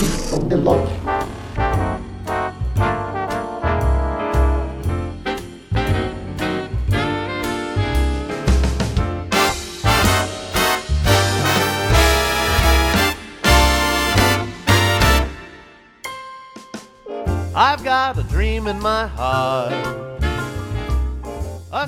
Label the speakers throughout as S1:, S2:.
S1: On the Block.
S2: I've got a dream in my heart.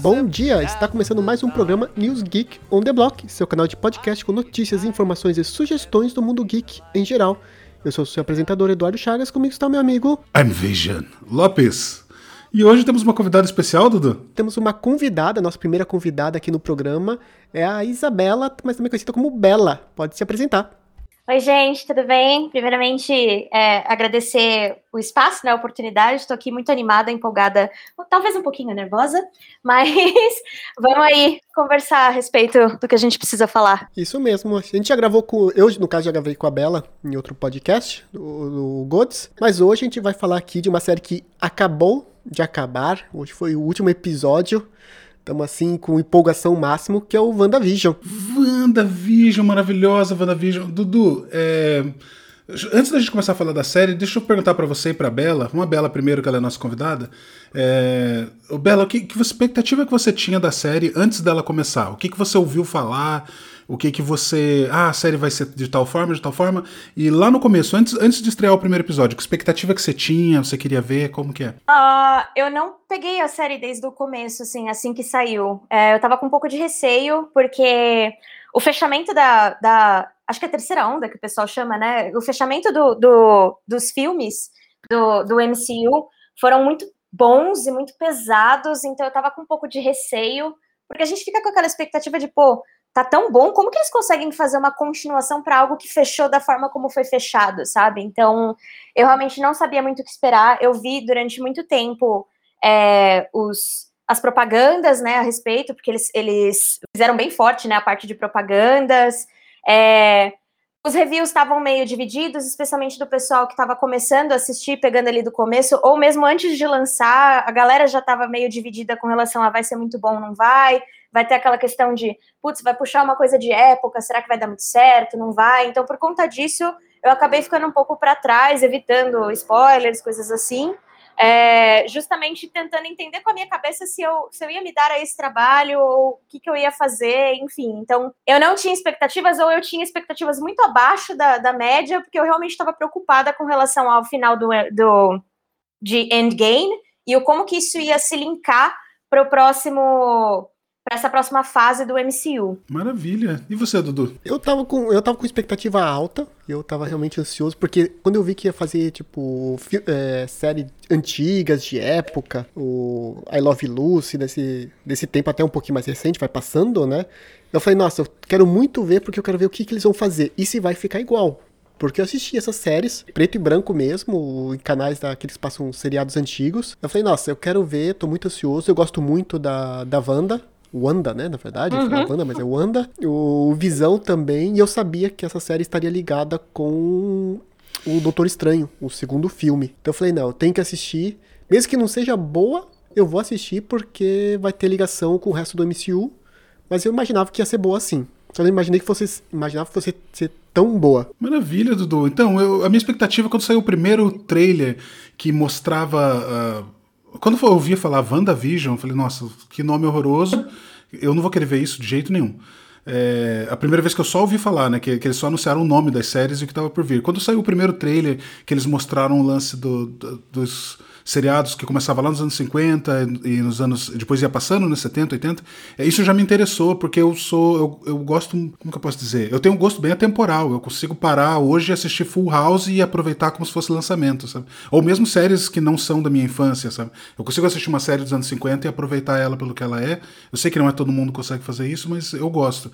S1: Bom dia, está começando mais um programa News Geek on the Block, seu canal de podcast com notícias, informações e sugestões do mundo geek em geral. Eu sou o seu apresentador Eduardo Chagas, comigo está meu amigo.
S3: I'm Vision Lopes. E hoje temos uma convidada especial, Dudu?
S1: Temos uma convidada, nossa primeira convidada aqui no programa é a Isabela, mas também conhecida como Bela. Pode se apresentar.
S4: Oi, gente, tudo bem? Primeiramente, é, agradecer o espaço, né, a oportunidade. Estou aqui muito animada, empolgada, talvez um pouquinho nervosa, mas vamos aí conversar a respeito do que a gente precisa falar.
S1: Isso mesmo. A gente já gravou com. Eu, no caso, já gravei com a Bela em outro podcast, o Gods, mas hoje a gente vai falar aqui de uma série que acabou de acabar. Hoje foi o último episódio. Estamos assim com empolgação máximo, que é o WandaVision.
S3: WandaVision, maravilhosa WandaVision. Dudu, é... antes da gente começar a falar da série, deixa eu perguntar para você e para Bela, uma Bela primeiro, que ela é nossa convidada. É... Bela, que, que expectativa que você tinha da série antes dela começar? O que, que você ouviu falar? O que que você. Ah, a série vai ser de tal forma, de tal forma. E lá no começo, antes, antes de estrear o primeiro episódio, que expectativa que você tinha, você queria ver, como que é?
S4: Uh, eu não peguei a série desde o começo, assim, assim que saiu. É, eu tava com um pouco de receio, porque o fechamento da, da. Acho que é a terceira onda que o pessoal chama, né? O fechamento do, do dos filmes do, do MCU foram muito bons e muito pesados, então eu tava com um pouco de receio, porque a gente fica com aquela expectativa de, pô, tá tão bom, como que eles conseguem fazer uma continuação para algo que fechou da forma como foi fechado, sabe? Então, eu realmente não sabia muito o que esperar. Eu vi durante muito tempo é, os, as propagandas, né, a respeito, porque eles, eles fizeram bem forte, né, a parte de propagandas. É, os reviews estavam meio divididos, especialmente do pessoal que estava começando a assistir, pegando ali do começo, ou mesmo antes de lançar, a galera já estava meio dividida com relação a vai ser muito bom, não vai vai ter aquela questão de, putz, vai puxar uma coisa de época, será que vai dar muito certo? Não vai? Então, por conta disso, eu acabei ficando um pouco para trás, evitando spoilers, coisas assim. É, justamente tentando entender com a minha cabeça se eu, se eu ia me dar a esse trabalho ou o que, que eu ia fazer, enfim. Então, eu não tinha expectativas ou eu tinha expectativas muito abaixo da, da média, porque eu realmente estava preocupada com relação ao final do, do de Endgame e o como que isso ia se linkar para o próximo para essa próxima fase do MCU.
S3: Maravilha. E você, Dudu?
S1: Eu tava com, eu tava com expectativa alta, eu tava realmente ansioso, porque quando eu vi que ia fazer, tipo, é, série antigas, de época, o I Love Lucy, desse, desse tempo até um pouquinho mais recente, vai passando, né? Eu falei, nossa, eu quero muito ver, porque eu quero ver o que, que eles vão fazer, e se vai ficar igual. Porque eu assisti essas séries, preto e branco mesmo, em canais da, que eles passam seriados antigos. Eu falei, nossa, eu quero ver, tô muito ansioso, eu gosto muito da, da Wanda, Wanda, né, na verdade, uhum. Wanda, mas é Wanda. O Visão também, e eu sabia que essa série estaria ligada com o Doutor Estranho, o segundo filme. Então eu falei, não, eu tenho que assistir. Mesmo que não seja boa, eu vou assistir porque vai ter ligação com o resto do MCU. Mas eu imaginava que ia ser boa assim. Só não imaginei que fosse. Imaginava que fosse ser tão boa.
S3: Maravilha, Dudu. Então, eu, a minha expectativa quando saiu o primeiro trailer que mostrava. Uh quando eu ouvia falar WandaVision, eu falei, nossa, que nome horroroso. Eu não vou querer ver isso de jeito nenhum. É, a primeira vez que eu só ouvi falar, né? Que, que eles só anunciaram o nome das séries e o que estava por vir. Quando saiu o primeiro trailer, que eles mostraram o lance do, do, dos seriados que começava lá nos anos 50 e nos anos. depois ia passando, né? 70, 80. É, isso já me interessou, porque eu sou. Eu, eu gosto. Como que eu posso dizer? Eu tenho um gosto bem atemporal. Eu consigo parar hoje e assistir Full House e aproveitar como se fosse lançamento, sabe? Ou mesmo séries que não são da minha infância, sabe? Eu consigo assistir uma série dos anos 50 e aproveitar ela pelo que ela é. Eu sei que não é todo mundo que consegue fazer isso, mas eu gosto.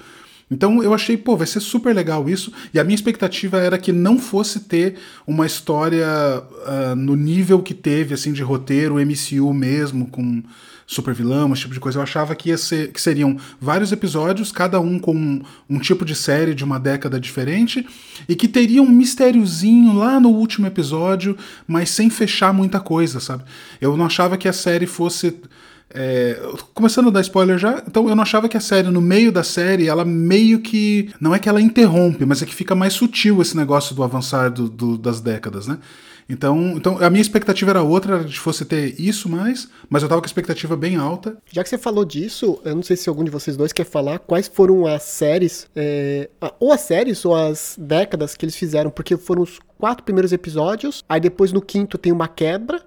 S3: Então eu achei, pô, vai ser super legal isso. E a minha expectativa era que não fosse ter uma história uh, no nível que teve, assim, de roteiro, MCU mesmo, com super vilão, esse tipo de coisa. Eu achava que, ia ser, que seriam vários episódios, cada um com um, um tipo de série de uma década diferente, e que teria um mistériozinho lá no último episódio, mas sem fechar muita coisa, sabe? Eu não achava que a série fosse É, começando a dar spoiler já, então eu não achava que a série, no meio da série, ela meio que. Não é que ela interrompe, mas é que fica mais sutil esse negócio do avançar do, do, das décadas, né? Então, então, a minha expectativa era outra, de fosse ter isso mais, mas eu tava com a expectativa bem alta.
S1: Já que você falou disso, eu não sei se algum de vocês dois quer falar quais foram as séries, é, ou as séries ou as décadas que eles fizeram, porque foram os quatro primeiros episódios, aí depois no quinto tem uma quebra,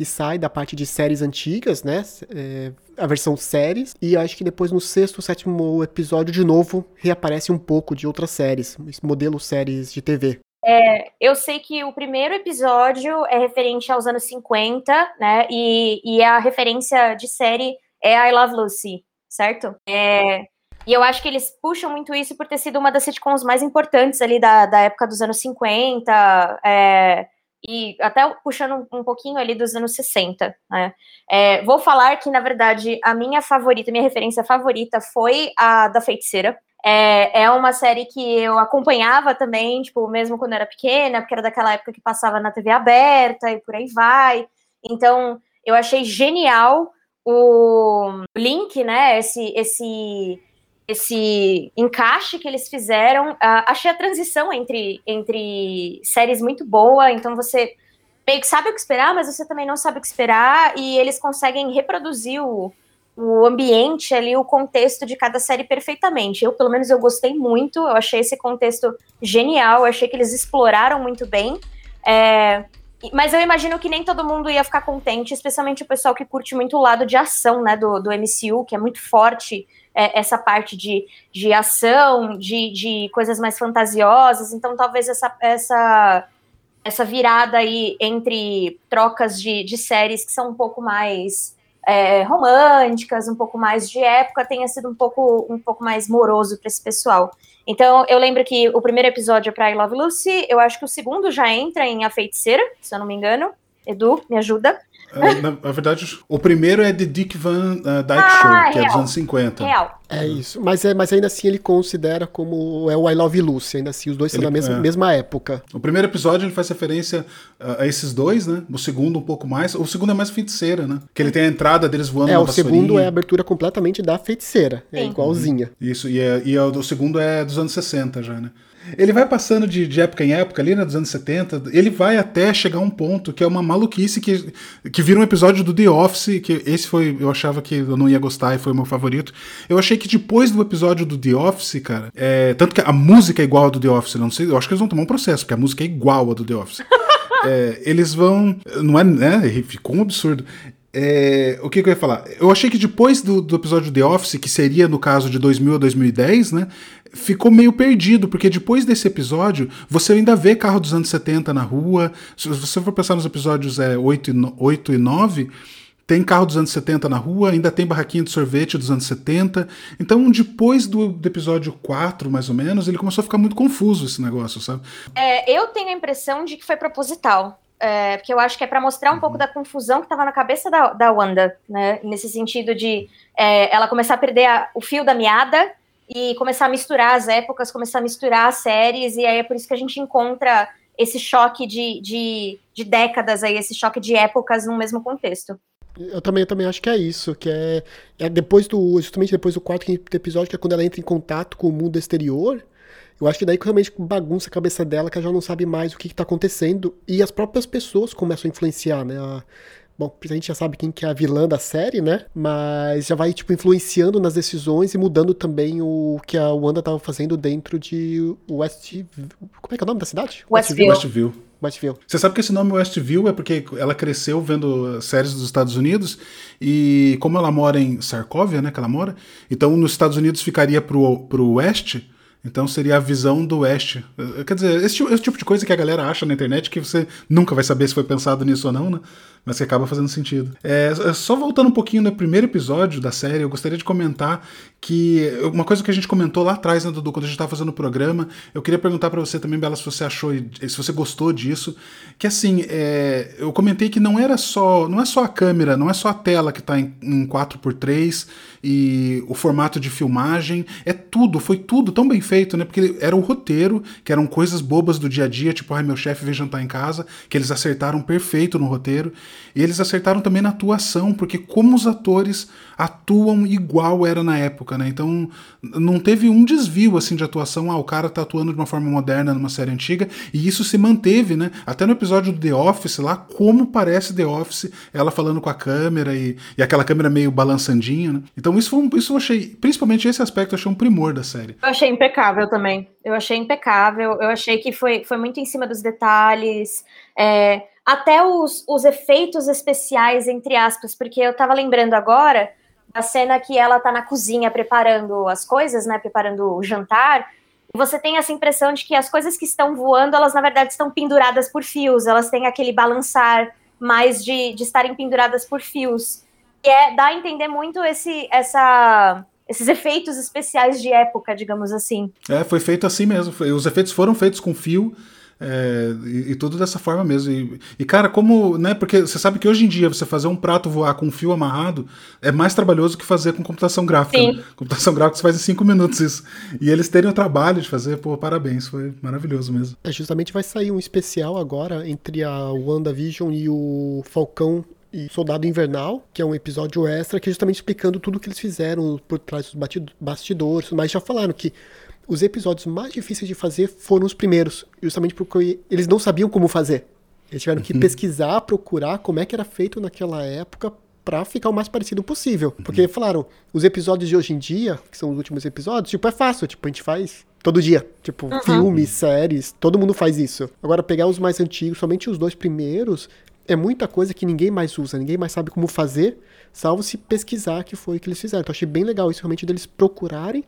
S1: que sai da parte de séries antigas, né? É, a versão séries. E acho que depois no sexto, sétimo episódio, de novo, reaparece um pouco de outras séries, modelo séries de TV.
S4: É, eu sei que o primeiro episódio é referente aos anos 50, né? E, e a referência de série é I Love Lucy, certo? É, e eu acho que eles puxam muito isso por ter sido uma das sitcoms mais importantes ali da, da época dos anos 50. É, e até puxando um pouquinho ali dos anos 60, né? É, vou falar que, na verdade, a minha favorita, minha referência favorita foi a da Feiticeira. É, é uma série que eu acompanhava também, tipo, mesmo quando eu era pequena, porque era daquela época que passava na TV aberta e por aí vai. Então, eu achei genial o link, né? Esse, esse esse encaixe que eles fizeram. Uh, achei a transição entre, entre séries muito boa, então você meio que sabe o que esperar, mas você também não sabe o que esperar, e eles conseguem reproduzir o, o ambiente ali, o contexto de cada série perfeitamente. Eu, pelo menos, eu gostei muito, eu achei esse contexto genial, achei que eles exploraram muito bem. É, mas eu imagino que nem todo mundo ia ficar contente, especialmente o pessoal que curte muito o lado de ação, né, do, do MCU, que é muito forte é, essa parte de, de ação, de, de coisas mais fantasiosas. Então, talvez essa, essa, essa virada aí entre trocas de, de séries que são um pouco mais é, românticas, um pouco mais de época, tenha sido um pouco, um pouco mais moroso para esse pessoal. Então, eu lembro que o primeiro episódio é para I Love Lucy, eu acho que o segundo já entra em A Feiticeira, se eu não me engano. Edu, me ajuda.
S3: É, na, na, verdade, o primeiro é The Dick Van uh, Dyke ah, Show, que real. é dos anos 50. Real.
S1: É isso. Mas, é, mas ainda assim ele considera como é o I Love Lucy, ainda assim, os dois ele, são da mesma, é. mesma época.
S3: O primeiro episódio ele faz referência a, a, esses dois, né? O segundo um pouco mais. O segundo é mais feiticeira, né? Que ele tem a entrada deles voando
S1: É, o segundo é a abertura completamente da feiticeira. É Sim. igualzinha.
S3: Isso, e, é, e é, o segundo é dos anos 60 já, né? Ele vai passando de, de, época em época, ali né, dos anos 70, ele vai até chegar a um ponto que é uma maluquice que, que vira um episódio do The Office, que esse foi, eu achava que eu não ia gostar e foi o meu favorito. Eu achei que depois do episódio do The Office, cara, é, tanto que a música é igual a do The Office, não sei, eu acho que eles vão tomar um processo, porque a música é igual a do The Office. é, eles vão, não é, né, ficou um absurdo. É, o que, que, eu ia falar? Eu achei que depois do, do episódio The Office, que seria no caso de 2000 a 2010, né? Ficou meio perdido, porque depois desse episódio, você ainda vê carro dos anos 70 na rua. Se você for pensar nos episódios é, 8, e 8 e 9, tem carro dos anos 70 na rua, ainda tem barraquinha de sorvete dos anos 70. Então, depois do, do episódio 4, mais ou menos, ele começou a ficar muito confuso esse negócio, sabe?
S4: É, eu tenho a impressão de que foi proposital. É, porque eu acho que é para mostrar um uhum. pouco da confusão que estava na cabeça da, da Wanda, né? Nesse sentido de é, ela começar a perder a, o fio da meada e começar a misturar as épocas, começar a misturar as séries, e aí é por isso que a gente encontra esse choque de, de, de décadas aí, esse choque de épocas no mesmo contexto.
S1: Eu também, eu também acho que é isso, que é, é depois do, justamente depois do quarto episódio, que é quando ela entra em contato com o mundo exterior, eu acho que daí realmente bagunça a cabeça dela, que ela já não sabe mais o que está acontecendo, e as próprias pessoas começam a influenciar, né? A, Bom, a gente já sabe quem que é a vilã da série, né? Mas já vai, tipo, influenciando nas decisões e mudando também o que a Wanda tava fazendo dentro de West... Como é que é o nome da cidade?
S4: Westview.
S3: Westview.
S1: Westview.
S3: Você sabe que esse nome Westview é porque ela cresceu vendo séries dos Estados Unidos e como ela mora em Sarkovia, né, que ela mora, então nos Estados Unidos ficaria pro, pro oeste, então seria a visão do oeste. Quer dizer, esse, esse, tipo de coisa que a galera acha na internet que você nunca vai saber se foi pensado nisso ou não, né? Mas que acaba fazendo sentido. É, é, só voltando um pouquinho no primeiro episódio da série, eu gostaria de comentar que uma coisa que a gente comentou lá atrás, né, Dudu, quando a gente estava fazendo o programa, eu queria perguntar para você também, Bela, se você achou, se você gostou disso, que assim, é, eu comentei que não era só, não é só a câmera, não é só a tela que está em, em 4x3 e o formato de filmagem, é tudo, foi tudo tão bem feito, né? Porque era o roteiro, que eram coisas bobas do dia a dia, tipo, ai, meu chefe veio jantar em casa, que eles acertaram perfeito no roteiro. E eles acertaram também na atuação, porque como os atores atuam igual era na época, né? Então, não teve um desvio, assim, de atuação. Ah, o cara tá atuando de uma forma moderna numa série antiga, e isso se manteve, né? Até no episódio do The Office lá, como parece The Office, ela falando com a câmera e, e aquela câmera meio balançandinha, né? Então, isso, foi um, isso eu achei, principalmente esse aspecto, eu achei um primor da série.
S4: Eu achei impecável também. Eu achei impecável. Eu achei que foi, foi muito em cima dos detalhes. É, até os, os efeitos especiais, entre aspas, porque eu tava lembrando agora da cena que ela tá na cozinha preparando as coisas, né? Preparando o jantar. E você tem essa impressão de que as coisas que estão voando, elas na verdade estão penduradas por fios, elas têm aquele balançar mais de, de estarem penduradas por fios. E é, dá a entender muito esse, essa, esses efeitos especiais de época, digamos assim.
S3: É, foi feito assim mesmo. Os efeitos foram feitos com fio. É, e, e, tudo dessa forma mesmo. E, e, cara, como, né? Porque você sabe que hoje em dia você fazer um prato voar com um fio amarrado é mais trabalhoso que fazer com computação gráfica. Né? Computação gráfica você faz em cinco minutos isso. E eles terem o trabalho de fazer, pô, parabéns, foi maravilhoso mesmo.
S1: É, justamente vai sair um especial agora entre a WandaVision e o Falcão e Soldado Invernal, que é um episódio extra que é justamente explicando tudo que eles fizeram por trás dos bastidores, mas já falaram que os episódios mais difíceis de fazer foram os primeiros, justamente porque eles não sabiam como fazer. Eles tiveram que uhum. pesquisar, procurar como é que era feito naquela época para ficar o mais parecido possível. Uhum. Porque falaram, os episódios de hoje em dia, que são os últimos episódios, tipo, é fácil, tipo, a gente faz todo dia. Tipo, uhum. filmes, séries, todo mundo faz isso. Agora, pegar os mais antigos, somente os dois primeiros, é muita coisa que ninguém mais usa, ninguém mais sabe como fazer, salvo se pesquisar que foi o que eles fizeram. Então, achei bem legal isso, realmente, deles procurarem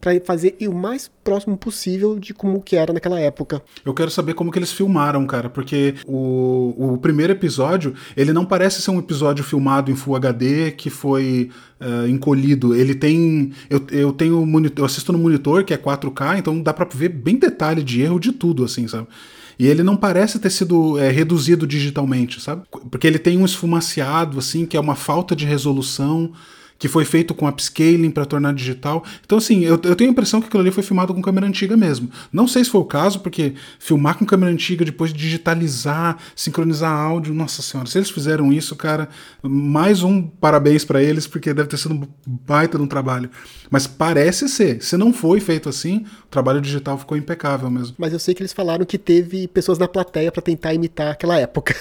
S1: para fazer o mais próximo possível de como que era naquela época.
S3: Eu quero saber como que eles filmaram, cara, porque o, o primeiro episódio, ele não parece ser um episódio filmado em Full HD que foi uh, encolhido. Ele tem, eu, eu tenho monitor, eu assisto no monitor que é 4K, então dá para ver bem detalhe de erro de tudo, assim, sabe? E ele não parece ter sido é, reduzido digitalmente, sabe? Porque ele tem um esfumaciado, assim, que é uma falta de resolução que foi feito com upscaling para tornar digital. Então, assim, eu, eu, tenho a impressão que aquilo ali foi filmado com câmera antiga mesmo. Não sei se foi o caso, porque filmar com câmera antiga, depois digitalizar, sincronizar áudio, nossa senhora, se eles fizeram isso, cara, mais um parabéns para eles, porque deve ter sido um baita de um trabalho. Mas parece ser. Se não foi feito assim, o trabalho digital ficou impecável mesmo.
S1: Mas eu sei que eles falaram que teve pessoas na plateia para tentar imitar aquela época.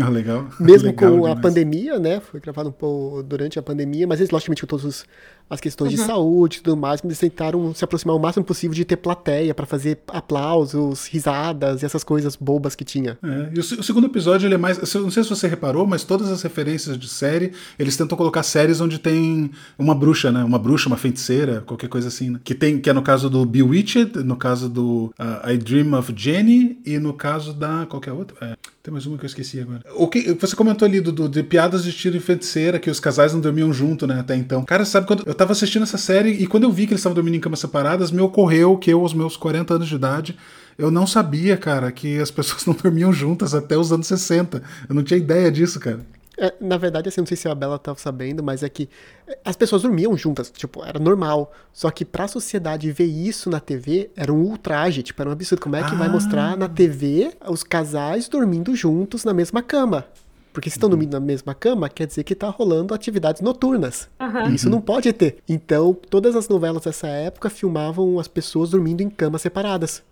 S3: Ah, legal.
S1: Mesmo
S3: legal
S1: com demais. a pandemia, né? Foi gravado um pouco durante a pandemia, mas eles, logicamente, com todas as questões uhum. de saúde e tudo mais, eles tentaram se aproximar o máximo possível de ter plateia para fazer aplausos, risadas e essas coisas bobas que tinha.
S3: É, e o, o, segundo episódio, ele é mais. Não sei se você reparou, mas todas as referências de série, eles tentam colocar séries onde tem uma bruxa, né? Uma bruxa, uma feiticeira, qualquer coisa assim, né? Que, tem, que é no caso do Bewitched, no caso do uh, I Dream of Jenny e no caso da. Qual que é a outra? É, tem mais uma que eu esqueci agora. O que você comentou ali do, do, de piadas de estilo feiticeira, que os casais não dormiam junto, né, até então. Cara, sabe quando eu tava assistindo essa série e quando eu vi que eles estavam dormindo em camas separadas, me ocorreu que eu, aos meus 40 anos de idade, eu não sabia, cara, que as pessoas não dormiam juntas até os anos 60. Eu não tinha ideia disso, cara.
S1: É, na verdade, assim, não sei se a Bela estava sabendo, mas é que é, as pessoas dormiam juntas, tipo, era normal. Só que pra sociedade ver isso na TV era um ultraje, tipo, era um absurdo. Como é que ah. vai mostrar na TV os casais dormindo juntos na mesma cama? Porque se estão uhum. dormindo na mesma cama, quer dizer que tá rolando atividades noturnas. Uhum. E isso não pode ter. Então, todas as novelas dessa época filmavam as pessoas dormindo em camas separadas.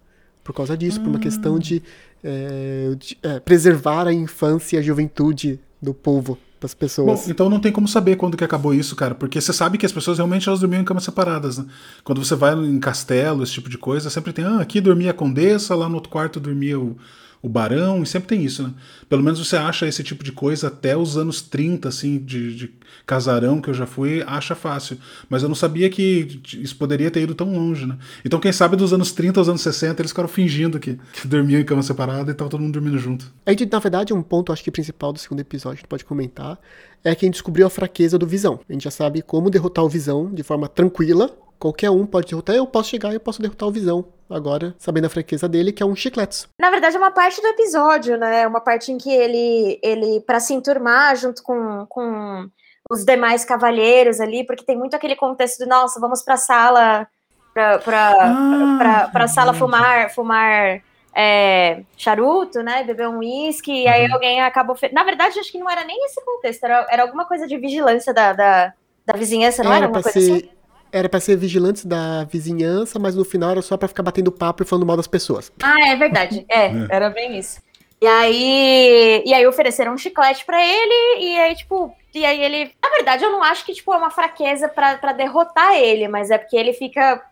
S1: Por causa disso, por uma questão de, é, de é, preservar a infância e a juventude do povo, das pessoas.
S3: Bom, então não tem como saber quando que acabou isso, cara, porque você sabe que as pessoas realmente elas dormiam em camas separadas, né? Quando você vai em castelo, esse tipo de coisa, sempre tem, ah, aqui dormia a condessa, lá no outro quarto dormia o, o barão, e sempre tem isso, né? Pelo menos você acha esse tipo de coisa até os anos 30, assim, de, de casarão que eu já fui, acha fácil. Mas eu não sabia que isso poderia ter ido tão longe, né? Então, quem sabe dos anos 30 aos anos 60, eles ficaram fingindo que, que dormiam em cama separada e tava todo mundo dormindo junto.
S1: A gente, na verdade, um ponto, acho que principal do segundo episódio, a gente pode comentar, é que a gente descobriu a fraqueza do Visão. A gente já sabe como derrotar o Visão de forma tranquila, qualquer um pode derrotar. Eu posso chegar e eu posso derrotar o Visão. Agora, sabendo a fraqueza dele, que é um chicletes.
S4: Na verdade, é uma parte do episódio, né? É uma parte em que ele, ele para se enturmar junto com, com os demais cavalheiros ali, porque tem muito aquele contexto de, nossa, vamos pra sala pra, pra,
S3: Ah,
S4: pra, pra sala fumar, fumar é, charuto, né? Beber um uísque, e aí
S3: Uhum.
S4: alguém acabou. fe- Na verdade, acho que não era nem esse contexto, era, era alguma coisa de vigilância da, da, da vizinhança, não era,
S1: Era
S4: alguma
S1: pra
S4: coisa
S1: ser.
S4: assim?
S1: Era pra ser vigilantes da vizinhança, mas no final era só pra ficar batendo papo e falando mal das pessoas.
S4: Ah, é verdade. É,
S3: É.
S4: era bem isso. E aí, e aí ofereceram um chiclete pra ele, e aí, tipo, e aí ele. Na verdade, eu não acho que, tipo, é uma fraqueza pra, pra derrotar ele, mas é porque ele fica.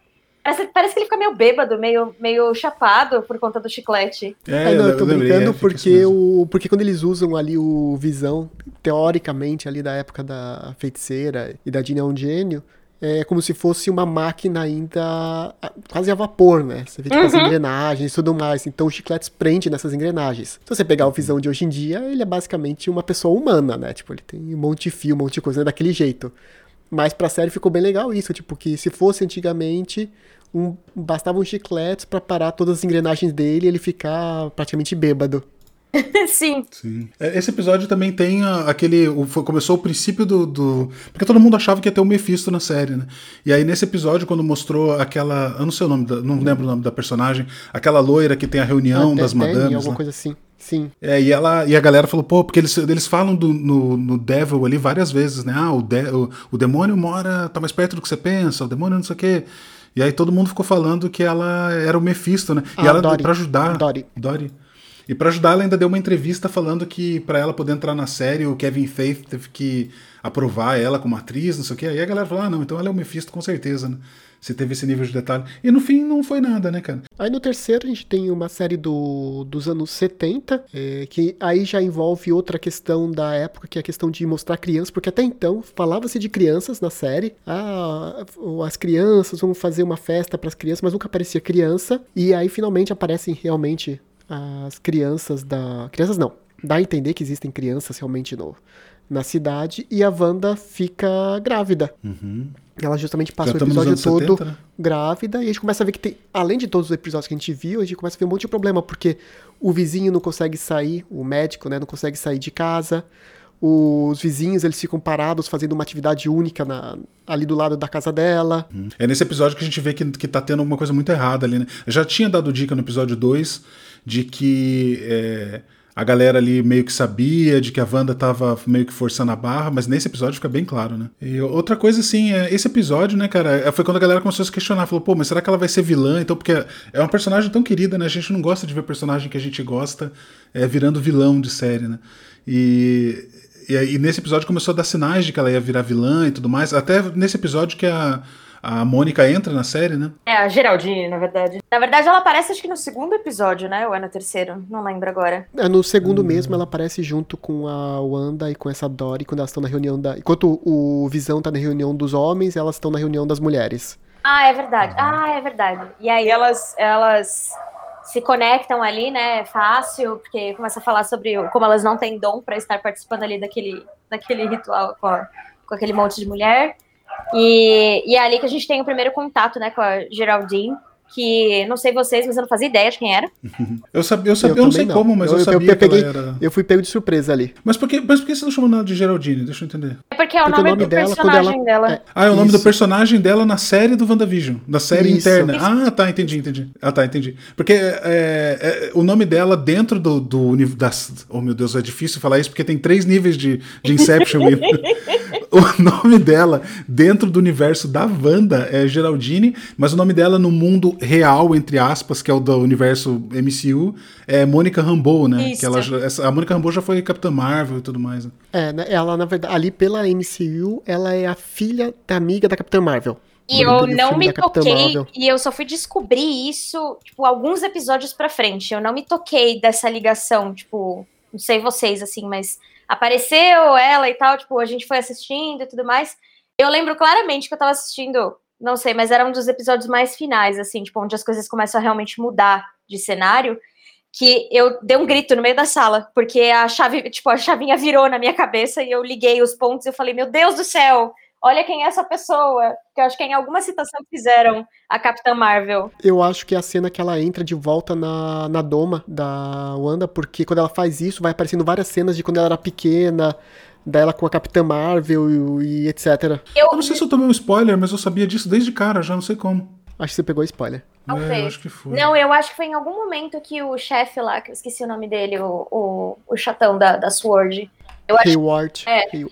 S4: Parece, parece que ele fica meio bêbado, meio, meio chapado por conta do chiclete.
S3: É,
S1: É, não, eu tô
S3: lembrei,
S1: brincando
S3: é,
S1: porque,
S3: mesmo.
S1: o, porque quando eles usam ali o Visão, teoricamente ali da época da feiticeira e da Dina é um gênio, é como se fosse uma máquina ainda quase a vapor, né? Você vê tipo, as
S4: Uhum.
S1: engrenagens e tudo mais. Então os chicletes prendem nessas engrenagens. Se você pegar o Visão de hoje em dia, ele é basicamente uma pessoa humana, né? Tipo, ele tem um monte de fio, um monte de coisa, né? daquele jeito. Mas pra série ficou bem legal isso, tipo, que se fosse antigamente, um, bastavam chicletes pra parar todas as engrenagens dele e ele ficar praticamente bêbado.
S4: Sim.
S3: Sim. É, Esse episódio também tem aquele. o- começou o princípio do, do- Porque todo mundo achava que ia ter o Mephisto na série, né? E aí, nesse episódio, quando mostrou aquela. Eu não sei o nome, da- não lembro o nome da personagem. Aquela loira que tem a reunião
S1: Até
S3: das
S1: tem
S3: madames.
S1: alguma
S3: lá.
S1: coisa assim. Sim.
S3: É, e, ela, e a galera falou, pô, porque eles, eles falam do, no, no Devil ali várias vezes, né? Ah, o, de, o, o demônio mora, tá mais perto do que você pensa, o demônio não sei o quê. E aí todo mundo ficou falando que ela era o Mephisto, né? E
S1: Ah,
S3: ela,
S1: Dory.
S3: pra ajudar.
S1: Dory.
S3: Dory. E pra ajudar, ela ainda deu uma entrevista falando que pra ela poder entrar na série, o Kevin Faith teve que aprovar ela como atriz, não sei o quê. Aí a galera falou, ah, não, então ela é o Mephisto com certeza, né? Se teve esse nível de detalhe. E no fim não foi nada, né, cara?
S1: Aí no terceiro a gente tem uma série do, dos anos 70, é, que aí já envolve outra questão da época, que é a questão de mostrar crianças, porque até então falava-se de crianças na série. Ah, as crianças vão fazer uma festa para as crianças, mas nunca aparecia criança. E aí finalmente aparecem realmente as crianças da. Crianças não. Dá a entender que existem crianças realmente no, na cidade. E a Wanda fica grávida. Ela justamente passa
S3: Já
S1: o episódio todo
S3: 70, né?
S1: grávida, e a gente começa a ver que tem, além de todos os episódios que a gente viu, a gente começa a ver um monte de problema, porque o vizinho não consegue sair, o médico, né, não consegue sair de casa, os vizinhos, eles ficam parados fazendo uma atividade única na- ali do lado da casa dela.
S3: É nesse episódio que a gente vê que, que tá tendo alguma coisa muito errada ali, né? Eu já tinha dado dica no episódio 2 de que é, a galera ali meio que sabia, de que a Wanda tava meio que forçando a barra, mas nesse episódio fica bem claro, né? E outra coisa, assim, é, esse episódio, né, cara, é, foi quando a galera começou a se questionar, falou, pô, mas será que ela vai ser vilã? Então, porque é uma personagem tão querida, né? A gente não gosta de ver personagem que a gente gosta é, virando vilão de série, né? E, e nesse episódio começou a dar sinais de que ela ia virar vilã e tudo mais. Até nesse episódio que a, a Mônica entra na série, né?
S4: É, a Geraldine, na verdade. Na verdade, ela aparece acho que no segundo episódio, né? Ou é no terceiro? Não lembro agora.
S1: É, no segundo mesmo, ela aparece junto com a Wanda e com essa Dory, quando elas estão na reunião da... Enquanto o Visão tá na reunião dos homens, elas estão na reunião das mulheres.
S4: Ah, é verdade. Ah, é verdade. E aí elas, elas se conectam ali, né? Fácil, porque começa a falar sobre como elas não têm dom para estar participando ali daquele, daquele ritual com, a- com aquele monte de mulher. E, e é ali que a gente tem o primeiro contato, né, com a Geraldine, que não sei vocês, mas eu não fazia ideia de quem era.
S3: Eu, sabia, eu, sabia, eu, não sei
S1: também
S3: como, mas eu,
S1: eu,
S3: sabia
S1: peguei,
S3: que ela era...
S1: eu fui pego de surpresa ali.
S3: Mas por, que, mas por que você não chamou nada de Geraldine? Deixa eu entender.
S4: É porque é o
S1: Porque
S4: nome,
S1: o nome
S4: do
S1: dela,
S4: personagem
S1: ela-
S4: dela.
S1: é,
S3: Ah, é o nome do
S1: Isso.
S3: personagem dela na série do WandaVision. Da série
S1: Isso.
S3: interna. Ah, tá, entendi, entendi. Ah, tá, entendi. Porque é, é, o nome dela dentro do, do das. Oh, meu Deus, é difícil falar isso porque tem três níveis de, de Inception. O nome dela dentro do universo da Wanda é Geraldine, mas o nome dela no mundo real, entre aspas, que é o do universo MCU, é Mônica Rambeau, né?
S4: Isso.
S3: Que ela, essa- a Mônica Rambeau já foi Capitã Marvel e tudo mais. né?
S1: É, né, ela, na verdade, ali pela MCU, ela é a filha da amiga da Capitã Marvel.
S4: E eu não me toquei, e eu só fui descobrir isso, tipo, alguns episódios pra frente. Eu não me toquei dessa ligação, tipo, não sei vocês, assim, mas apareceu ela e tal, tipo, a gente foi assistindo e tudo mais. Eu lembro claramente que eu tava assistindo, não sei, mas era um dos episódios mais finais, assim, tipo, onde as coisas começam a realmente mudar de cenário, que eu dei um grito no meio da sala, porque a chave, tipo, a chavinha virou na minha cabeça e eu liguei os pontos e eu falei, meu Deus do céu, olha quem é essa pessoa. Que eu acho que em alguma citação fizeram a Capitã Marvel.
S1: Eu acho que é a cena que ela entra de volta na, na doma da Wanda, porque quando ela faz isso, vai aparecendo várias cenas de quando ela era pequena, dela com a Capitã Marvel e, e etc.
S3: Eu não sei se eu tomei um spoiler, mas eu sabia disso desde cara, já não sei como.
S1: Acho que você pegou spoiler.
S3: É, eu
S4: Talvez.
S3: acho que foi.
S4: Não, eu acho que foi em algum momento que o chefe lá, que eu esqueci o nome dele, o, o, o chatão da, da Sword. Eu acho,
S1: Hayward.
S4: É.
S1: Hay-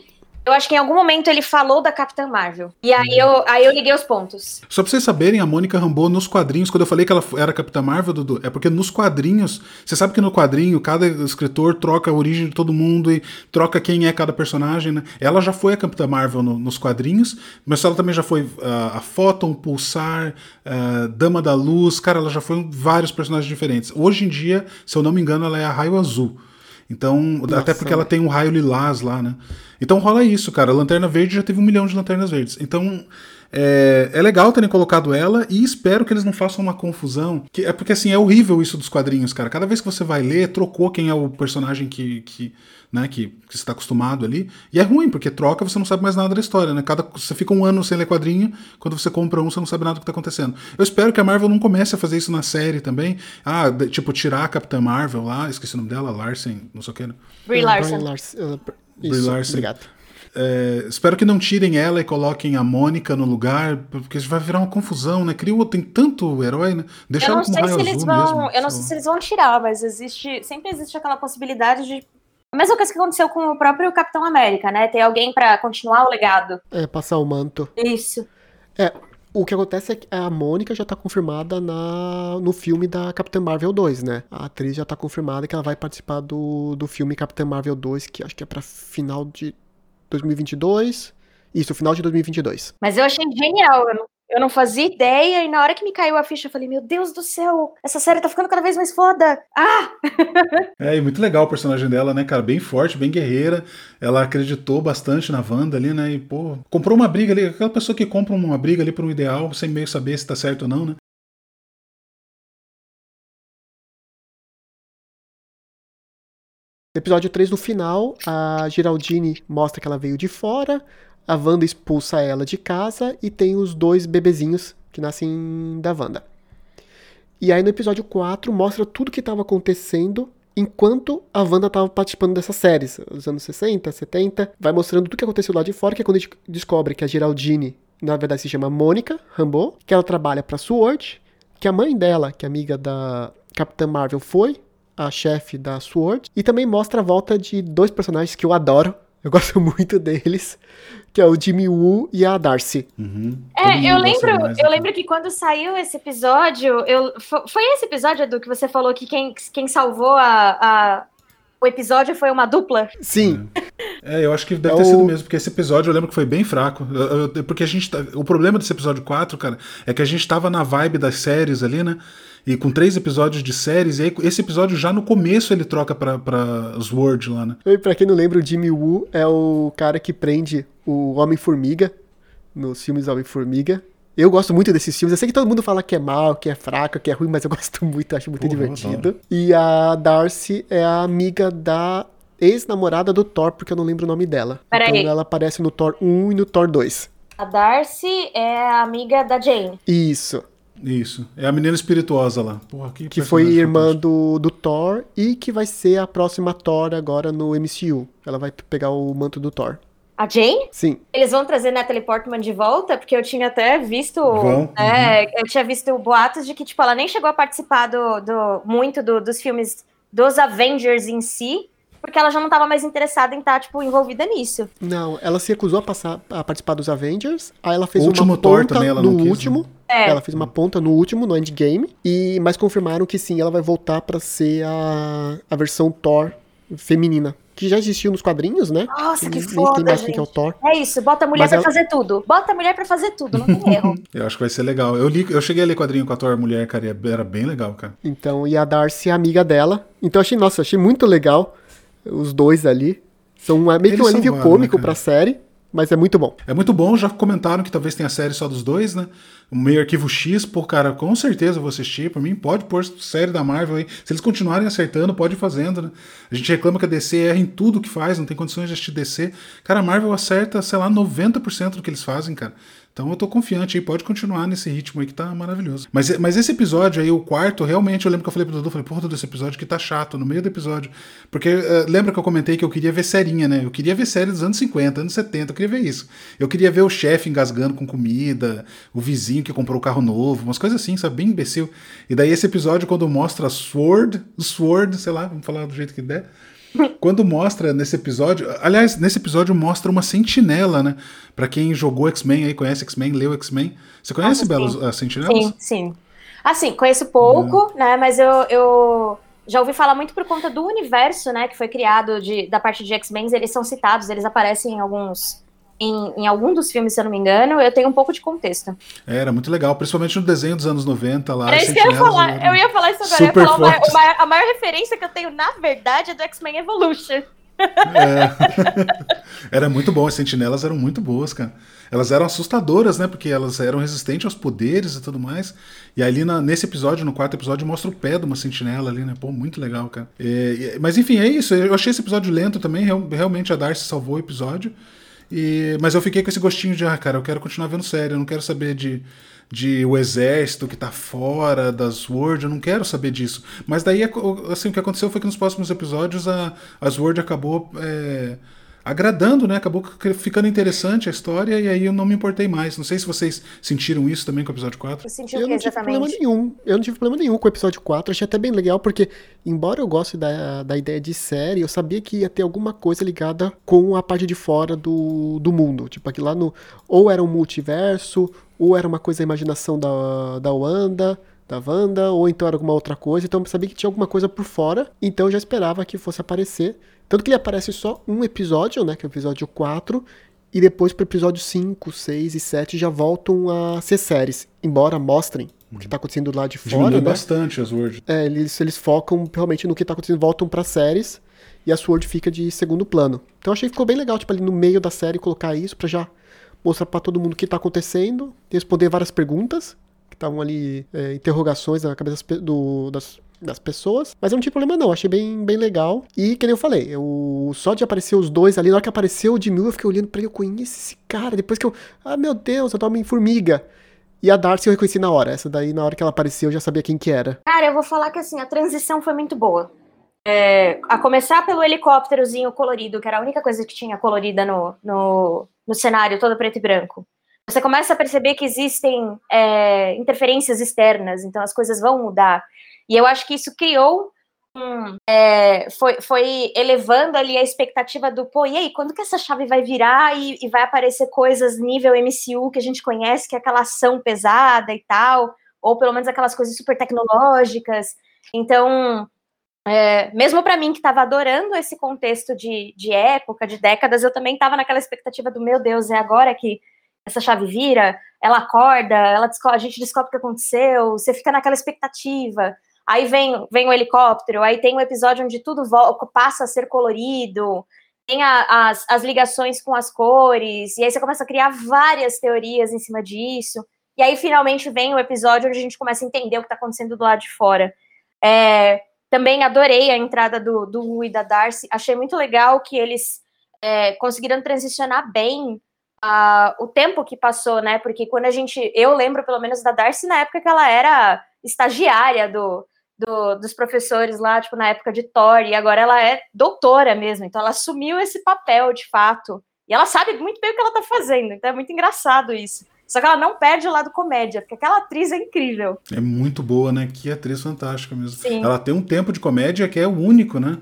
S4: eu acho que em algum momento ele falou da Capitã Marvel. E aí eu, aí eu liguei os pontos.
S3: Só pra vocês saberem, a Mônica Rambeau nos quadrinhos, quando eu falei que ela era Capitã Marvel, Dudu, é porque nos quadrinhos, você sabe que no quadrinho cada escritor troca a origem de todo mundo e troca quem é cada personagem, né? Ela já foi a Capitã Marvel no- nos quadrinhos, mas ela também já foi ah, a Photon, Pulsar, ah, Dama da Luz, cara, ela já foi vários personagens diferentes. Hoje em dia, se eu não me engano, ela é a Raio Azul. Então, até porque ela tem um raio lilás lá, né? Então rola isso, cara. A Lanterna Verde já teve um milhão de lanternas verdes. Então, é, é legal terem colocado ela e espero que eles não façam uma confusão. Que, é porque, assim, é horrível isso dos quadrinhos, cara. Cada vez que você vai ler, trocou quem é o personagem que, que, né, que, que você está acostumado ali. E é ruim, porque troca, você não sabe mais nada da história, né? Cada, você fica um ano sem ler quadrinho, quando você compra um, você não sabe nada do que está acontecendo. Eu espero que a Marvel não comece a fazer isso na série também. Ah, de- tipo, tirar a Capitã Marvel lá, esqueci o nome dela, Larsen, não sei o que, né?
S4: Brie
S1: Ah,
S4: Larson.
S1: Brian Larson.
S3: Brie
S1: Isso,
S3: Larson.
S1: obrigado.
S3: É, espero que não tirem ela e coloquem a Mônica no lugar, porque vai virar uma confusão, né? Cria, tem tanto herói, né? Deixa
S4: Eu
S3: ela
S4: sei
S3: raio
S4: se eles vão.
S3: mesmo.
S4: eu não
S3: sei
S4: se eles vão tirar, mas existe. Sempre existe aquela possibilidade de. A mesma coisa que aconteceu com o próprio Capitão América, né? Ter alguém pra continuar o legado.
S1: É, passar o manto.
S4: Isso.
S1: É, o que acontece é que a Mônica já tá confirmada na, no filme da Capitã Marvel 2, né? A atriz já tá confirmada que ela vai participar do, do filme Capitã Marvel 2, que acho que é pra final de 2022. Isso, final de 2022.
S4: Mas eu achei genial. Eu não, eu não fazia ideia, e na hora que me caiu a ficha, eu falei: Meu Deus do céu, essa série tá ficando cada vez mais foda. Ah!
S3: É, e muito legal o personagem dela, né, cara? Bem forte, bem guerreira. Ela acreditou bastante na Wanda ali, né? E, pô, comprou uma briga ali. Aquela pessoa que compra uma briga ali por um ideal, sem meio saber se tá certo ou não, né?
S1: No episódio 3, no final, a Geraldine mostra que ela veio de fora, a Wanda expulsa ela de casa e tem os dois bebezinhos que nascem da Wanda. E aí no episódio 4 mostra tudo que estava acontecendo enquanto a Wanda estava participando dessas séries, os anos 60, 70, vai mostrando tudo que aconteceu lá de fora, que é quando a gente descobre que a Geraldine, na verdade, se chama Mônica Rambeau, que ela trabalha para Sword, que a mãe dela, que é amiga da Capitã Marvel, foi a chefe da Sword, e também mostra a volta de dois personagens que eu adoro, eu gosto muito deles, que é o Jimmy Woo e a Darcy.
S3: Uhum.
S4: É, eu lembro,
S3: mais,
S4: eu
S3: né?
S4: lembro que quando saiu esse episódio, eu, fo- foi esse episódio, Edu, que você falou que quem, quem salvou a, a- o episódio foi uma dupla?
S1: Sim,
S3: É, eu acho que deve
S1: É
S3: ter
S1: o-
S3: sido mesmo, porque esse episódio eu lembro que foi bem fraco. Eu- eu- Porque a gente. tá- O problema desse episódio 4, cara, é que a gente tava na vibe das séries ali, né? E com três episódios de séries, e aí esse episódio já no começo ele troca pra, pra Sword lá, né?
S1: E pra quem não lembra, o Jimmy Woo é o cara que prende o Homem-Formiga nos filmes Homem-Formiga. Eu gosto muito desses filmes. Eu sei que todo mundo fala que é mal, que é fraco, que é ruim, mas eu gosto muito, acho muito
S3: Porra,
S1: divertido. E a Darcy é a amiga da ex-namorada do Thor, porque eu não lembro o nome dela.
S4: Peraí.
S1: Então ela aparece no Thor 1 e no Thor 2.
S4: A Darcy é a amiga da Jane.
S1: Isso.
S3: Isso. É a menina espirituosa lá. Porra, que
S1: Que foi irmã do, do Thor e que vai ser a próxima Thor agora no MCU. Ela vai pegar o manto do Thor.
S4: A Jane?
S1: Sim.
S4: Eles vão trazer Natalie Portman de volta? Porque eu tinha até visto.
S3: Vão,
S4: é, Eu tinha visto boatos de que, tipo, ela nem chegou a participar do, do- muito do- dos filmes dos Avengers em si, porque ela já não tava mais interessada em estar, tipo, envolvida nisso.
S1: Não, ela se recusou a, passar, a participar dos Avengers. Aí ela fez
S3: O último
S1: uma
S3: Thor
S1: ponta
S3: também ela
S1: no
S3: não quis,
S1: último.
S3: né?
S4: É.
S1: Ela fez uma ponta no último, no Endgame. E, mas confirmaram que sim, ela vai voltar pra ser a, a versão Thor feminina. Que já existiu nos quadrinhos, né?
S4: Nossa, que
S1: tem
S4: foda,
S1: mais
S4: gente.
S1: que é o Thor.
S4: É isso, bota a mulher
S1: Mas
S4: pra
S1: ela-
S4: fazer tudo. Bota a mulher pra fazer tudo, não tem erro.
S3: Eu acho que vai ser legal. Eu, li, eu cheguei a ler quadrinho com a Thor Mulher, cara, e era bem legal, cara.
S1: Então, e a Darcy é amiga dela. Então, achei, nossa, achei muito legal os dois ali. São uma- meio que um alívio
S3: salvaram,
S1: cômico
S3: né,
S1: pra série, mas é muito bom.
S3: É muito bom, já comentaram que talvez tenha série só dos dois, né? Meio arquivo X, pô, cara, com certeza eu vou assistir. Por mim, pode pôr série da Marvel aí. Se eles continuarem acertando, pode ir fazendo, né? A gente reclama que a DC erra em tudo que faz, não tem condições de assistir DC. Cara, a Marvel acerta, sei lá, 90% do que eles fazem, cara. Então eu tô confiante aí, pode continuar nesse ritmo aí que tá maravilhoso. Mas, mas esse episódio aí, o quarto, realmente eu lembro que eu falei pro Dudu, falei, porra, Dudu, esse episódio que tá chato, no meio do episódio. Porque eh, lembra que eu comentei que eu queria ver serinha, né? Eu queria ver série dos anos 50, anos 70, eu queria ver isso. Eu queria ver o chefe engasgando com comida, o vizinho vizinho que comprou o carro novo, umas coisas assim, sabe? Bem imbecil. E daí esse episódio, quando mostra Sword, Sword, sei lá, vamos falar do jeito que der. Quando mostra nesse episódio, aliás, nesse episódio mostra uma sentinela, né? Pra quem jogou X-Men aí, conhece X-Men, leu X-Men. Você conhece,
S4: Ah,
S3: as sentinelas?
S4: Sim, sim. Assim, conheço pouco, né? Mas eu, eu já ouvi falar muito por conta do universo, né? Que foi criado de, da parte de X-Men. Eles são citados, eles aparecem em alguns. Em, em algum dos filmes, se eu não me engano, eu tenho um pouco de contexto.
S3: É, Era muito legal, principalmente no desenho dos anos 90 lá.
S4: Era isso que eu ia falar. Eu ia falar isso agora. Eu ia
S3: super
S4: falar o maior- a maior referência que eu tenho, na verdade, é do X-Men Evolution.
S3: É. Era muito bom, as sentinelas eram muito boas, cara. Elas eram assustadoras, né? Porque elas eram resistentes aos poderes e tudo mais. E ali na- nesse episódio, no quarto episódio, mostra o pé de uma sentinela ali, né? Pô, muito legal, cara. É, mas enfim, é isso. Eu achei esse episódio lento também. real- realmente a Darcy salvou o episódio. E- mas eu fiquei com esse gostinho de, ah, cara, eu quero continuar vendo série. Eu não quero saber de, de o exército que tá fora das Sword. Eu não quero saber disso. Mas daí, assim, o que aconteceu foi que nos próximos episódios a, a Sword acabou. é, agradando, né? Acabou ficando interessante a história e aí eu não me importei mais. Não sei se vocês sentiram isso também com o episódio 4.
S4: Eu senti o
S1: Eu
S4: que
S1: não tive problema nenhum. Eu não tive problema nenhum com o episódio 4. Achei até bem legal, porque, embora eu goste da, da ideia de série, eu sabia que ia ter alguma coisa ligada com a parte de fora do, do mundo. Tipo, aqui lá no. Ou era um multiverso, ou era uma coisa da imaginação da, da Wanda. Da Wanda, ou então era alguma outra coisa. Então eu sabia que tinha alguma coisa por fora. Então eu já esperava que fosse aparecer. Tanto que ele aparece só um episódio, né? Que é o episódio 4. E depois pro episódio 5, 6 e 7 já voltam a ser séries. Embora mostrem o que tá acontecendo lá de fora,
S3: Diminuiu
S1: né?
S3: bastante as Word.
S1: É, eles, eles focam realmente no que tá acontecendo, voltam pra séries. E a Sword fica de segundo plano. Então eu achei que ficou bem legal, tipo, ali no meio da série colocar isso pra já mostrar pra todo mundo o que tá acontecendo. Responder várias perguntas estavam ali, é, interrogações na cabeça do- das, das pessoas. Mas eu não tive problema não, achei bem, bem legal. E, que nem eu falei, eu, só de aparecer os dois ali, na hora que apareceu o mil, eu fiquei olhando pra ele, eu conheço esse cara. Depois que eu, ah meu Deus, eu tava em formiga. E a Darcy eu reconheci na hora. Essa daí, na hora que ela apareceu, eu já sabia quem que era.
S4: Cara, eu vou falar que assim, a transição foi muito boa. É, a começar pelo helicópterozinho colorido, que era a única coisa que tinha colorida no, no, no cenário, todo preto e branco. Você começa a perceber que existem é, interferências externas, então as coisas vão mudar. E eu acho que isso criou é, foi, foi elevando ali a expectativa do, pô, e aí, quando que essa chave vai virar e, e vai aparecer coisas nível MCU que a gente conhece, que é aquela ação pesada e tal, ou pelo menos aquelas coisas super tecnológicas. Então, é, mesmo para mim que estava adorando esse contexto de, de época, de décadas, eu também estava naquela expectativa do meu Deus, é agora que essa chave vira, ela acorda, ela a gente descobre o que aconteceu, você fica naquela expectativa. Aí vem, vem o helicóptero, aí tem um episódio onde tudo passa a ser colorido, tem a- as, as ligações com as cores, e aí você começa a criar várias teorias em cima disso. E aí finalmente vem o episódio onde a gente começa a entender o que está acontecendo do lado de fora. É, também adorei a entrada do, do Wu e da Darcy. Achei muito legal que eles é, conseguiram transicionar bem ah, o tempo que passou, né? Porque quando a gente. Eu lembro, pelo menos, da Darcy na época que ela era estagiária do, do- dos professores lá, tipo, na época de Thor, e agora ela é doutora mesmo. Então ela assumiu esse papel de fato. E ela sabe muito bem o que ela tá fazendo. Então é muito engraçado isso. Só que ela não perde o lado comédia, porque aquela atriz é incrível.
S3: É muito boa, né? Que atriz fantástica mesmo.
S4: Sim.
S3: Ela tem um tempo de comédia que é o único, né?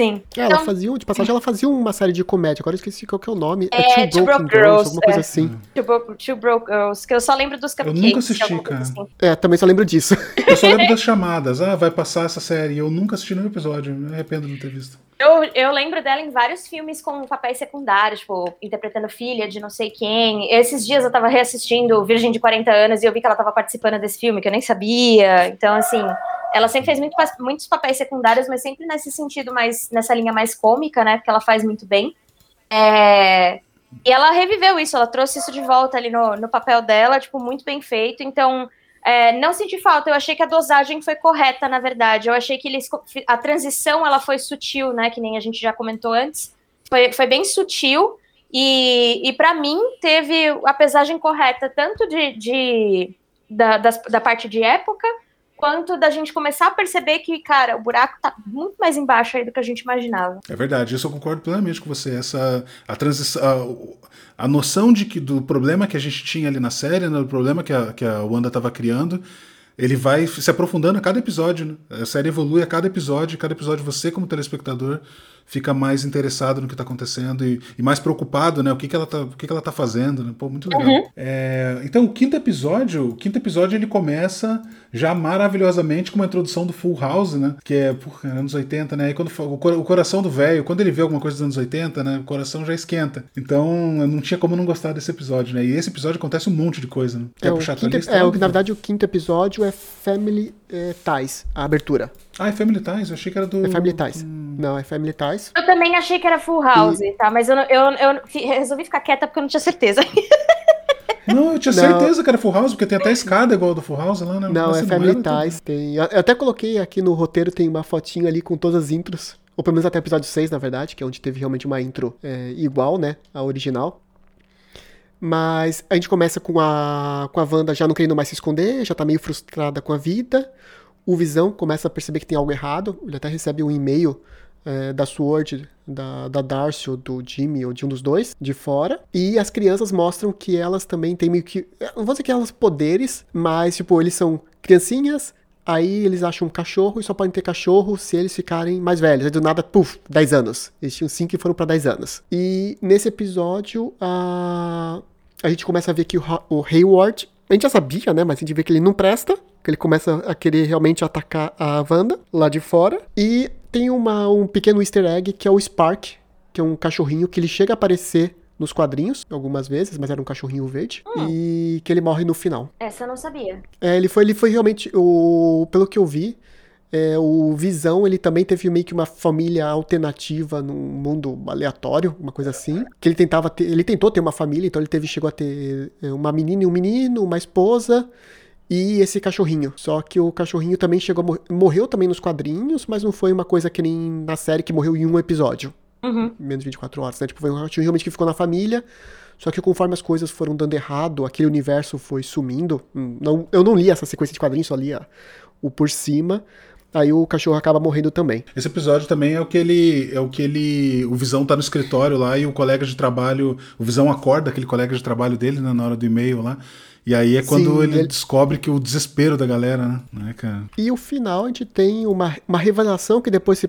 S4: Sim.
S1: É, ela
S4: Então-
S1: fazia, de passagem, ela fazia uma série de comédia, agora eu esqueci qual que é o nome.
S4: É, Two Broke Girls,
S1: alguma coisa
S4: é.
S1: assim.
S4: Two Broke, Two Broke Girls, que eu só lembro dos cupcakes.
S3: nunca assisti, cara.
S4: assim.
S1: É, também só lembro disso.
S3: Eu só lembro das chamadas. Ah, vai passar essa série. Eu nunca assisti nenhum episódio. Me arrependo de não ter visto.
S4: Eu, eu lembro dela em vários filmes com papéis secundários, tipo, interpretando filha de não sei quem. Esses dias eu tava reassistindo Virgem de 40 anos e eu vi que ela tava participando desse filme, que eu nem sabia. Então, assim, ela sempre fez muito, muitos papéis secundários, mas sempre nesse sentido mais, nessa linha mais cômica, né? Porque ela faz muito bem. É, E ela reviveu isso, ela trouxe isso de volta ali no, no papel dela, tipo, muito bem feito. Então, é, não senti falta, eu achei que a dosagem foi correta, na verdade. Eu achei que eles. A transição ela foi sutil, né? Que nem a gente já comentou antes. Foi, foi bem sutil. E, e para mim, teve a pesagem correta, tanto de, de da, das- da parte de época, quanto da gente começar a perceber que, cara, o buraco tá muito mais embaixo aí do que a gente imaginava.
S3: É verdade, isso eu concordo plenamente com você. Essa a transição, a, a noção de que do problema que a gente tinha ali na série, né, do problema que a, que a Wanda estava criando, ele vai se aprofundando a cada episódio. Né? A série evolui a cada episódio, cada episódio você como telespectador fica mais interessado no que está acontecendo e, e, mais preocupado, né? O que, que ela tá, o que, que ela tá fazendo, né? Pô, muito legal. Uhum. É, então, o quinto episódio, o quinto episódio ele começa já maravilhosamente com uma introdução do Full House, né? Que é, porra, anos 80, né? E quando o coração do velho, quando ele vê alguma coisa dos anos 80, né? O coração já esquenta. Então, não tinha como não gostar desse episódio, né? E esse episódio acontece um monte de coisa, né?
S1: Quer é, puxar quinto, lista, é, o, na verdade, o quinto episódio é Family é, Ties, a abertura.
S3: Ah, é Family Ties? Eu achei que era do.
S1: É Family Ties. Hum. Não, é Family Ties.
S4: Eu também achei que era Full House, e... tá? Mas eu, eu, eu resolvi ficar quieta porque eu não tinha certeza.
S3: Não, eu tinha não. certeza que era Full House, porque tem até escada igual do Full House lá, né?
S1: Não, é Family Ties. Tem... Eu até coloquei aqui no roteiro, tem uma fotinha ali com todas as intros. Ou pelo menos até o episódio 6, na verdade, que é onde teve realmente uma intro é, igual, né? A original. Mas a gente começa com a, com a Wanda já não querendo mais se esconder, já tá meio frustrada com a vida. O Visão começa a perceber que tem algo errado. Ele até recebe um e-mail é, da Sword, da, da Darcy ou do Jimmy ou de um dos dois, de fora. E as crianças mostram que elas também têm meio que. Não vou dizer que elas poderes, mas, tipo, eles são criancinhas. Aí eles acham um cachorro e só podem ter cachorro se eles ficarem mais velhos. Aí do nada, puf, 10 anos. Eles tinham 5 e foram para 10 anos. E nesse episódio, a, a gente começa a ver que o, o Hayward. A gente já sabia, né? Mas a gente vê que ele não presta. Que ele começa a querer realmente atacar a Wanda lá de fora. E tem uma, um pequeno easter egg que é o Spark, que é um cachorrinho que ele chega a aparecer nos quadrinhos algumas vezes, mas era um cachorrinho verde. Hum. E que ele morre no final.
S4: Essa eu não sabia.
S1: É, ele foi, ele foi realmente. O, pelo que eu vi, é, o Visão, ele também teve meio que uma família alternativa num mundo aleatório, uma coisa assim. Que ele tentava ter, ele tentou ter uma família, então ele teve, chegou a ter é, uma menina e um menino, uma esposa e esse cachorrinho. Só que o cachorrinho também chegou mor morreu também nos quadrinhos, mas não foi uma coisa que nem na série que morreu em um episódio.
S4: Uhum.
S1: Menos de 24 horas, né? Tipo, foi um cachorro realmente que ficou na família. Só que conforme as coisas foram dando errado, aquele universo foi sumindo. Hum, não, eu não li essa sequência de quadrinhos, só li a, o por cima aí o cachorro acaba morrendo também.
S3: Esse episódio também é o que ele. É o que ele. O Visão tá no escritório lá e o colega de trabalho. O Visão acorda aquele colega de trabalho dele, né, na hora do e-mail lá. E aí é quando Sim, ele, ele, descobre que o desespero da galera, né? né cara?
S1: E o final a gente tem uma, uma revelação que depois se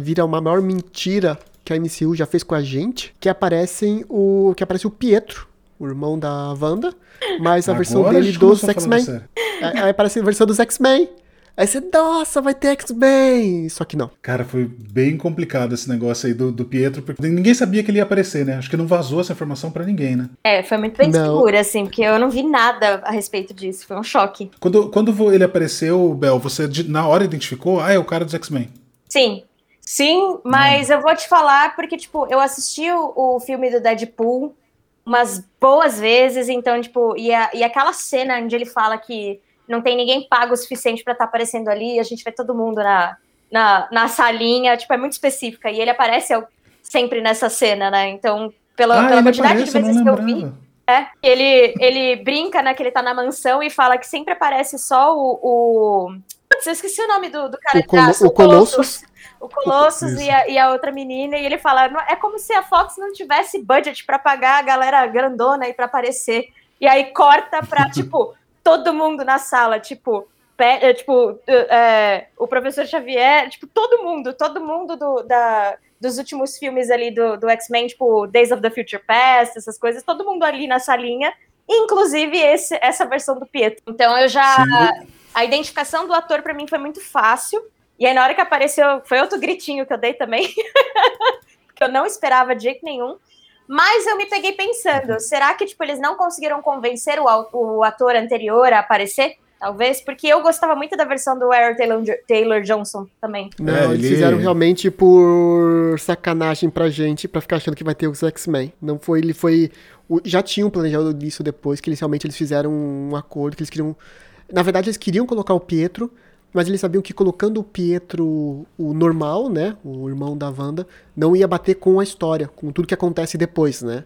S1: vira uma maior mentira que a MCU já fez com a gente, que aparecem o que aparece o Pietro, o irmão da Wanda, mas a Agora versão dele dos X-Men. Aí aparece a versão dos X-Men. Aí você, nossa, vai ter X-Men! Só que não.
S3: Cara, foi bem complicado esse negócio aí do, do Pietro, porque ninguém sabia que ele ia aparecer, né? Acho que não vazou essa informação para ninguém, né?
S4: É, foi muito bem segura, assim, porque eu não vi nada a respeito disso. Foi um choque.
S3: Quando, quando ele apareceu, Bel, você na hora identificou, ah, é o cara dos X-Men.
S4: Sim. Sim, mas hum. eu vou te falar porque, tipo, eu assisti o, o filme do Deadpool umas boas vezes, então, tipo, e, a, e aquela cena onde ele fala que não tem ninguém pago o suficiente para estar tá aparecendo ali, a gente vê todo mundo na, na, na salinha, tipo, é muito específica, e ele aparece sempre nessa cena, né? Então, pela, ah, pela quantidade aparece, de vezes que eu vi. É, ele, ele brinca, né, que ele tá na mansão e fala que sempre aparece só o. o... Putz, eu esqueci o nome do, do cara
S1: o, colo o, o Colossus.
S4: O Colossus e a, e a, outra menina, e ele fala: é como se a Fox não tivesse budget para pagar a galera grandona e para aparecer. E aí corta pra, tipo, todo mundo na sala, tipo, é, tipo, é, o professor Xavier, tipo, todo mundo, todo mundo do, da, dos últimos filmes ali do, do X-Men, tipo, Days of the Future Past, essas coisas, todo mundo ali na salinha, inclusive esse, essa versão do Pietro. Então eu já. Sim. A identificação do ator para mim foi muito fácil. E aí, na hora que apareceu, foi outro gritinho que eu dei também, que eu não esperava de jeito nenhum. Mas eu me peguei pensando, será que tipo eles não conseguiram convencer o, o ator anterior a aparecer? Talvez, porque eu gostava muito da versão do Aaron Taylor, Taylor Johnson também.
S1: Não, é, eles ele... fizeram realmente por sacanagem pra gente, pra ficar achando que vai ter os X-Men. Não foi, ele foi. Já tinham planejado isso depois, que eles realmente eles fizeram um acordo, que eles queriam. Na verdade, eles queriam colocar o Pietro, mas eles sabiam que colocando o Pietro, o normal, né, o irmão da Wanda, não ia bater com a história, com tudo que acontece depois, né?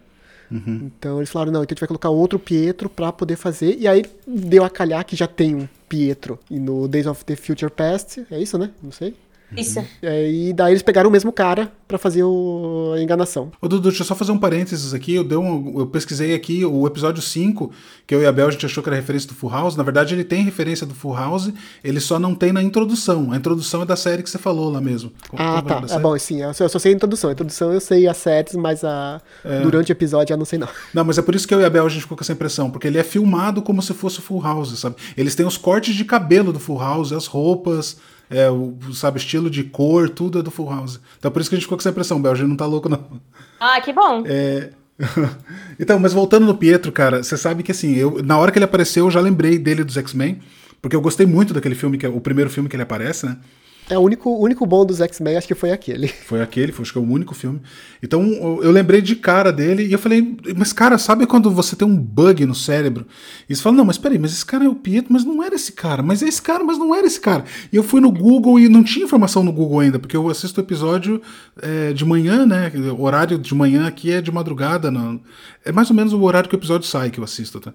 S1: Uhum. Então eles falaram, não, então a gente vai colocar outro Pietro pra poder fazer, e aí deu a calhar que já tem um Pietro. E no Days of the Future Past, é isso, né? Não sei.
S4: Isso.
S1: É, e daí eles pegaram o mesmo cara pra fazer o- a enganação.
S3: Ô, Dudu, deixa eu só fazer um parênteses aqui. Eu, dei um- eu pesquisei aqui o episódio 5, que eu e a Bel a gente achou que era referência do Full House. Na verdade, ele tem referência do Full House, ele só não tem na introdução. A introdução é da série que você falou lá mesmo.
S1: Ah,
S3: é
S1: tá. É bom, sim. Eu só, eu só sei a introdução. A introdução eu sei as séries, mas a...
S3: É.
S1: durante o episódio eu não sei não.
S3: Não, mas é por isso que eu e a Bel a gente ficou com essa impressão, porque ele é filmado como se fosse o Full House, sabe? Eles têm os cortes de cabelo do Full House, as roupas, é, o, sabe, estilo de cor, tudo é do Full House. Então por isso que a gente ficou com essa impressão, Bel, a gente não tá louco, não.
S4: Ah, que bom.
S3: É. então, mas voltando no Pietro, cara, você sabe que assim, eu, na hora que ele apareceu, eu já lembrei dele dos X-Men, porque eu gostei muito daquele filme, que é o primeiro filme que ele aparece, né?
S1: É o único, único bom dos X-Men, acho que foi aquele.
S3: Foi aquele, foi, acho que é o único filme. Então eu eu lembrei de cara dele e eu falei, mas cara, sabe quando você tem um bug no cérebro? E você fala, não, mas peraí, mas esse cara é o Pietro, mas não era esse cara, mas é esse cara, mas não era esse cara. E eu fui no Google e não tinha informação no Google ainda, porque eu assisto o episódio é, de manhã, né? O horário de manhã aqui é de madrugada, não. É mais ou menos o horário que o episódio sai que eu assisto, tá?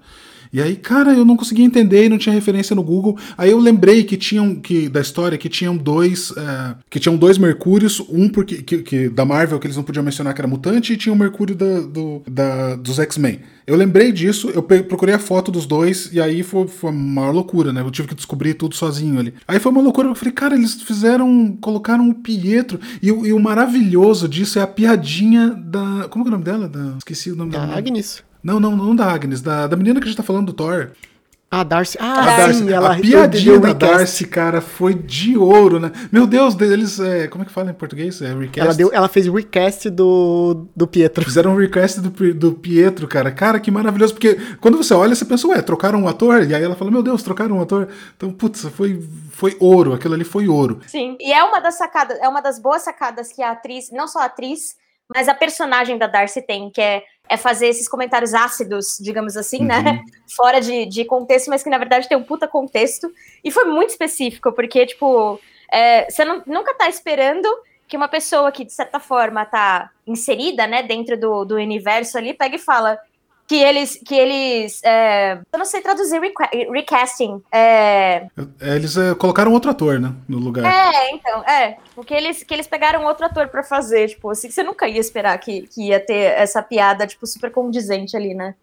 S3: E aí, cara, eu não conseguia entender e não tinha referência no Google. Aí eu lembrei que tinham que da história que tinham dois é, que tinham dois Mercúrios, um porque que, que- da Marvel que eles não podiam mencionar que era mutante e tinha o Mercúrio da, do, da- dos X-Men. Eu lembrei disso, eu procurei a foto dos dois e aí foi, foi uma maior loucura, né? Eu tive que descobrir tudo sozinho ali. Aí foi uma loucura, eu falei, cara, eles fizeram, colocaram o Pietro e, o- e o maravilhoso disso é a piadinha da, como é o nome dela? Da, esqueci o nome
S1: Da
S3: dela.
S1: Agnes.
S3: Não, não, não da Agnes, da, da menina que a gente tá falando do Thor.
S1: Ah, Darcy. Ah,
S3: A, Darcy.
S1: sim, ela
S3: a piadinha da. Darcy, cara, foi de ouro, né? Meu Deus, eles. É, como é que fala em português? É recast?
S1: Ela, deu, ela fez recast do, do Pietro.
S3: Fizeram um request do, do Pietro, cara. Cara, que maravilhoso. Porque quando você olha, você pensa, ué, trocaram um ator? E aí ela fala, meu Deus, trocaram um ator. Então, putz, foi, foi ouro. Aquilo ali foi ouro.
S4: Sim. E é uma das sacadas, é uma das boas sacadas que a atriz, não só a atriz, mas a personagem da Darcy tem, que é, é fazer esses comentários ácidos, digamos assim, né? Fora de, de contexto, mas que na verdade tem um puta contexto. E foi muito específico, porque, tipo, é, você não- nunca tá esperando que uma pessoa que, de certa forma, tá inserida, né, dentro do, do universo ali, pega e fala que eles, que eles, é, eu não sei traduzir reca- recasting, é,
S3: É, Eles é, colocaram outro ator, né? No lugar.
S4: é, então, é. Porque eles, que eles pegaram outro ator pra fazer, tipo, assim, você nunca ia esperar que, que ia ter essa piada, tipo, super condizente ali, né?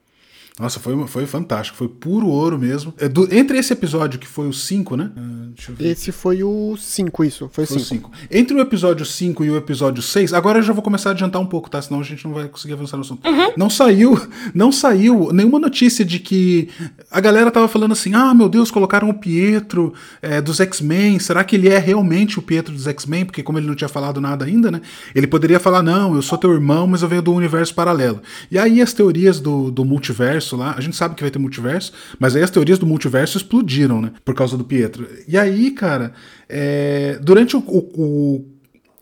S3: Nossa, foi, foi fantástico. Foi puro ouro mesmo. É, do- entre esse episódio, que foi o 5, né? Ah, deixa eu ver.
S1: Esse foi o 5, isso. Foi o
S3: Foi o
S1: 5.
S3: 5. Entre o episódio 5 e o episódio 6, agora eu já vou começar a adiantar um pouco, tá? Senão a gente não vai conseguir avançar no assunto. Não saiu, não saiu nenhuma notícia de que a galera tava falando assim: ah, meu Deus, colocaram o Pietro é, dos X-Men. Será que ele é realmente o Pietro dos X-Men? Porque, como ele não tinha falado nada ainda, né? Ele poderia falar: não, eu sou teu irmão, mas eu venho do universo paralelo. E aí as teorias do, do multiverso lá, a gente sabe que vai ter multiverso, mas aí as teorias do multiverso explodiram, né? Por causa do Pietro. E aí, cara, é, durante o- o- o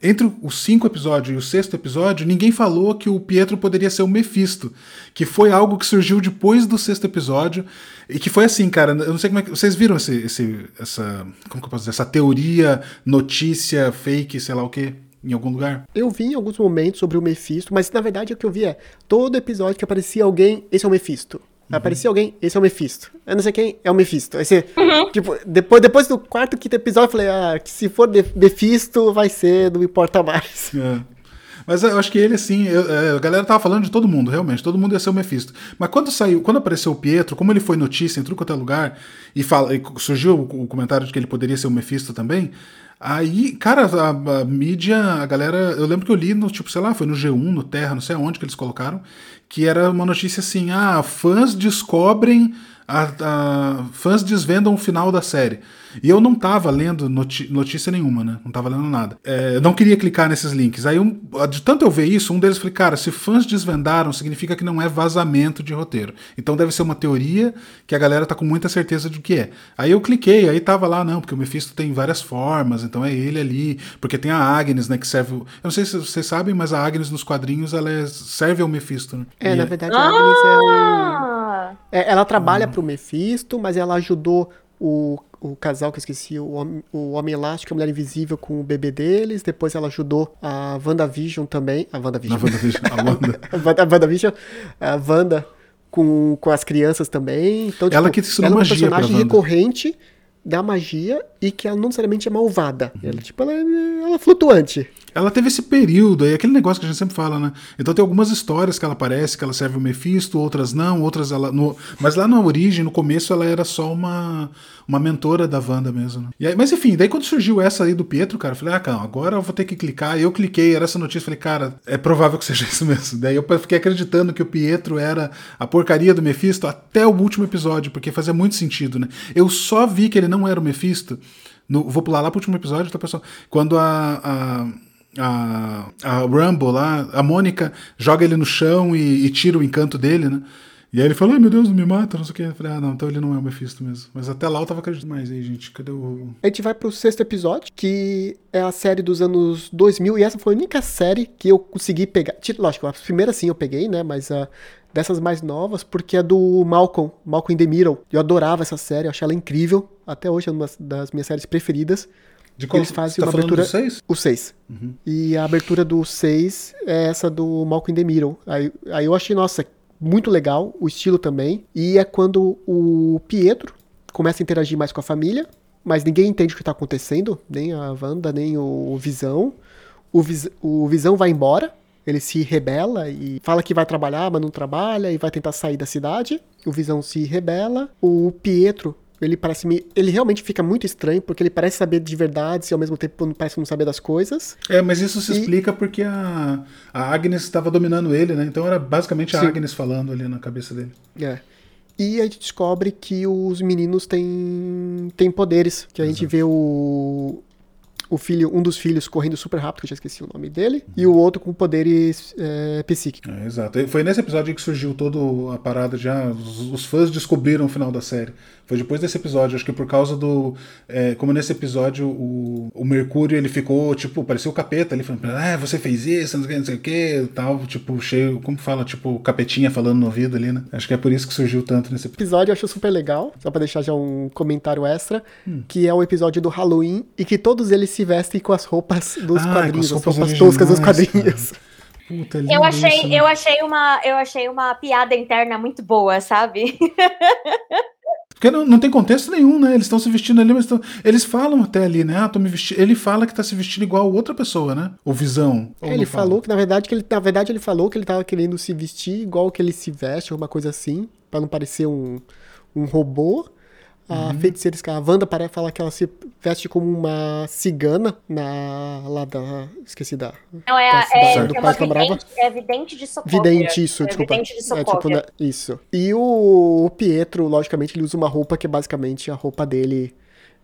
S3: entre os cinco episódios e o sexto episódio, ninguém falou que o Pietro poderia ser o Mephisto, que foi algo que surgiu depois do sexto episódio e que foi assim, cara. Eu não sei como é que vocês viram esse, esse- essa, como que eu posso dizer, essa teoria, notícia, fake, sei lá o que, em algum lugar.
S1: Eu vi em alguns momentos sobre o Mephisto, mas na verdade o que eu vi é todo episódio que aparecia alguém, esse é o Mephisto. Aparecia alguém, esse é o Mephisto. Eu não sei quem, é o Mephisto. Aí você, tipo, depois, depois do quarto, quinto episódio, eu falei, ah, que se for Mephisto, vai ser, não importa mais.
S3: É. Mas eu acho que ele, assim, eu- é, a galera tava falando de todo mundo, realmente, todo mundo ia ser o Mephisto. Mas quando saiu, quando apareceu o Pietro, como ele foi notícia em tudo quanto é lugar, e, fala, e surgiu o, o comentário de que ele poderia ser o Mephisto também, aí, cara, a, a mídia, a galera, eu lembro que eu li no, tipo, sei lá, foi no G1, no Terra, não sei aonde que eles colocaram, que era uma notícia assim, ah, fãs descobrem a- a- fãs desvendam o final da série. E eu não tava lendo notícia nenhuma, né? Não tava lendo nada. É, eu não queria clicar nesses links. Aí, um- de tanto eu ver isso, um deles falei, cara, se fãs desvendaram, significa que não é vazamento de roteiro. Então deve ser uma teoria que a galera tá com muita certeza de que é. Aí eu cliquei, aí tava lá, não, porque o Mephisto tem várias formas, então é ele ali. Porque tem a Agnes, né, que serve. o- Eu não sei se vocês sabem, mas a Agnes nos quadrinhos ela é- serve ao Mephisto, né?
S1: É,
S3: E
S1: na verdade, a Agnes é É, ela trabalha pro Mephisto, mas ela ajudou o, o casal que eu esqueci, o, Hom- o Homem Elástico e a Mulher Invisível com o bebê deles. Depois ela ajudou a WandaVision também. A WandaVision.
S3: WandaVision, a Wanda.
S1: a Wanda- a WandaVision. A Wanda com, com as crianças também. Então,
S3: Ela
S1: tipo,
S3: que ensinou
S1: ela é uma
S3: magia
S1: personagem recorrente da magia e que ela não necessariamente é malvada. Ela, tipo, ela é, ela é flutuante.
S3: Ela teve esse período aí, aquele negócio que a gente sempre fala, né? Então tem algumas histórias que ela aparece, que ela serve o Mephisto, outras não, outras ela. No, mas lá na origem, no começo, ela era só uma, uma mentora da Wanda mesmo. Né? E aí, mas enfim, daí quando surgiu essa aí do Pietro, cara, eu falei, ah, calma, agora eu vou ter que clicar. Eu cliquei, era essa notícia, falei, cara, é provável que seja isso mesmo. Daí eu fiquei acreditando que o Pietro era a porcaria do Mephisto até o último episódio, porque fazia muito sentido, né? Eu só vi que ele não era o Mephisto. No, vou pular lá pro último episódio, tá, pessoal? Quando a, a a, a Rumble lá, a Mônica joga ele no chão e, e, tira o encanto dele, né? E aí ele falou, ai meu Deus, não me mata, não sei o que. Eu falei, ah, não, então ele não é o Mephisto mesmo. Mas até lá eu tava acreditando mais aí, gente. Cadê o.
S1: A gente vai pro sexto episódio, que é a série dos anos 2000, e essa foi a única série que eu consegui pegar. Lógico, a primeira sim eu peguei, né? Mas a. Dessas mais novas, porque é do Malcolm, Malcolm in the Middle. Eu adorava essa série, eu achei ela incrível. Até hoje é uma das minhas séries preferidas.
S3: De qual,
S1: Eles fazem
S3: tá
S1: uma abertura.
S3: Do seis?
S1: O 6. Uhum. E a abertura do 6 é essa do Malcolm in the Middle. Aí, aí eu achei, nossa, muito legal, o estilo também. E é quando o Pietro começa a interagir mais com a família, mas ninguém entende o que está acontecendo, nem a Wanda, nem o Visão. O, Vis o Visão vai embora, ele se rebela e fala que vai trabalhar, mas não trabalha e vai tentar sair da cidade. O Visão se rebela. O Pietro ele parece me. Ele realmente fica muito estranho, porque ele parece saber de verdade e ao mesmo tempo parece não saber das coisas.
S3: É, mas isso se e... explica porque a, a Agnes estava dominando ele, né? Então era basicamente a Sim. Agnes falando ali na cabeça dele.
S1: É. E a gente descobre que os meninos têm, têm poderes. Que a Exato. gente vê o, o filho, um dos filhos correndo super rápido, que eu já esqueci o nome dele, e o outro com poderes é, psíquicos.
S3: É, exato. Foi nesse episódio que surgiu toda a parada já. Os, os, fãs descobriram o final da série. Foi depois desse episódio, acho que por causa do. É, como nesse episódio o, o Mercúrio ele ficou, tipo, parecia o capeta ali, falando, ah, você fez isso, não sei o que, não sei o que, tal, tipo, cheio, como fala, tipo, capetinha falando no ouvido ali, né? Acho que é por isso que surgiu tanto nesse
S1: episódio. episódio eu acho super legal, só pra deixar já um comentário extra, hum. que é o episódio do Halloween e que todos eles se vestem com as roupas dos ah, quadrinhos, as roupas, roupas toscas dos quadrinhos.
S4: Puta, é eu achei, isso, né? eu achei uma, eu achei uma piada interna muito boa, sabe?
S3: Porque não, não tem contexto nenhum, né? Eles estão se vestindo ali, mas tão... eles falam até ali, né? Ah, tô me vestindo. Ele fala que tá se vestindo igual outra pessoa, né? O Visão.
S1: ele falou que, na verdade, que ele, na verdade, ele falou que ele tava querendo se vestir igual que ele se veste, alguma coisa assim, para não parecer um, um robô. A uhum. feiticeira, a Wanda parece falar que ela se veste como uma cigana na lá da. Esqueci da.
S4: Não, é, da, é, é, do é, uma vidente, é vidente de socorro.
S1: Vidente, isso, é desculpa. Vidente de socorro. É, tipo, né, isso. E o, o Pietro, logicamente, ele usa uma roupa que é basicamente a roupa dele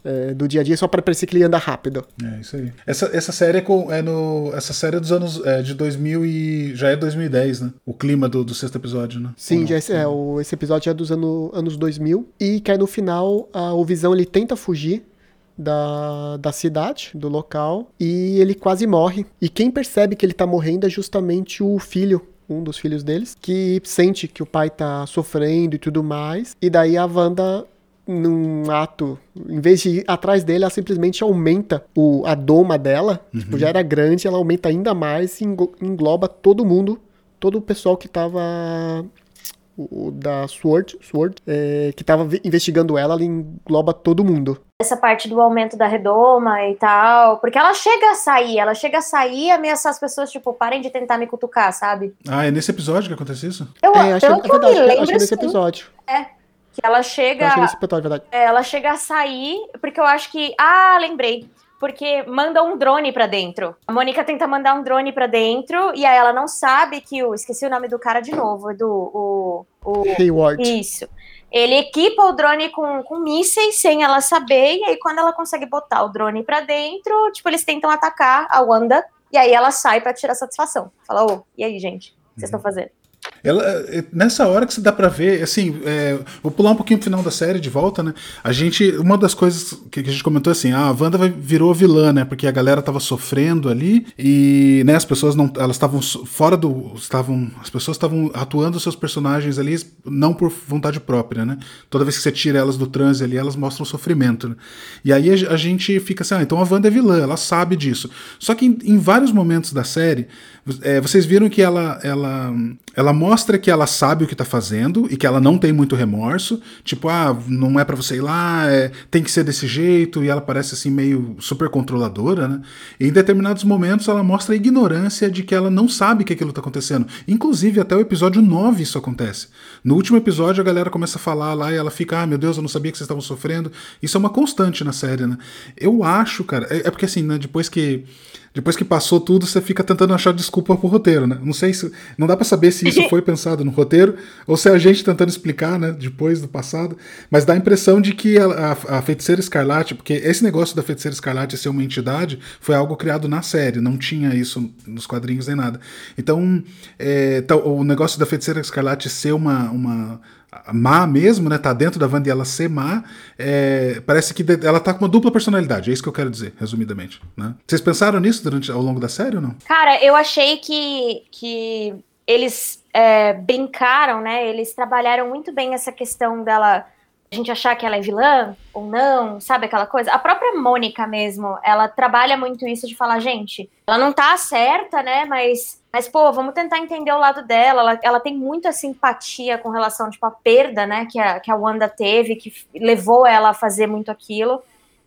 S1: é, do dia a dia só para parecer que ele anda rápido.
S3: É isso aí. Essa, essa série é, com, é no essa série é dos anos é, de 2000 e já é 2010, né? O clima do, do sexto episódio, né?
S1: Sim, já é, o, esse episódio é dos ano, anos 2000 e que aí no final a, o Visão ele tenta fugir da, da cidade, do local, e ele quase morre. E quem percebe que ele tá morrendo é justamente o filho um dos filhos deles, que sente que o pai tá sofrendo e tudo mais. E daí a Wanda num ato, em vez de ir atrás dele, ela simplesmente aumenta o, a doma dela. Uhum. Tipo, já era grande, ela aumenta ainda mais e engloba todo mundo, todo o pessoal que tava. O, da Sword, Sword é, que tava investigando ela, ela engloba todo mundo.
S4: Essa parte do aumento da redoma e tal, porque ela chega a sair, ela chega a sair e ameaçar as pessoas, tipo, parem de tentar me cutucar, sabe?
S3: Ah, é nesse episódio que acontece isso?
S1: Eu, é, acho, que, é verdade, acho que é nesse episódio.
S4: É, que ela chega. É, ela chega a sair, porque eu acho que. Ah, lembrei. Porque manda um drone para dentro. A Mônica tenta mandar um drone para dentro e aí ela não sabe que o. Esqueci o nome do cara de novo, do. O, o,
S1: Hayward.
S4: Isso. Ele equipa o drone com, com mísseis sem ela saber, e aí quando ela consegue botar o drone para dentro, tipo, eles tentam atacar a Wanda, e aí ela sai para tirar satisfação. Fala, ô, e aí, gente? O que vocês estão fazendo?
S3: Ela, é, nessa hora que você dá para ver, assim, é, vou pular um pouquinho pro final da série de volta, né? A gente, uma das coisas que, a gente comentou assim, ah, a Wanda virou vilã, né? Porque a galera tava sofrendo ali e, né, as pessoas não, elas estavam fora do, estavam, as pessoas estavam atuando seus personagens ali não por vontade própria, né? Toda vez que você tira elas do transe ali, elas mostram sofrimento, né? E aí a, a, gente fica assim, ah, então a Wanda é vilã, ela sabe disso. Só que em, em vários momentos da série, é, vocês viram que ela, ela ela mostra que ela sabe o que tá fazendo e que ela não tem muito remorso. Tipo, ah, não é para você ir lá, é, tem que ser desse jeito. E ela parece assim meio super controladora, né? E em determinados momentos ela mostra a ignorância de que ela não sabe que aquilo tá acontecendo. Inclusive, até o episódio 9 isso acontece. No último episódio a galera começa a falar lá e ela fica, ah, meu Deus, eu não sabia que vocês estavam sofrendo. Isso é uma constante na série, né? Eu acho, cara, é, é porque assim, né, depois que depois que passou tudo, você fica tentando achar desculpa pro roteiro, né? Não sei se. Não dá para saber se isso foi pensado no roteiro ou se é a gente tentando explicar, né? Depois do passado. Mas dá a impressão de que a, a, a Feiticeira Escarlate, porque esse negócio da Feiticeira Escarlate ser uma entidade foi algo criado na série, não tinha isso nos quadrinhos nem nada. Então, é, o negócio da Feiticeira Escarlate ser uma, uma má mesmo, né? Tá dentro da Wanda e ela ser má, é, parece que ela tá com uma dupla personalidade. É isso que eu quero dizer, resumidamente. Né? Vocês pensaram nisso durante ao longo da série ou não?
S4: Cara, eu achei que, que eles é, brincaram, né? Eles trabalharam muito bem essa questão dela a gente achar que ela é vilã ou não, sabe aquela coisa? A própria Mônica mesmo, ela trabalha muito isso de falar, gente, ela não tá certa, né? Mas, mas pô, vamos tentar entender o lado dela. Ela, ela tem muita simpatia com relação, tipo, à perda, né, que a, que a Wanda teve, que levou ela a fazer muito aquilo.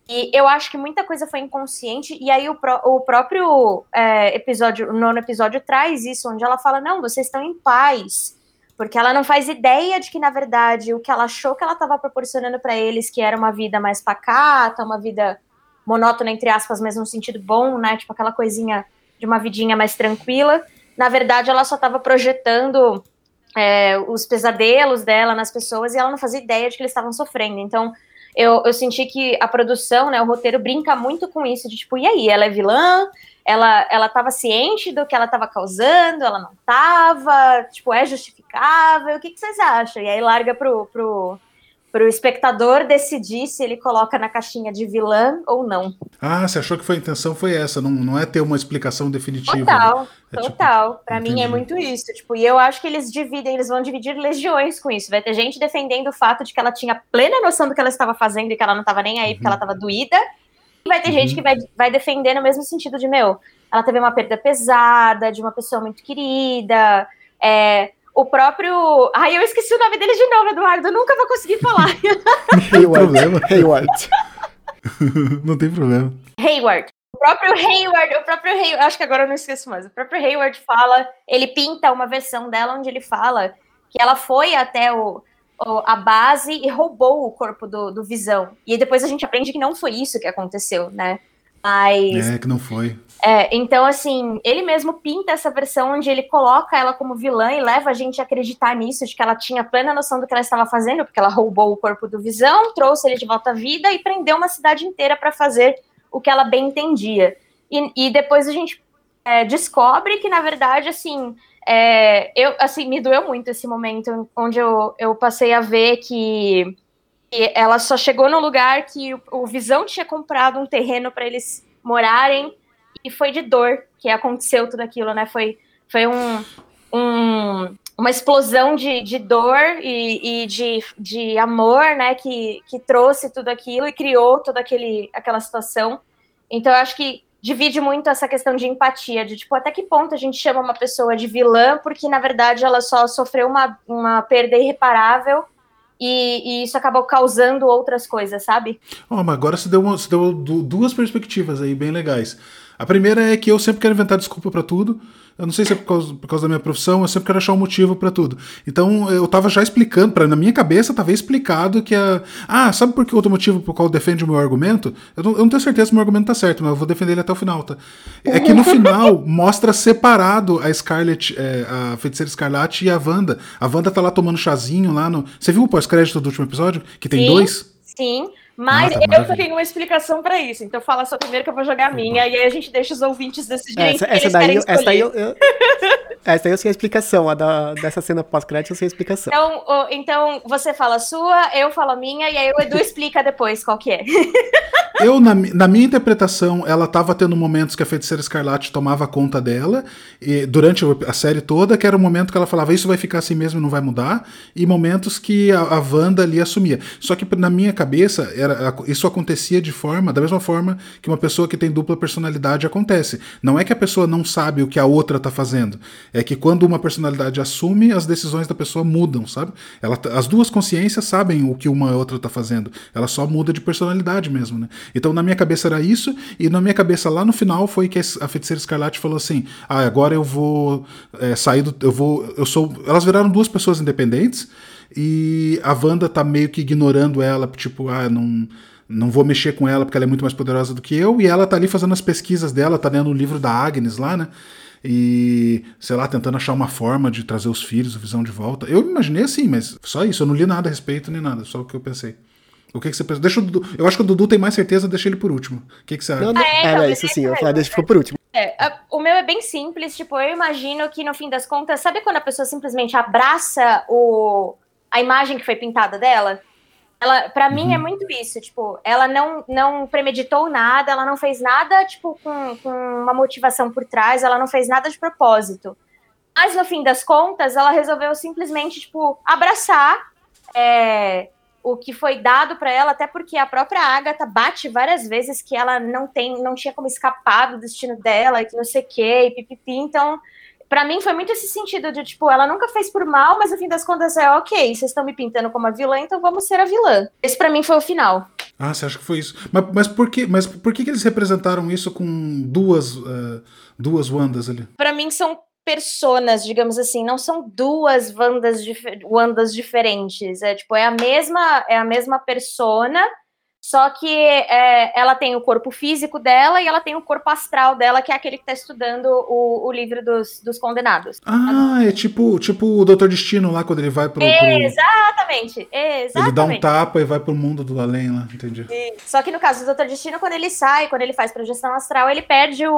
S4: E eu acho que muita coisa foi inconsciente, e aí o, o próprio é, episódio, o nono episódio traz isso, onde ela fala, não, vocês estão em paz porque ela não faz ideia de que, na verdade, o que ela achou que ela estava proporcionando para eles, que era uma vida mais pacata, uma vida monótona, entre aspas, mas no sentido bom, né? Tipo aquela coisinha de uma vidinha mais tranquila. Na verdade, ela só estava projetando é, os pesadelos dela nas pessoas e ela não fazia ideia de que eles estavam sofrendo. Então, eu, eu senti que a produção, né, o roteiro brinca muito com isso, de tipo, e aí, ela é vilã? Ela ela estava ciente do que ela estava causando, ela não estava, tipo, é justificável, o que, que, vocês acham? E aí larga pro, pro, pro espectador decidir se ele coloca na caixinha de vilã ou não.
S3: Ah, você achou que foi a intenção foi essa, não, não é ter uma explicação definitiva.
S4: Total,
S3: né?
S4: é total. Tipo, para mim é muito isso, tipo, e eu acho que eles dividem, eles vão dividir legiões com isso. Vai ter gente defendendo o fato de que ela tinha plena noção do que ela estava fazendo e que ela não estava nem aí uhum. porque ela estava doída vai ter uhum. gente que vai, vai defender no mesmo sentido de, meu, ela teve uma perda pesada, de uma pessoa muito querida, é, o próprio. Ai, eu esqueci o nome dele de novo, Eduardo. Eu nunca vou conseguir falar.
S3: Hayward. Hayward. não tem problema.
S4: Hayward. O próprio Hayward, o próprio Hayward, acho que agora eu não esqueço mais. O próprio Hayward fala, ele pinta uma versão dela onde ele fala que ela foi até o, a base e roubou o corpo do, do Visão. E depois a gente aprende que não foi isso que aconteceu, né? Mas.
S3: É, que não foi.
S4: É, então, assim, ele mesmo pinta essa versão onde ele coloca ela como vilã e leva a gente a acreditar nisso, de que ela tinha plena noção do que ela estava fazendo, porque ela roubou o corpo do Visão, trouxe ele de volta à vida e prendeu uma cidade inteira para fazer o que ela bem entendia. E, e depois a gente é, descobre que, na verdade, assim, é, eu, assim, me doeu muito esse momento onde eu, eu passei a ver que, que ela só chegou no lugar que o, o Visão tinha comprado um terreno para eles morarem e foi de dor que aconteceu tudo aquilo, né? Foi, foi um, um uma explosão de, de dor e, e, de, de amor, né? Que, que trouxe tudo aquilo e criou toda aquele, aquela situação. Então, eu acho que divide muito essa questão de empatia, de tipo, até que ponto a gente chama uma pessoa de vilã, porque na verdade ela só sofreu uma, uma perda irreparável e, e isso acabou causando outras coisas, sabe?
S3: Oh, mas agora você deu, uma, você deu duas perspectivas aí bem legais. A primeira é que eu sempre quero inventar desculpa para tudo. Eu não sei se é por causa, por causa da minha profissão, eu sempre quero achar um motivo para tudo. Então eu tava já explicando, para na minha cabeça tava explicado que a. Ah, sabe por que outro motivo por qual defende o meu argumento? Eu não, eu não, tenho certeza se o meu argumento tá certo, mas eu vou defender ele até o final, tá? É que no final mostra separado a Scarlet, é, a feiticeira Escarlate e a Wanda. A Wanda tá lá tomando chazinho lá no. Você viu o pós-crédito do último episódio? Que tem
S4: sim,
S3: dois?
S4: Sim. Mas ah, tá eu tenho uma explicação para isso. Então fala só primeiro que eu vou jogar a minha, e aí a gente deixa os ouvintes decidirem.
S1: Essa, essa daí, essa daí eu, eu, essa daí eu sei a explicação. A da, dessa cena pós-crédito eu sei a explicação.
S4: Então, então você fala a sua, eu falo a minha, e aí o Edu explica depois qual que é.
S3: eu, na, na minha interpretação, ela estava tendo momentos que a feiticeira Escarlate tomava conta dela, e, durante a série toda, que era o momento que ela falava, isso vai ficar assim mesmo e não vai mudar, e momentos que a, a Wanda ali assumia. Só que na minha cabeça era, isso acontecia de forma, da mesma forma que uma pessoa que tem dupla personalidade acontece. Não é que a pessoa não sabe o que a outra tá fazendo. É que quando uma personalidade assume, as decisões da pessoa mudam, sabe? Ela, as duas consciências sabem o que uma e outra tá fazendo. Ela só muda de personalidade mesmo, né? Então na minha cabeça era isso, e na minha cabeça lá no final foi que a feiticeira escarlate falou assim: ah, agora eu vou é, sair do. Eu vou. Eu sou. Elas viraram duas pessoas independentes e a Wanda tá meio que ignorando ela, tipo, ah, não, não vou mexer com ela porque ela é muito mais poderosa do que eu, e ela tá ali fazendo as pesquisas dela, tá lendo o livro da Agnes lá, né? E, sei lá, tentando achar uma forma de trazer os filhos, a visão de volta. Eu imaginei assim, mas só isso, eu não li nada a respeito nem nada, só o que eu pensei. O que, que você pensa? Deixa o Dudu, eu acho que o Dudu tem mais certeza, deixa ele por último. O que, que você acha?
S1: Não, não,
S4: Ah, é,
S1: era isso sim,
S4: é
S1: eu falei, deixa ficou por último.
S4: É, o meu é bem simples, tipo, eu imagino que no fim das contas, sabe quando a pessoa simplesmente abraça o, a imagem que foi pintada dela? Ela, para mim é muito isso, tipo, ela não, não premeditou nada, ela não fez nada, tipo, com, com uma motivação por trás, ela não fez nada de propósito. Mas no fim das contas, ela resolveu simplesmente, tipo, abraçar é, o que foi dado para ela, até porque a própria Agatha bate várias vezes que ela não tem, não tinha como escapar do destino dela, e que não sei o quê, e pipipi. Então, para mim foi muito esse sentido de tipo, ela nunca fez por mal, mas no fim das contas é ok, vocês estão me pintando como a vilã, então vamos ser a vilã. Esse para mim foi o final.
S3: Ah, você acha que foi isso? Mas, mas por, que, mas por que, que eles representaram isso com duas, eh, duas Wandas ali?
S4: Para mim são personas, digamos assim, não são duas Wandas, dif Wandas diferentes. É tipo, é a mesma, é a mesma persona, só que é, ela tem o corpo físico dela e ela tem o corpo astral dela, que é aquele que tá estudando o, o livro dos, dos condenados.
S3: Ah, é tipo, tipo o Doutor Destino lá, quando ele vai pro. pro-
S4: Exatamente, exatamente.
S3: ele dá um tapa e vai pro mundo do além lá, entendi.
S4: Só que no caso do Dr. Destino, quando ele sai, quando ele faz projeção astral, ele perde o,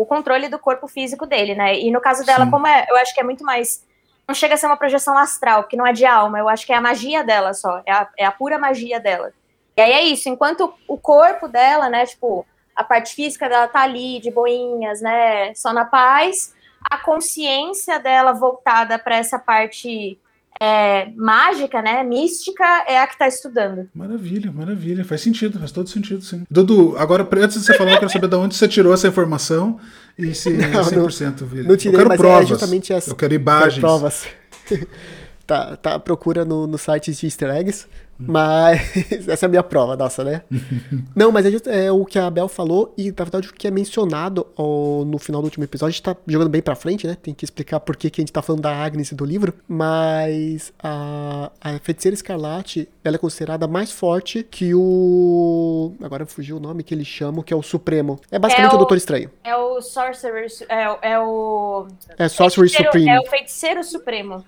S4: o controle do corpo físico dele, né? E no caso dela,
S3: Sim.
S4: como é, eu acho que é muito mais. Não chega a ser uma projeção astral, porque não é de alma, eu acho que é a magia dela só, é a, é a pura magia dela. E aí é isso, enquanto o corpo dela, né, tipo, a parte física dela tá ali, de boinhas, né, só na paz, a consciência dela voltada para essa parte é, mágica, né, mística, é a que tá estudando.
S3: Maravilha, maravilha. Faz sentido, faz todo sentido, sim. Dudu, agora, antes de você falar, eu quero saber de onde você tirou essa informação e se é
S1: Não,
S3: 100% Vila.
S1: Não tirei,
S3: eu quero
S1: mas
S3: provas.
S1: é justamente essa.
S3: Eu quero
S1: Quero
S3: imagens.
S1: provas. tá, tá, procura no, no site de easter eggs, mas essa é a minha prova, nossa, né? Não, mas é, just- é o que a Bel falou e, na verdade, o que é mencionado ó, no final do último episódio, a gente tá jogando bem pra frente, né? Tem que explicar por que, que a gente tá falando da Agnes e do livro, mas a, a Feiticeira Escarlate, ela é considerada mais forte que o... Agora fugiu o nome que eles chamam, que é o Supremo. É basicamente
S4: É
S1: o
S4: o-
S1: Doutor Estranho.
S4: É o Sorcerer, é, o- é o
S1: É Sorcery
S4: feiticeiro-
S1: Supreme.
S4: É o feiticeiro supremo.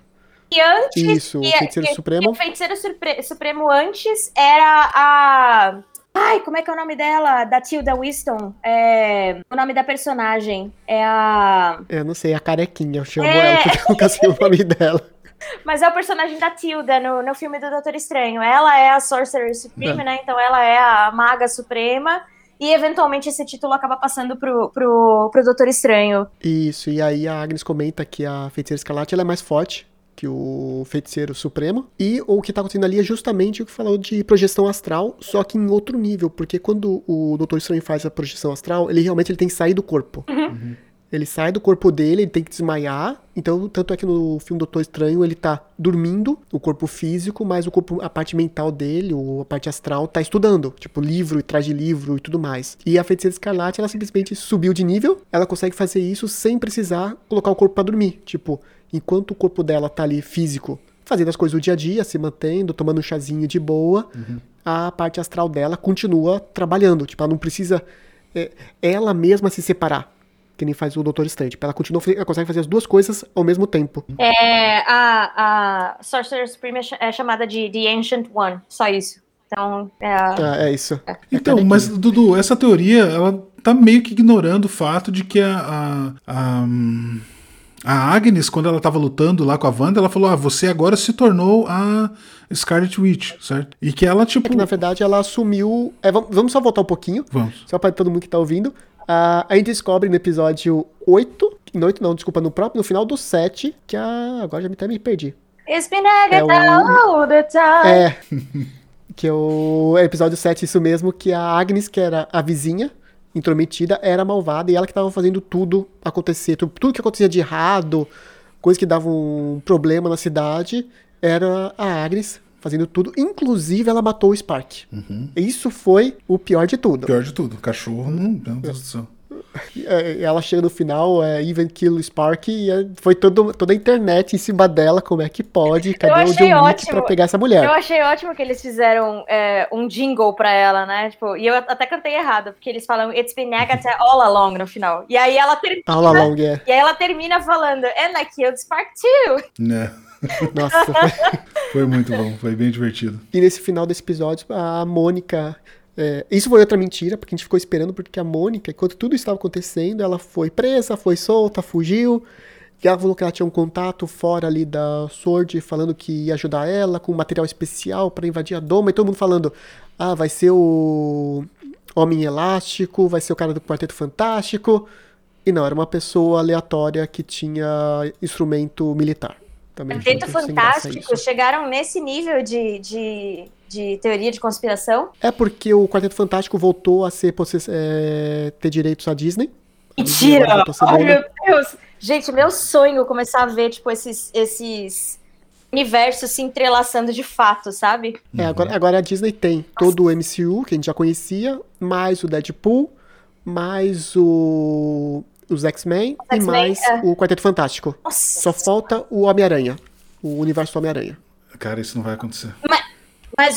S4: E antes.
S1: Isso, o
S4: e-
S1: Feiticeiro
S4: e-
S1: Supremo.
S4: e o feiticeiro surpre- supremo antes era a. Ai, como é que é o nome dela? Da Tilda Winston. É, o nome da personagem. É a.
S1: Eu não sei, a carequinha, eu chamo
S4: É.
S1: ela porque eu nunca sei o nome dela.
S4: Mas é o personagem da Tilda no, no filme do Doutor Estranho. Ela é a Sorcerer Supreme,
S1: É.
S4: né? Então ela é a Maga Suprema. E eventualmente esse título acaba passando pro, pro, pro Doutor Estranho.
S1: Isso, e aí a Agnes comenta que a feiticeira escarlate ela é mais forte que o feiticeiro supremo. E o que tá acontecendo ali é justamente o que falou de projeção astral, só que em outro nível, porque quando o Doutor Estranho faz a projeção astral, ele realmente ele tem que sair do corpo. Ele sai do corpo dele, ele tem que desmaiar. Então, tanto é que no filme Doutor Estranho ele tá dormindo, o corpo físico, mas o corpo, a parte mental dele, ou a parte astral, tá estudando. Tipo, livro, e traz de livro e tudo mais. E a feiticeira escarlate, ela simplesmente subiu de nível. Ela consegue fazer isso sem precisar colocar o corpo pra dormir. Tipo, enquanto o corpo dela tá ali físico, fazendo as coisas do dia a dia, se mantendo, tomando um chazinho de boa, a parte astral dela continua trabalhando. Tipo, ela não precisa é, ela mesma se separar. Que nem faz o Doutor Estranho. Tipo, ela continua, ela consegue fazer as duas coisas ao mesmo tempo.
S4: É, a, a Sorcerer Supreme é é chamada de The Ancient One. Só isso. Então, é a...
S1: Ah, é isso. É
S3: Então, mas, Dudu, essa teoria, ela tá meio que ignorando o fato de que a. a, a, a Agnes, quando ela tava lutando lá com a Wanda, ela falou: Ah, você agora se tornou a Scarlet Witch, certo? E que ela, tipo.
S1: É que, na verdade, ela assumiu. é, vamos, só voltar um pouquinho.
S3: Vamos.
S1: Só pra todo mundo que tá ouvindo. Ah, a gente descobre no episódio 8. No 8, não, desculpa, no próprio, no final do 7, que a. Agora já me- até me perdi.
S4: It's been
S1: É o-
S4: all the time.
S1: É. Que é o episódio 7, isso mesmo, que a Agnes, que era a vizinha intrometida, era malvada e ela que tava fazendo tudo acontecer. Tudo, que acontecia de errado, coisa que dava um problema na cidade, era a Agnes fazendo tudo. Inclusive, ela matou o Spark. Isso foi o pior de tudo.
S3: Pior de tudo, cachorro, não, meu Deus do céu.
S1: É, Ela chega no final, é, Even Kill Spark, e é, foi todo, toda a internet em cima dela, como é que pode, cadê o John Wick pra pegar essa mulher?
S4: Eu achei ótimo que eles fizeram é, um jingle pra ela, né? Tipo, e eu até cantei errado, porque eles falam It's been negative all along no final. E aí ela termina.
S1: All along, é.
S4: E aí ela termina falando, and I killed Spark too.
S3: Né?
S1: Nossa.
S3: Foi muito bom, foi bem divertido.
S1: E nesse final desse episódio, a Mônica. É, isso foi outra mentira, porque a gente ficou esperando, porque a Mônica, enquanto tudo estava acontecendo, ela foi presa, foi solta, fugiu. E ela falou que ela tinha um contato fora ali da Sword, falando que ia ajudar ela com material especial para invadir a Doma. E todo mundo falando: ah, vai ser o Homem Elástico, vai ser o cara do Quarteto Fantástico. E não, era uma pessoa aleatória que tinha instrumento militar. Também
S4: Quarteto Fantástico chegaram nesse nível de, de, de teoria de conspiração.
S1: É porque o Quarteto Fantástico voltou a ser é, ter direitos à Disney.
S4: Mentira!
S1: Dona.
S4: meu Deus! Gente, meu sonho é começar a ver, tipo, esses, esses universos se entrelaçando de fato, sabe?
S1: É, agora, agora a Disney tem todo o MCU, que a gente já conhecia, mais o Deadpool, mais o, os X-Men e mais
S4: é.
S1: o Quarteto Fantástico.
S4: Nossa!
S1: Só falta o Homem-Aranha, o universo do Homem-Aranha.
S3: Cara, isso não vai acontecer.
S4: Mas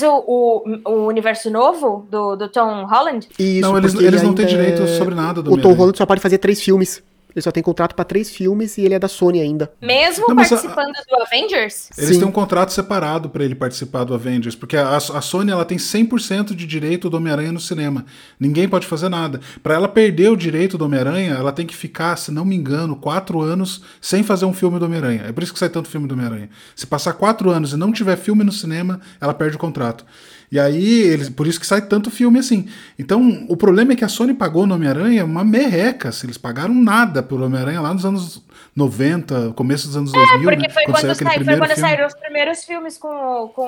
S4: o, o, o universo novo do, do Tom Holland?
S1: Isso,
S3: não, eles, eles
S1: ele
S3: não têm direito
S1: é-
S3: sobre nada do
S1: O Tom
S3: Homem-Aranha.
S1: Holland só pode fazer três filmes. Ele só tem contrato pra três filmes e ele é da Sony ainda.
S4: Mesmo
S3: Não, mas a-
S4: participando do Avengers?
S3: Eles
S1: Sim.
S3: têm um contrato separado pra ele participar do Avengers, porque a, a Sony ela tem 100% de direito do Homem-Aranha no cinema. Ninguém pode fazer nada. Pra ela perder o direito do Homem-Aranha, ela tem que ficar, se não me engano, quatro anos sem fazer um filme do Homem-Aranha. É por isso que sai tanto filme do Homem-Aranha. Se passar quatro anos e não tiver filme no cinema, ela perde o contrato. E aí, eles, por isso que sai tanto filme assim. Então, o problema é que a Sony pagou no Homem-Aranha uma merreca. Se eles pagaram nada pelo Homem-Aranha lá nos anos 90, começo dos anos 2000.
S4: É, Porque
S3: né?
S4: foi quando,
S3: saiu aquele
S4: sai- foi quando saíram os primeiros filmes com, o- com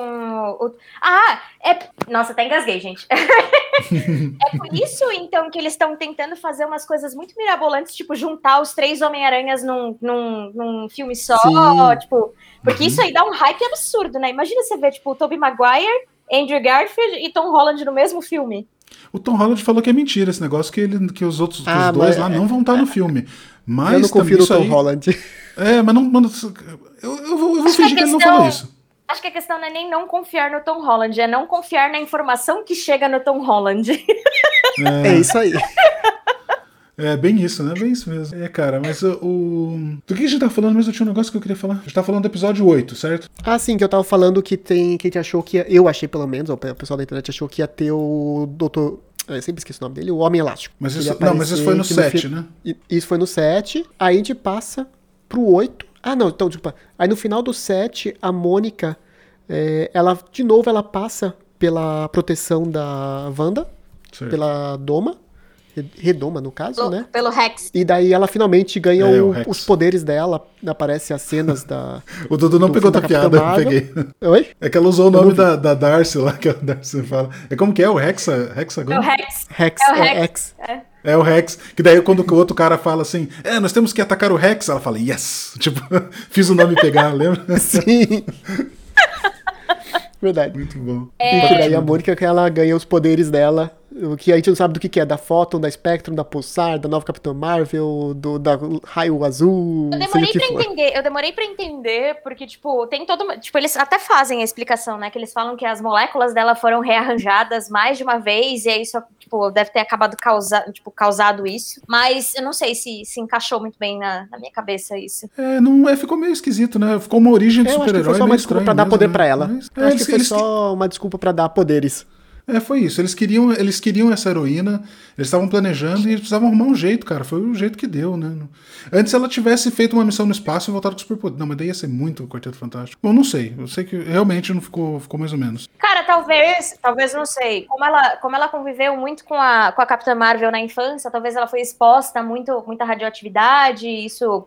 S4: o. Ah, é. Nossa, até engasguei, gente. é por isso, então, que eles estão tentando fazer umas coisas muito mirabolantes, tipo, juntar os três Homem-Aranhas num, num, num filme só.
S1: Sim.
S4: Tipo, porque isso aí dá um hype absurdo, né? Imagina você ver, tipo, o Tobey Maguire, Andrew Garfield e Tom Holland no mesmo filme.
S3: O Tom Holland falou que é mentira esse negócio, que, ele, que os outros que
S1: Ah,
S3: os dois
S1: mas-
S3: lá não vão estar no filme. Mas
S1: eu não confio no Tom
S3: aí-
S1: Holland.
S3: É, mas não. mano, eu, eu vou, eu vou
S4: Acho que a
S3: fingir que ele não
S4: questão-
S3: falou isso.
S4: Acho que a questão não é nem não confiar no Tom Holland, é não confiar na informação que chega no Tom Holland.
S1: É isso aí.
S3: É bem isso, né? Bem isso mesmo. É, cara, mas o. Do que a gente tá falando mesmo? Eu tinha um negócio que eu queria falar. A gente tá falando do episódio 8, certo?
S1: Ah, sim, que eu tava falando que tem. Que a gente achou que ia, Eu achei pelo menos, ou o pessoal da internet achou que ia ter o Doutor. Eu sempre esqueço o nome dele, o Homem Elástico.
S3: Mas isso,
S1: ia
S3: não, mas isso foi no
S1: aparecer que
S3: 7,
S1: fi-
S3: né?
S1: Isso foi no 7. Aí a gente passa pro 8. Ah, não, então, desculpa. Aí no final do 7, a Mônica, é, ela, de novo, ela passa pela proteção da Wanda,
S3: Certo.
S1: pela Doma. Re- Redoma, no caso,
S4: Pelo,
S1: né?
S4: pelo Rex.
S1: E daí ela finalmente ganha
S3: É,
S1: o-
S3: o
S1: os poderes dela. Aparece as cenas da.
S3: O Dudu não
S1: do
S3: pegou da
S1: da
S3: piada, eu peguei.
S1: Oi?
S3: É que ela usou o
S1: não
S3: nome da, da Darcy lá, que a Darcy fala. É como que é? O Hexa, Hexagon?
S4: É o Rex.
S1: Rex,
S4: É o
S1: é,
S4: Rex.
S1: X.
S3: É o Rex. Que daí quando o outro cara fala assim, é, nós temos que atacar o Rex, ela fala, yes! Tipo, fiz o nome pegar, lembra?
S1: Sim. Verdade.
S3: Muito bom.
S1: E que daí a Mônica que ela ganha os poderes dela. O que a gente não sabe do que, que é, da Photon, da Spectrum, da Pulsar, da nova Capitã Marvel, do da raio azul,
S4: Eu demorei pra
S1: for.
S4: entender, eu demorei pra entender, porque, tipo, tem todo. Tipo, eles até fazem a explicação, né? Que eles falam que as moléculas dela foram rearranjadas mais de uma vez, e aí isso, tipo, deve ter acabado causa, tipo, causado isso. Mas eu não sei se se encaixou muito bem na, na minha cabeça isso.
S3: É, não, é, ficou meio esquisito, né? Ficou uma origem de
S1: É, eu acho que
S3: super-herói.
S1: foi só uma desculpa pra dar
S3: mesmo,
S1: poder
S3: né?
S1: pra ela.
S3: Mas,
S1: Eu
S3: é,
S1: acho
S3: eles-
S1: que foi
S3: eles-
S1: só uma desculpa pra dar poderes.
S3: É, foi isso. Eles queriam, eles queriam essa heroína, eles estavam planejando e eles precisavam arrumar um jeito, cara. Foi o jeito que deu, né? Antes ela tivesse feito uma missão no espaço e voltado com superpoder. Não, mas daí ia ser muito o Quarteto Fantástico. Bom, não sei. Eu sei que realmente não ficou, ficou mais ou menos.
S4: Cara, talvez, talvez não sei. Como ela, como ela conviveu muito com a, com a Capitã Marvel na infância, talvez ela foi exposta a muito, muita radioatividade, isso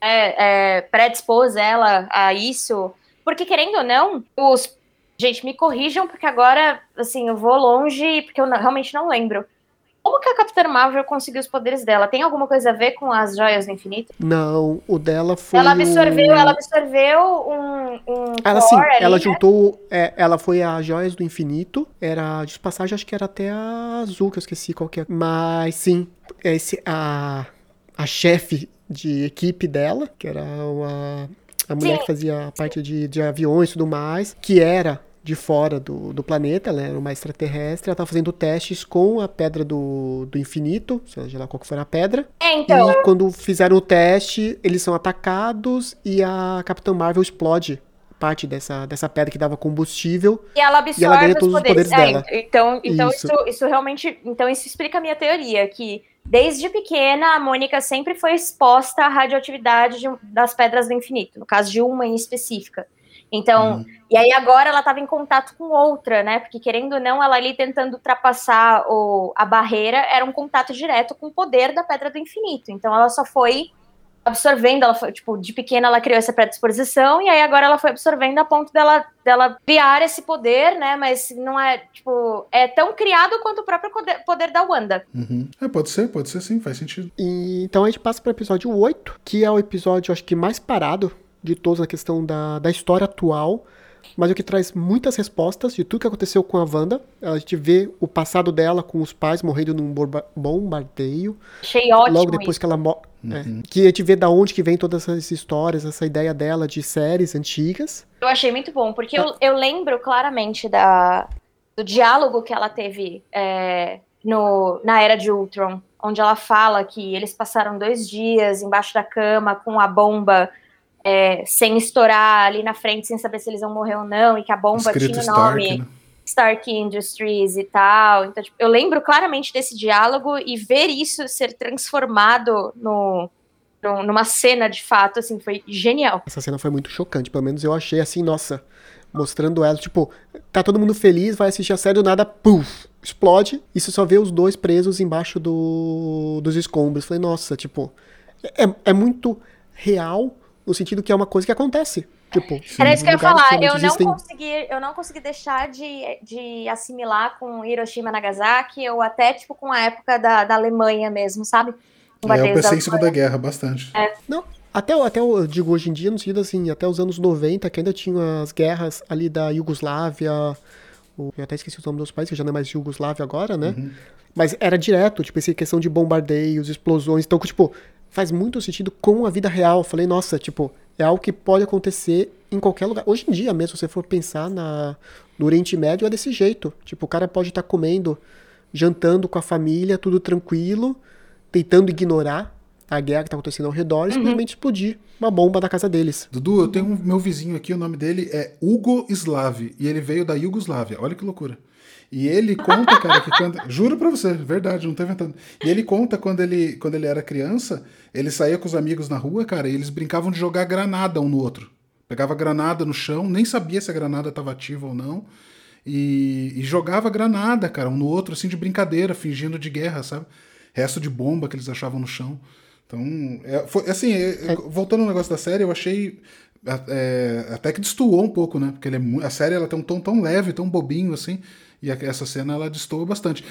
S4: é, é, predispôs ela a isso. Porque, querendo ou não, os Gente, me corrijam, porque agora, assim, eu vou longe, porque eu não- realmente não lembro. Como que a Capitã Marvel conseguiu os poderes dela? Tem alguma coisa a ver com as joias do infinito?
S1: Não, o dela foi.
S4: ela absorveu,
S1: o...
S4: ela absorveu um, um
S1: Ela sim,
S4: ali,
S1: ela
S4: né?
S1: juntou. é, ela foi a Joias do Infinito. Era de passagem, acho que era até a azul, que eu esqueci qual que é. Mas sim, esse, a, a chefe de equipe dela, que era uma, a mulher
S4: Sim.
S1: que fazia parte de, de aviões e tudo mais, que era de fora do, do planeta, ela era uma extraterrestre, ela tava fazendo testes com a pedra do, do infinito, seja lá qual que for a pedra.
S4: É, então,
S1: E quando fizeram o teste, eles são atacados e a Capitã Marvel explode parte dessa, dessa pedra que dava combustível.
S4: e ela
S1: e ela
S4: absorve
S1: ganha
S4: os
S1: todos os
S4: poderes.
S1: poderes
S4: É,
S1: dela.
S4: então, então
S1: Isso.
S4: isso. Isso, realmente. Então, isso explica a minha teoria, que desde pequena a Mônica sempre foi exposta à radioatividade de das pedras do infinito, no caso de uma em específica. Então, e aí agora ela estava em contato com outra, né? Porque querendo ou não, ela ali tentando ultrapassar o, a barreira era um contato direto com o poder da pedra do infinito. Então ela só foi absorvendo, ela foi, tipo, de pequena ela criou essa predisposição e aí agora ela foi absorvendo a ponto dela, dela criar esse poder, né? Mas não é, tipo, é tão criado quanto o próprio poder, poder da Wanda.
S3: Uhum. É, pode ser, pode ser sim, faz sentido.
S1: E, então a gente passa para o episódio 8, que é o episódio, acho que mais parado de todos na questão da, da história atual, mas o que traz muitas respostas de tudo que aconteceu com a Wanda. A gente vê o passado dela com os pais morrendo num bombardeio.
S4: Achei ótimo
S1: Logo depois
S4: isso.
S1: que ela morre. que a gente vê da onde que vem todas essas histórias, essa ideia dela de séries antigas.
S4: Eu achei muito bom, porque eu, eu lembro claramente da, do diálogo que ela teve é, no, na Era de Ultron, onde ela fala que eles passaram dois dias embaixo da cama com a bomba é, sem estourar ali na frente, sem saber se eles iam morrer ou não, e que a bomba
S3: Escrito
S4: tinha o
S3: Stark,
S4: nome
S3: né?
S4: Stark Industries e tal. Então, tipo, eu lembro claramente desse diálogo e ver isso ser transformado no, no- numa cena de fato, assim, foi genial.
S1: Essa cena foi muito chocante, pelo menos eu achei assim, nossa, mostrando ela, tipo, tá todo mundo feliz, vai assistir a série do nada, puf, explode, e você só vê os dois presos embaixo do, dos escombros. Falei, nossa, tipo, é, é muito real no sentido que é uma coisa que acontece. Tipo,
S4: Era isso que eu ia falar. Eu não, consegui, eu não consegui deixar de, de assimilar com Hiroshima Nagasaki ou até tipo com a época da, da Alemanha mesmo, sabe?
S3: É, eu pensei em. Segunda Guerra bastante.
S1: Não, até, até eu digo hoje em dia, no sentido assim, até os anos 90, que ainda tinha as guerras ali da Iugoslávia, o- eu até esqueci o nome dos países, que já não é mais Iugoslávia agora, né? Mas era direto, tipo, essa questão de bombardeios, explosões, então, tipo, faz muito sentido com a vida real. Eu falei, nossa, tipo, é algo que pode acontecer em qualquer lugar. Hoje em dia mesmo, se você for pensar na, no Oriente Médio, é desse jeito. Tipo, o cara pode estar comendo, jantando com a família, tudo tranquilo, tentando ignorar a guerra que tá acontecendo ao redor e simplesmente explodir uma bomba na casa deles.
S3: Dudu, eu tenho um meu vizinho aqui, o nome dele é Hugo Slav, e ele veio da Iugoslávia. Olha que loucura. E ele conta, cara, que quando. Juro pra você, verdade, não tô inventando. E ele conta quando ele, quando ele era criança, ele saía com os amigos na rua, cara, e eles brincavam de jogar granada um no outro. Pegava granada no chão, nem sabia se a granada estava ativa ou não. E, e jogava granada, cara, um no outro, assim, de brincadeira, fingindo de guerra, sabe? Resto de bomba que eles achavam no chão. Então, é, foi, assim, é, voltando ao negócio da série, eu achei é, até que destoou um pouco, né? Porque ele é a série ela tem um tom tão leve, tão bobinho assim. E a- essa cena ela destoa bastante.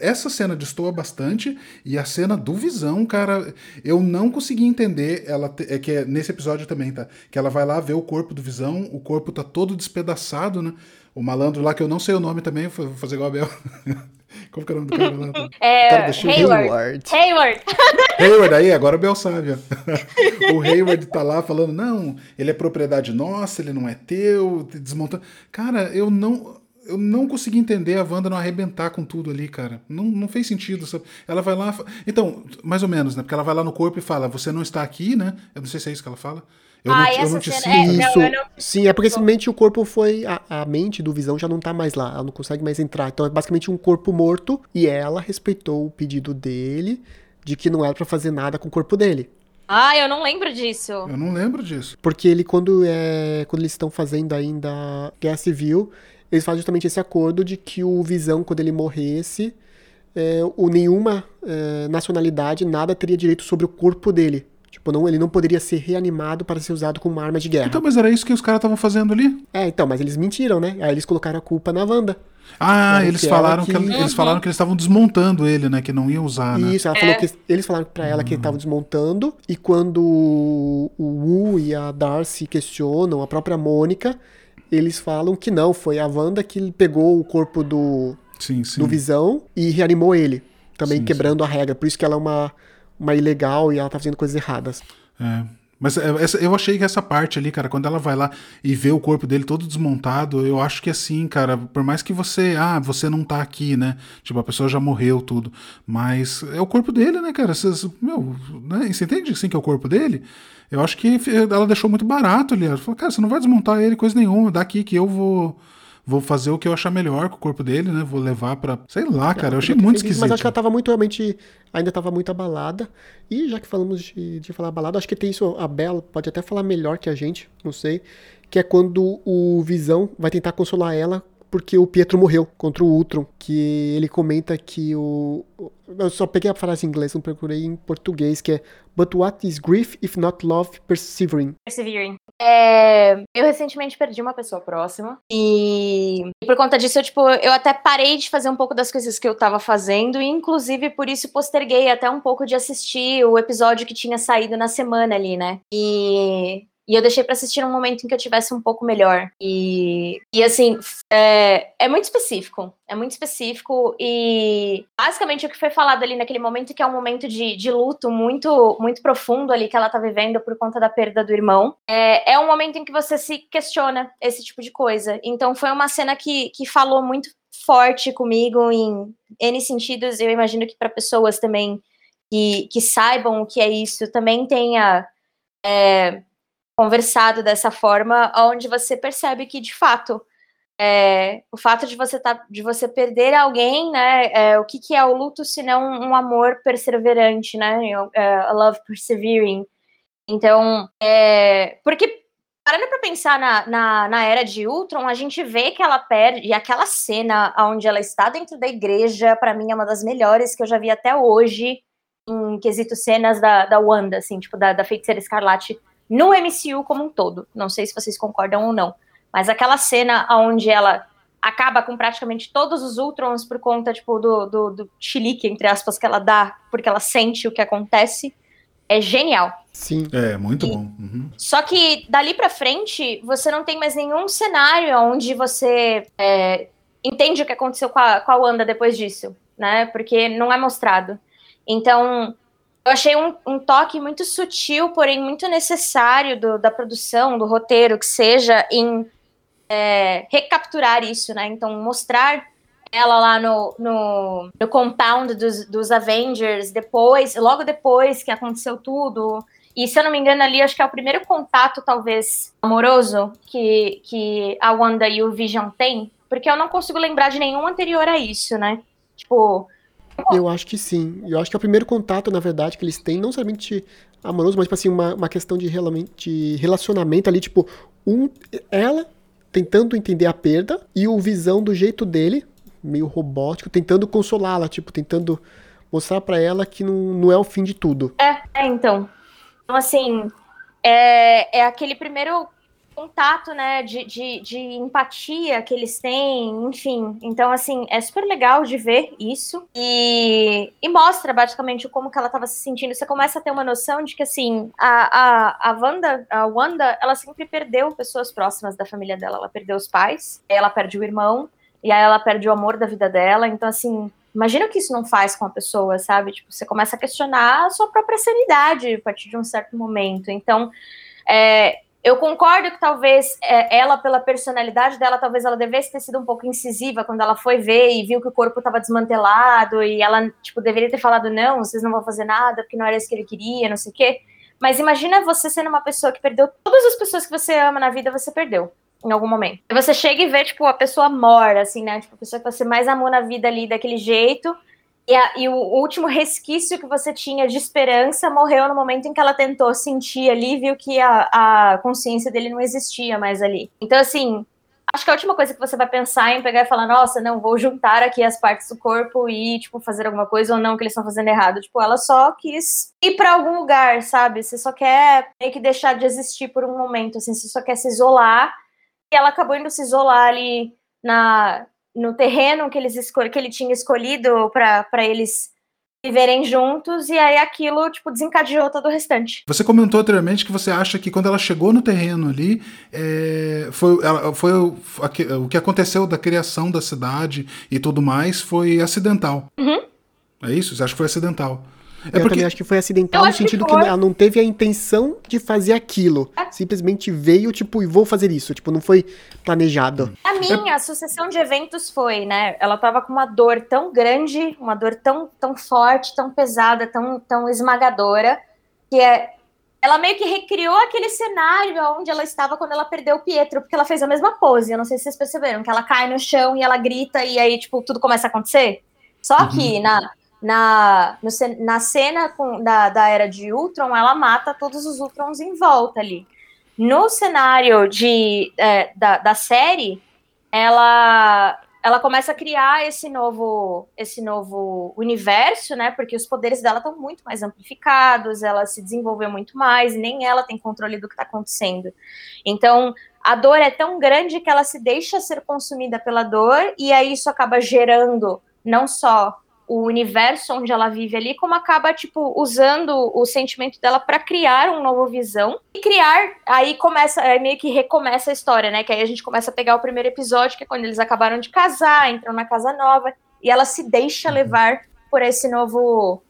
S3: Essa cena destoa bastante e a cena do Visão, cara, eu não consegui entender. Ela é que é nesse episódio também, tá? Que ela vai lá ver o corpo do Visão, o corpo tá todo despedaçado, né? O malandro lá, que eu não sei o nome também, vou fazer igual a Bel. Como que é o nome do cara lá?
S4: É,
S3: Cara da Shield.
S4: Hayward.
S1: Hayward.
S4: Hayward.
S3: Aí, agora o Bel sabe. ó. o Hayward tá lá falando, não, ele é propriedade nossa, ele não é teu, desmontando. Cara, eu não. Eu não consegui entender a Wanda não arrebentar com tudo ali, cara. Não, não fez sentido. sabe? Ela vai lá. Então, mais ou menos, né? Porque ela vai lá no corpo e fala: Você não está aqui, né? Eu não sei se é isso que ela fala. Eu
S4: Ah,
S3: não, eu
S4: essa
S3: não te
S4: cena-
S3: sinto.
S4: é, não,
S1: Isso.
S4: eu não-
S1: Sim, é porque simplesmente o corpo foi. A, a mente do Visão já não tá mais lá. Ela não consegue mais entrar. Então é basicamente um corpo morto. E ela respeitou o pedido dele de que não era pra fazer nada com o corpo dele.
S4: Ah, eu não lembro disso.
S3: Eu não lembro disso.
S1: Porque ele, quando é. Quando eles estão fazendo ainda Guerra Civil, eles fazem justamente esse acordo de que o Visão, quando ele morresse, é, o, nenhuma é, nacionalidade, nada teria direito sobre o corpo dele. Tipo, não, ele não poderia ser reanimado para ser usado como uma arma de guerra.
S3: Então, mas era isso que os caras estavam fazendo ali?
S1: É, então, mas eles mentiram, né? Aí eles colocaram a culpa na Wanda.
S3: Ah, eles falaram que,
S1: que-
S3: eles falaram que eles estavam desmontando ele, né? Que não iam usar, né?
S1: Isso, ela falou que eles falaram pra ela que estavam desmontando, e quando o Wu e a Darcy questionam, a própria Mônica, eles falam que não, foi a Wanda que pegou o corpo do,
S3: Sim, sim.
S1: do Visão e reanimou ele, também
S3: Sim,
S1: quebrando a regra. Por isso que ela é uma, uma ilegal e ela tá fazendo coisas erradas.
S3: É. Mas é, essa- eu achei que essa parte ali, cara, quando ela vai lá e vê o corpo dele todo desmontado, eu acho que assim, cara, por mais que você, ah, você não tá aqui, né? Tipo, a pessoa já morreu, tudo. Mas é o corpo dele, né, cara? Cês- meu, né? Você entende assim que é o corpo dele? Eu acho que ela deixou muito barato ali. Ela falou, cara, você não vai desmontar ele, coisa nenhuma, dá aqui que eu vou. Vou fazer o que eu achar melhor com o corpo dele, né? Vou levar pra. Sei lá, cara. Eu achei muito esquisito.
S1: Mas acho que ela tava muito, realmente, ainda tava muito abalada. E já que falamos de, de falar abalada, acho que tem isso, a Bela pode até falar melhor que a gente, não sei. Que é quando o Visão vai tentar consolar ela porque o Pietro morreu contra o Ultron. Que ele comenta que o. Eu só peguei a frase em inglês, não procurei em português, que é But what is grief if not love persevering?
S4: Persevering. É, eu recentemente perdi uma pessoa próxima e, e por conta disso eu tipo eu até parei de fazer um pouco das coisas que eu tava fazendo e inclusive por isso posterguei até um pouco de assistir o episódio que tinha saído na semana ali, né? E e eu deixei pra assistir num momento em que eu tivesse um pouco melhor. E, e assim, é, é muito específico. É muito específico. E basicamente o que foi falado ali naquele momento, que é um momento de, de luto muito, muito profundo ali que ela tá vivendo por conta da perda do irmão, é, é um momento em que você se questiona esse tipo de coisa. Então foi uma cena que, que falou muito forte comigo em N sentidos. Eu imagino que para pessoas também que, que saibam o que é isso, também tenha. É, conversado dessa forma, onde você percebe que de fato é, o fato de você tá, de você perder alguém, né? É, o que, que é o luto se não um amor perseverante, né? É, a love persevering. Então, é, porque parando para pensar na, na, na, era de Ultron, a gente vê que ela perde e aquela cena onde ela está dentro da igreja, para mim é uma das melhores que eu já vi até hoje em quesito cenas da, da Wanda, assim, tipo da, da feiticeira Escarlate no MCU como um todo. Não sei se vocês concordam ou não. Mas aquela cena onde ela acaba com praticamente todos os Ultrons por conta, tipo, do, do, do chilique, entre aspas, que ela dá, porque ela sente o que acontece, é genial.
S1: Sim.
S3: É, muito
S4: E-
S3: bom. Uhum.
S4: Só que dali pra frente, você não tem mais nenhum cenário onde você é, entende o que aconteceu com a, com a Wanda depois disso, né? Porque não é mostrado. Então, eu achei um, um toque muito sutil, porém muito necessário do- da produção, do roteiro, que seja em é, recapturar isso, né? Então, mostrar ela lá no, no, no compound dos, dos Avengers, depois, logo depois que aconteceu tudo. E se eu não me engano, ali acho que é o primeiro contato, talvez, amoroso que, que a Wanda e o Vision têm, porque eu não consigo lembrar de nenhum anterior a isso, né? Tipo,
S1: Eu acho que sim. Eu acho que é o primeiro contato, na verdade, que eles têm, não somente amoroso, mas, tipo assim, uma, uma questão de, de relacionamento ali, tipo, um, ela tentando entender a perda e o Visão do jeito dele, meio robótico, tentando consolá-la, tipo, tentando mostrar pra ela que não, não é o fim de tudo.
S4: É, é, então. Então, assim, é, é aquele primeiro contato, né, de, de, de empatia que eles têm, enfim. Então, assim, é super legal de ver isso. E, e mostra, basicamente, como que ela estava se sentindo. Você começa a ter uma noção de que, assim, a, a, a Wanda, a Wanda, ela sempre perdeu pessoas próximas da família dela. Ela perdeu os pais, ela perde o irmão, e aí ela perde o amor da vida dela. Então, assim, Imagina o que isso não faz com a pessoa, sabe? Tipo, você começa a questionar a sua própria sanidade a partir de um certo momento. Então, é, eu concordo que talvez é, ela, pela personalidade dela, talvez ela devesse ter sido um pouco incisiva quando ela foi ver e viu que o corpo estava desmantelado e ela, tipo, deveria ter falado, não, vocês não vão fazer nada porque não era isso que ele queria, não sei o quê. Mas imagina você sendo uma pessoa que perdeu todas as pessoas que você ama na vida, você perdeu em algum momento. Você chega e vê, tipo, a pessoa morta, assim, né? Tipo, a pessoa que você mais amou na vida ali daquele jeito. E, a- e o último resquício que você tinha de esperança morreu no momento em que ela tentou sentir ali, viu que a, a consciência dele não existia mais ali. Então, assim, acho que a última coisa que você vai pensar é em pegar e falar, nossa, não, vou juntar aqui as partes do corpo e, tipo, fazer alguma coisa ou não que eles estão fazendo errado. Tipo, ela só quis ir para algum lugar, sabe? Você só quer meio que deixar de existir por um momento, assim, você só quer se isolar. E ela acabou indo se isolar ali na, no terreno que, eles que ele tinha escolhido para eles viverem juntos, e aí aquilo, tipo, desencadeou todo o restante.
S3: Você comentou anteriormente que você acha que quando ela chegou no terreno ali, é, foi, ela, foi o, o, que aconteceu da criação da cidade e tudo mais foi acidental.
S4: Uhum.
S3: É isso? Você acha que foi acidental?
S1: É eu porque... também acho que foi acidental no sentido que, que, ela não teve a intenção de fazer aquilo. É. Simplesmente veio, tipo, e vou fazer isso. Tipo, não foi planejado.
S4: A minha, é... a sucessão de eventos foi, né? Ela tava com uma dor tão grande, uma dor tão, tão forte, tão pesada, tão, tão esmagadora, que é. Ela meio que recriou aquele cenário onde ela estava quando ela perdeu o Pietro, porque ela fez a mesma pose. Eu não sei se vocês perceberam, que ela cai no chão e ela grita, e aí, tipo, tudo começa a acontecer. Só uhum. que na, na, no, na cena com, da, da era de Ultron, ela mata todos os Ultrons em volta ali. No cenário de, é, da, da série, ela ela começa a criar esse novo esse novo universo, né? Porque os poderes dela estão muito mais amplificados, ela se desenvolveu muito mais, nem ela tem controle do que está acontecendo. Então, a dor é tão grande que ela se deixa ser consumida pela dor, e aí isso acaba gerando não só o universo onde ela vive ali, como acaba, tipo, usando o sentimento dela para criar um novo visão. E criar, aí começa, é, meio que recomeça a história, né? Que aí a gente começa a pegar o primeiro episódio, que é quando eles acabaram de casar, entram na casa nova, e ela se deixa uhum. levar por esse novo.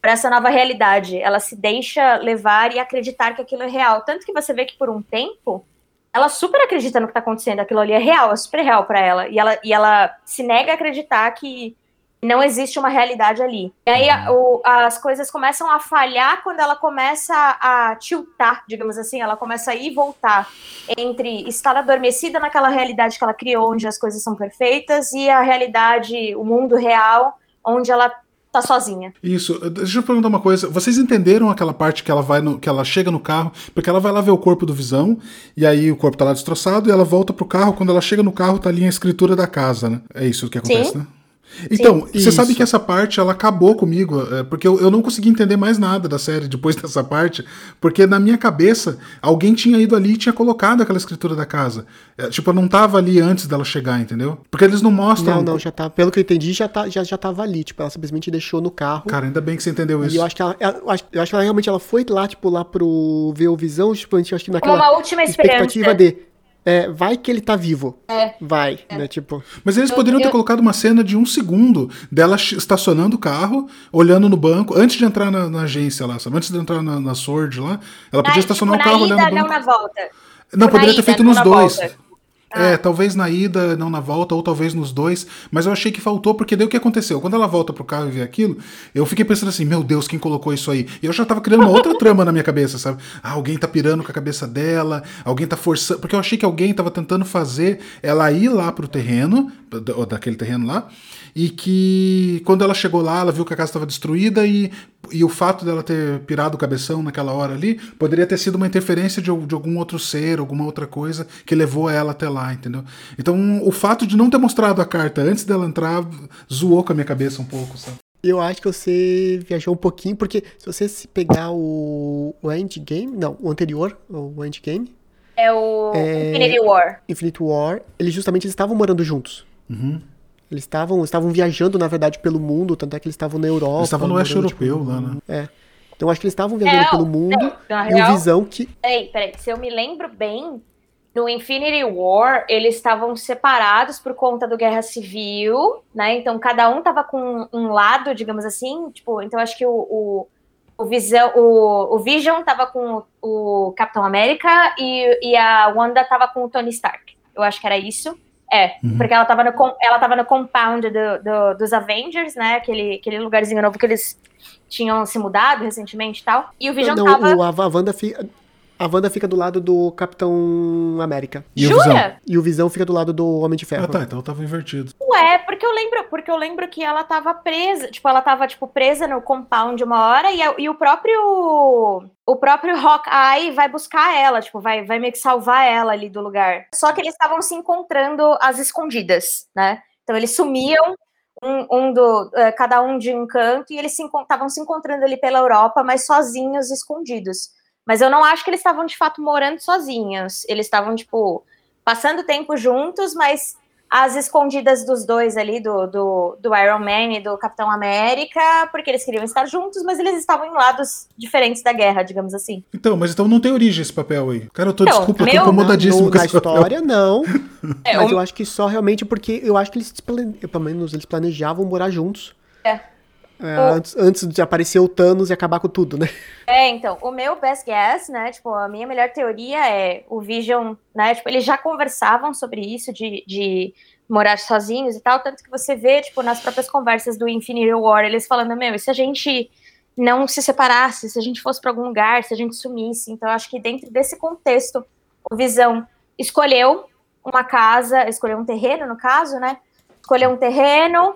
S4: Por essa nova realidade. Ela se deixa levar e acreditar que aquilo é real. Tanto que você vê que por um tempo ela super acredita no que tá acontecendo, aquilo ali é real, é super real para ela. E ela, e ela se nega a acreditar que não existe uma realidade ali. E aí a, o, as coisas começam a falhar quando ela começa a, a tiltar, digamos assim, ela começa a ir e voltar entre estar adormecida naquela realidade que ela criou, onde as coisas são perfeitas, e a realidade, o mundo real, onde ela tá sozinha.
S3: Isso. Deixa eu perguntar uma coisa. Vocês entenderam aquela parte que ela vai no, que ela chega no carro, porque ela vai lá ver o corpo do Visão, e aí o corpo tá lá destroçado, e ela volta pro carro, quando ela chega no carro tá ali a escritura da casa, né? É isso que acontece, Sim. né? Então, Sim, você sabe que essa parte ela acabou comigo, é, porque eu, eu não consegui entender mais nada da série depois dessa parte, porque na minha cabeça alguém tinha ido ali e tinha colocado aquela escritura da casa. É, tipo, eu não tava ali antes dela chegar, entendeu? Porque eles não mostram.
S1: Não, não, já tá. Pelo que eu entendi, já, tá, já, já tava ali. Tipo, ela simplesmente deixou no carro.
S3: Cara, ainda bem que você entendeu isso.
S1: E eu acho que ela, eu acho, eu acho que ela realmente ela foi lá, tipo, lá pro ver o visão, tipo, a gente acho que naquela
S4: Uma última
S1: expectativa de é, vai que ele tá vivo. É. Vai, é. né? Tipo.
S3: Mas eles poderiam ter colocado uma cena de um segundo dela estacionando o carro, olhando no banco, antes de entrar na, na agência lá, sabe? Antes de entrar na, na Sword lá. Ela podia estacionar tipo, o carro ida, olhando no banco.
S4: Não, na volta.
S3: Não, tipo, poderia ter feito nos dois. Volta. É, ah. talvez na ida, não na volta, ou talvez nos dois, mas eu achei que faltou, porque daí o que aconteceu? Quando ela volta pro carro e vê aquilo, eu fiquei pensando assim, meu Deus, quem colocou isso aí? E eu já tava criando uma outra trama na minha cabeça, sabe? Ah, alguém tá pirando com a cabeça dela, alguém tá forçando. Porque eu achei que alguém tava tentando fazer ela ir lá pro terreno, daquele terreno lá, e que quando ela chegou lá, ela viu que a casa estava destruída e, e o fato dela ter pirado o cabeção naquela hora ali poderia ter sido uma interferência de, de algum outro ser, alguma outra coisa que levou ela até lá, entendeu? Então o fato de não ter mostrado a carta antes dela entrar zoou com a minha cabeça um pouco, sabe?
S1: Eu acho que você viajou um pouquinho, porque se você se pegar o, o Endgame, não, o anterior, o Endgame.
S4: É o é, Infinity War.
S1: Infinity War, eles justamente estavam morando juntos.
S3: Uhum.
S1: Eles estavam estavam viajando, na verdade, pelo mundo, tanto é que eles estavam na Europa. Eles
S3: estavam no oeste europeu tipo, lá, né?
S1: É. Então acho que eles estavam viajando é, pelo mundo
S4: é,
S1: e real, o Visão que...
S4: Peraí, peraí. Se eu me lembro bem, no Infinity War, eles estavam separados por conta do Guerra Civil, né? Então cada um tava com um lado, digamos assim. Tipo, então acho que o, o, o Visão, o, o Vision tava com o, o Capitão América e, e a Wanda tava com o Tony Stark. Eu acho que era isso. É, uhum. porque ela tava no, ela tava no compound do, do, dos Avengers, né? Aquele, aquele lugarzinho novo que eles tinham se mudado recentemente e tal. E o Vision
S1: não,
S4: tava.
S1: O, a Wanda fica. A Wanda fica do lado do Capitão América.
S3: E o Visão?
S4: Jura?
S1: E o Visão fica do lado do Homem de Ferro.
S3: Ah, tá, então tava invertido.
S4: Ué, porque eu lembro, porque eu lembro que ela tava presa, tipo, ela tava tipo presa no compound uma hora e, e o próprio o próprio Hawkeye vai buscar ela, tipo, vai vai meio que salvar ela ali do lugar. Só que eles estavam se encontrando às escondidas, né? Então eles sumiam um, um do eh, cada um de um canto e eles se estavam se encontrando ali pela Europa, mas sozinhos, escondidos. Mas eu não acho que eles estavam de fato morando sozinhos. Eles estavam tipo passando tempo juntos, mas as escondidas dos dois ali, do, do, do Iron Man e do Capitão América, porque eles queriam estar juntos, mas eles estavam em lados diferentes da guerra, digamos assim.
S3: Então, mas então não tem origem esse papel aí. Cara, eu tô,
S4: Não,
S3: desculpa, eu tô
S4: meu-
S3: incomodadíssimo
S1: No-
S3: com papel.
S1: história, não.
S4: É,
S1: mas
S4: o-
S1: eu acho que só realmente porque eu acho que eles, plane- pelo menos, eles planejavam morar juntos.
S4: É.
S1: É,
S4: O-
S1: antes, antes de aparecer o Thanos e acabar com tudo, né?
S4: É, então, o meu best guess, né, tipo, a minha melhor teoria é o Vision, né, tipo, eles já conversavam sobre isso, de, de morar sozinhos e tal, tanto que você vê, tipo, nas próprias conversas do Infinity War, eles falando, meu, e se a gente não se separasse, se a gente fosse para algum lugar, se a gente sumisse, então eu acho que dentro desse contexto, o Visão escolheu uma casa, escolheu um terreno, no caso, né, escolheu um terreno,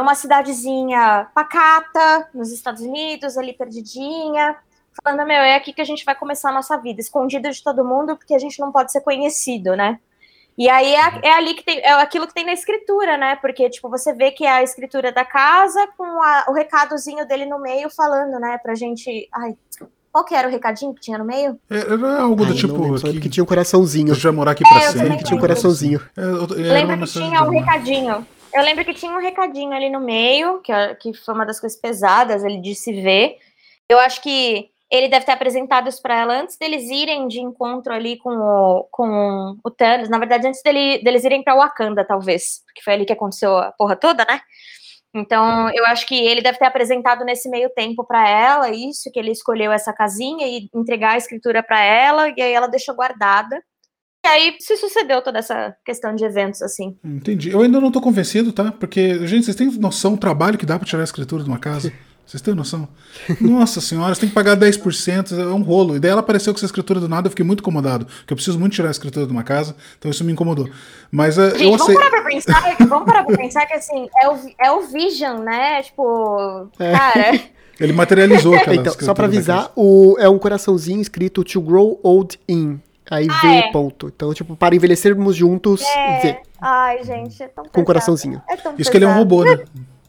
S4: uma cidadezinha pacata, nos Estados Unidos, ali perdidinha, falando, meu, é aqui que a gente vai começar a nossa vida, escondido de todo mundo, porque a gente não pode ser conhecido, né? E aí é, é ali que tem, é aquilo que tem na escritura, né? Porque, tipo, você vê que é a escritura da casa com a- o recadozinho dele no meio falando, né, pra gente. Ai, qual que era o recadinho que tinha no meio?
S3: É, Era algo do tipo.
S1: não
S3: que,
S1: que tinha um coraçãozinho.
S3: vai morar aqui
S4: É,
S3: pra sempre.
S1: Que tinha um coraçãozinho.
S3: É, eu- era
S4: Eu
S3: uma
S4: lembro que
S3: mensagem
S4: tinha um recadinho. Eu lembro que tinha um recadinho ali no meio, que, que foi uma das coisas pesadas ali de se ver. Eu acho que ele deve ter apresentado isso pra ela antes deles irem de encontro ali com o, com o Thanos. Na verdade, antes dele, deles irem pra Wakanda, talvez. Porque foi ali que aconteceu a porra toda, né? Então, eu acho que ele deve ter apresentado nesse meio tempo pra ela isso, que ele escolheu essa casinha e entregar a escritura pra ela, e aí ela deixou guardada. E aí se sucedeu toda essa questão de eventos, assim.
S3: Entendi. Eu ainda não tô convencido, tá? Porque, gente, vocês têm noção do trabalho que dá pra tirar a escritura de uma casa? Vocês têm noção? Nossa senhora, você tem que pagar 10%, é um rolo. E daí ela apareceu com essa escritura do nada, eu fiquei muito incomodado. Porque eu preciso muito tirar a escritura de uma casa, então isso me incomodou. Mas eh,
S4: Gente,
S3: eu
S4: vamos
S3: aceito.
S4: parar pra pensar, vamos parar pra pensar que assim, é o, é o Vision, né? Tipo,
S1: É.
S4: cara,
S3: Ele materializou aquela
S1: Então, só pra avisar, o, é um coraçãozinho escrito To Grow Old In. Aí
S4: Ah,
S1: V
S4: é.
S1: ponto. Então, tipo, para envelhecermos juntos, V.
S4: ai, gente, é tão
S1: Com
S4: pesado.
S1: coraçãozinho.
S4: É tão
S3: Isso que ele é um
S4: pesado.
S3: robô, né?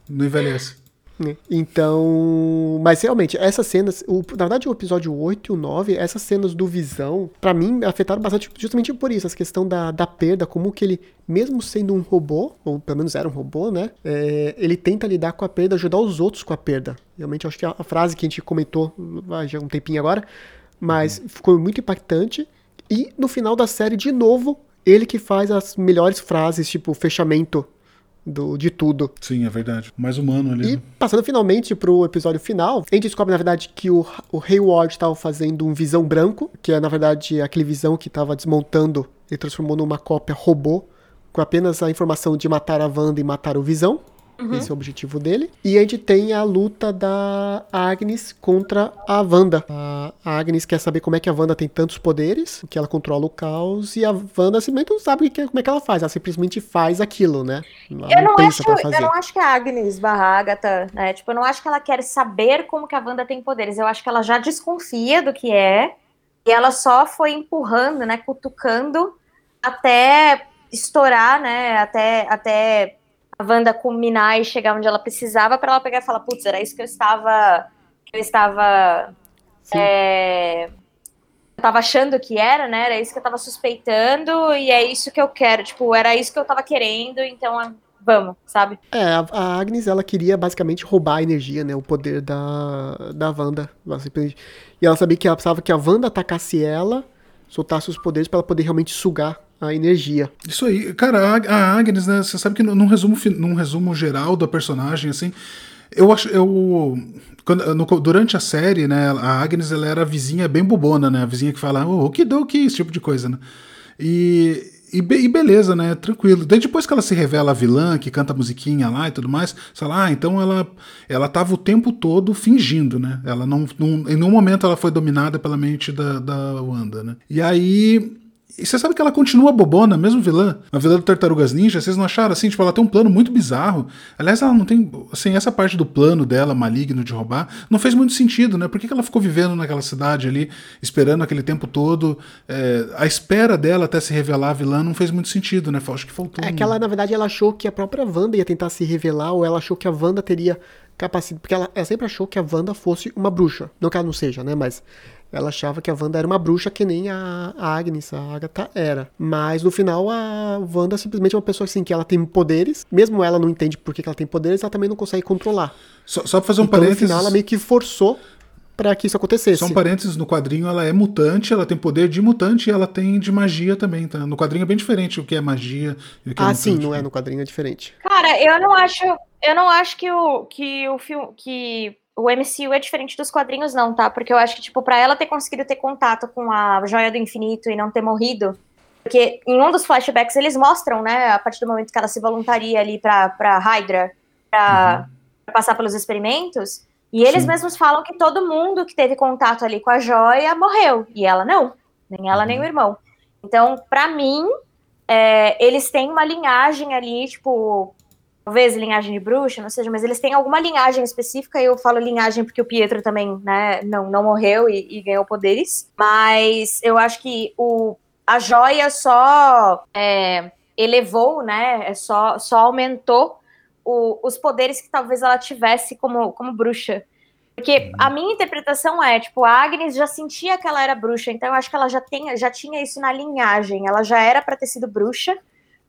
S3: Não envelhece.
S1: né? Então, mas realmente, essas cenas, o, na verdade o episódio 8 e o 9, essas cenas do Visão, pra mim, afetaram bastante justamente por isso, essa questão da, da perda, como que ele, mesmo sendo um robô, ou pelo menos era um robô, né, é, ele tenta lidar com a perda, ajudar os outros com a perda. Realmente, eu acho que a, a frase que a gente comentou já há um tempinho agora, mas ficou muito impactante, e no final da série, de novo, ele que faz as melhores frases, tipo, fechamento do, de tudo.
S3: Sim, é verdade. Mais humano ali.
S1: E
S3: né?
S1: passando finalmente pro episódio final, a gente descobre, na verdade, que o, o Hayward estava fazendo um visão branco, que é, na verdade, aquele visão que estava desmontando, ele transformou numa cópia robô, com apenas a informação de matar a Wanda e matar o Visão. Esse é o objetivo dele. E a gente tem a luta da Agnes contra a Wanda. A Agnes quer saber como é que a Wanda tem tantos poderes, que ela controla o caos, e a Wanda simplesmente não sabe como é que ela faz. Ela simplesmente faz aquilo, né? Ela
S4: Eu não, acho, eu não acho que a Agnes barra Agatha, né? Tipo, eu não acho que ela quer saber como que a Wanda tem poderes. Eu acho que ela já desconfia do que é. E ela só foi empurrando, né? Cutucando até estourar, né? Até, até a Wanda culminar e chegar onde ela precisava para ela pegar e falar, putz, era isso que eu estava. Que eu estava. É, eu tava achando que era, né? Era isso que eu tava suspeitando, e é isso que eu quero. Tipo, era isso que eu tava querendo, então vamos, sabe?
S1: É, a, Agnes, ela queria basicamente roubar a energia, né? O poder da, da Wanda. E ela sabia que ela precisava que a Wanda atacasse ela, soltasse os poderes pra ela poder realmente sugar a energia.
S3: Isso aí, cara, a, Agnes, né? Você sabe que num resumo, num resumo geral da personagem, assim, eu acho. Eu, quando- no- durante a série, né, a Agnes ela era a vizinha bem bobona, né? A vizinha que fala, oh, okidoki, esse tipo de coisa, né? E e, be- e beleza, né? Tranquilo. Daí depois que ela se revela a vilã, que canta musiquinha lá e tudo mais, você fala, ah, então ela, ela tava o tempo todo fingindo, né? Ela não, não- Em nenhum momento ela foi dominada pela mente da, da Wanda, né? E aí. E você sabe que ela continua bobona, mesmo vilã. A vilã do Tartarugas Ninja, vocês não acharam assim? Tipo, ela tem um plano muito bizarro. Aliás, ela não tem. Assim, essa parte do plano dela, maligno de roubar, não fez muito sentido, né? Por que que ela ficou vivendo naquela cidade ali, esperando aquele tempo todo? É, a espera dela até se revelar a vilã não fez muito sentido, né? Acho que faltou.
S1: É
S3: um-
S1: que ela, na verdade, ela achou que a própria Wanda ia tentar se revelar, ou ela achou que a Wanda teria capacidade. Porque ela, ela sempre achou que a Wanda fosse uma bruxa. Não que ela não seja, né? Mas ela achava que a Wanda era uma bruxa que nem a, Agnes, a Agatha era. Mas no final a Wanda simplesmente é uma pessoa assim que ela tem poderes, mesmo ela não entende por que ela tem poderes, ela também não consegue controlar.
S3: Só, só pra fazer um
S1: então no
S3: parênteses.
S1: final ela meio que forçou pra que isso acontecesse.
S3: Só um parênteses, no quadrinho ela é mutante, ela tem poder de mutante e ela tem de magia também, tá? No quadrinho é bem diferente o que é magia e o que é
S1: Ah, sim, não é no quadrinho, é diferente.
S4: Cara, eu não acho, eu não acho que o que o filme que o MCU é diferente dos quadrinhos não, tá? Porque eu acho que tipo para ela ter conseguido ter contato com a Joia do Infinito e não ter morrido, porque em um dos flashbacks eles mostram, né, a partir do momento que ela se voluntaria ali pra para Hydra pra pra passar pelos experimentos, e eles
S3: Sim.
S4: mesmos falam que todo mundo que teve contato ali com a Joia morreu, e ela não, nem ela nem o irmão. Então, pra mim, é, eles têm uma linhagem ali, tipo, talvez linhagem de bruxa, não seja, mas eles têm alguma linhagem específica, e eu falo linhagem porque o Pietro também, né, não, não morreu e, e ganhou poderes, mas eu acho que o, a joia só é, elevou, né, é só, só aumentou o- os poderes que talvez ela tivesse como, como bruxa. Porque a minha interpretação é, tipo, a Agnes já sentia que ela era bruxa, então eu acho que ela já, tem, já tinha isso na linhagem. Ela já era pra ter sido bruxa,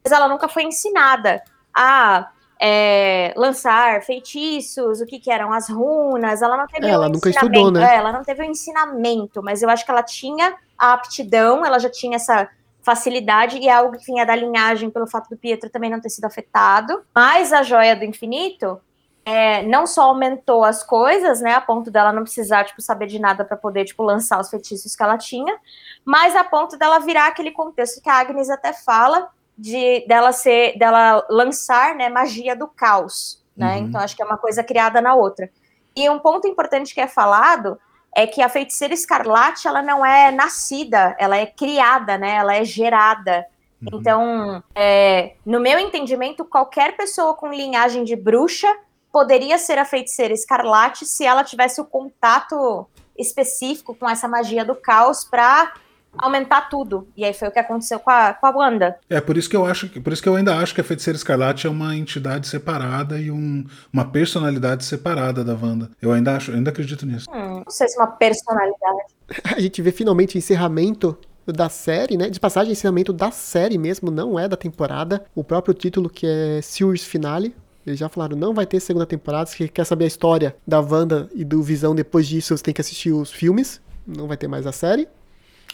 S4: mas ela nunca foi ensinada a é, lançar feitiços, o que que eram as runas. Ela não teve
S1: É, ela
S4: um
S1: nunca
S4: ensinamento,
S1: estudou, né?
S4: é, ela não teve um ensinamento, mas eu acho que ela tinha a aptidão, ela já tinha essa facilidade e é algo que vinha da linhagem pelo fato do Pietro também não ter sido afetado. Mas a joia do infinito é, não só aumentou as coisas, né, a ponto dela não precisar, tipo, saber de nada para poder, tipo, lançar os feitiços que ela tinha, mas a ponto dela virar aquele contexto que a Agnes até fala de dela ser, dela lançar, né, magia do caos, né?
S3: Uhum.
S4: Então acho que é uma coisa criada na outra. E um ponto importante que é falado é que a feiticeira escarlate, ela não é nascida, ela é criada, né? Ela é gerada.
S3: Uhum.
S4: Então, é, no meu entendimento, qualquer pessoa com linhagem de bruxa poderia ser a feiticeira escarlate se ela tivesse o contato específico com essa magia do caos para aumentar tudo. E aí foi o que aconteceu com a, com a Wanda.
S3: É por isso que eu acho, que- por isso que eu ainda acho que a Feiticeira Escarlate é uma entidade separada e um- uma personalidade separada da Wanda. Eu ainda acho, eu ainda acredito nisso.
S4: Hum, não sei se é uma personalidade.
S1: A gente vê finalmente o encerramento da série, né? De passagem, encerramento da série mesmo, não é da temporada. O próprio título, que é Series Finale. Eles já falaram, não vai ter segunda temporada. Se quer saber a história da Wanda e do Visão depois disso, você tem que assistir os filmes. Não vai ter mais a série.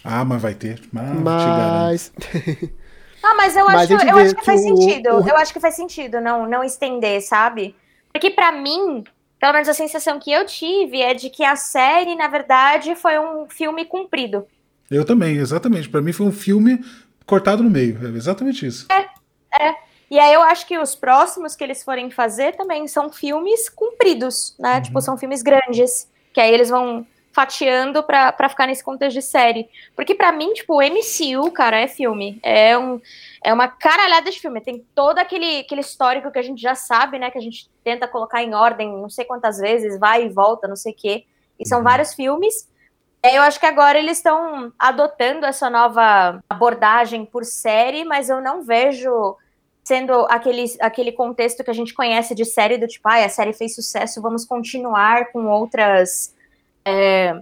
S3: Ah, mas vai ter. Ah, garanto.
S1: Mas.
S4: Ah, mas eu
S1: Mas
S4: acho,
S1: gente
S4: eu acho que,
S1: que
S4: faz
S1: o-
S4: sentido.
S1: o-
S4: Eu acho que faz sentido não, não estender, sabe? Porque pra mim, pelo menos a sensação que eu tive é de que a série, na verdade, foi um filme cumprido.
S3: Eu também, exatamente. Pra mim foi um filme cortado no meio. É exatamente isso.
S4: E aí eu acho que os próximos que eles forem fazer também são filmes cumpridos, né? Tipo, são filmes grandes. Que aí eles vão fatiando pra, pra ficar nesse contexto de série. Porque pra mim, tipo, o MCU, cara, é filme. É, um, é uma caralhada de filme. Tem todo aquele, aquele histórico que a gente já sabe, né? Que a gente tenta colocar em ordem não sei quantas vezes, vai e volta, não sei o quê. E são
S3: Uhum.
S4: vários filmes. É, Eu acho que agora eles estão adotando essa nova abordagem por série, mas eu não vejo sendo aquele, aquele contexto que a gente conhece de série do tipo, ah, a série fez sucesso, vamos continuar com outras é,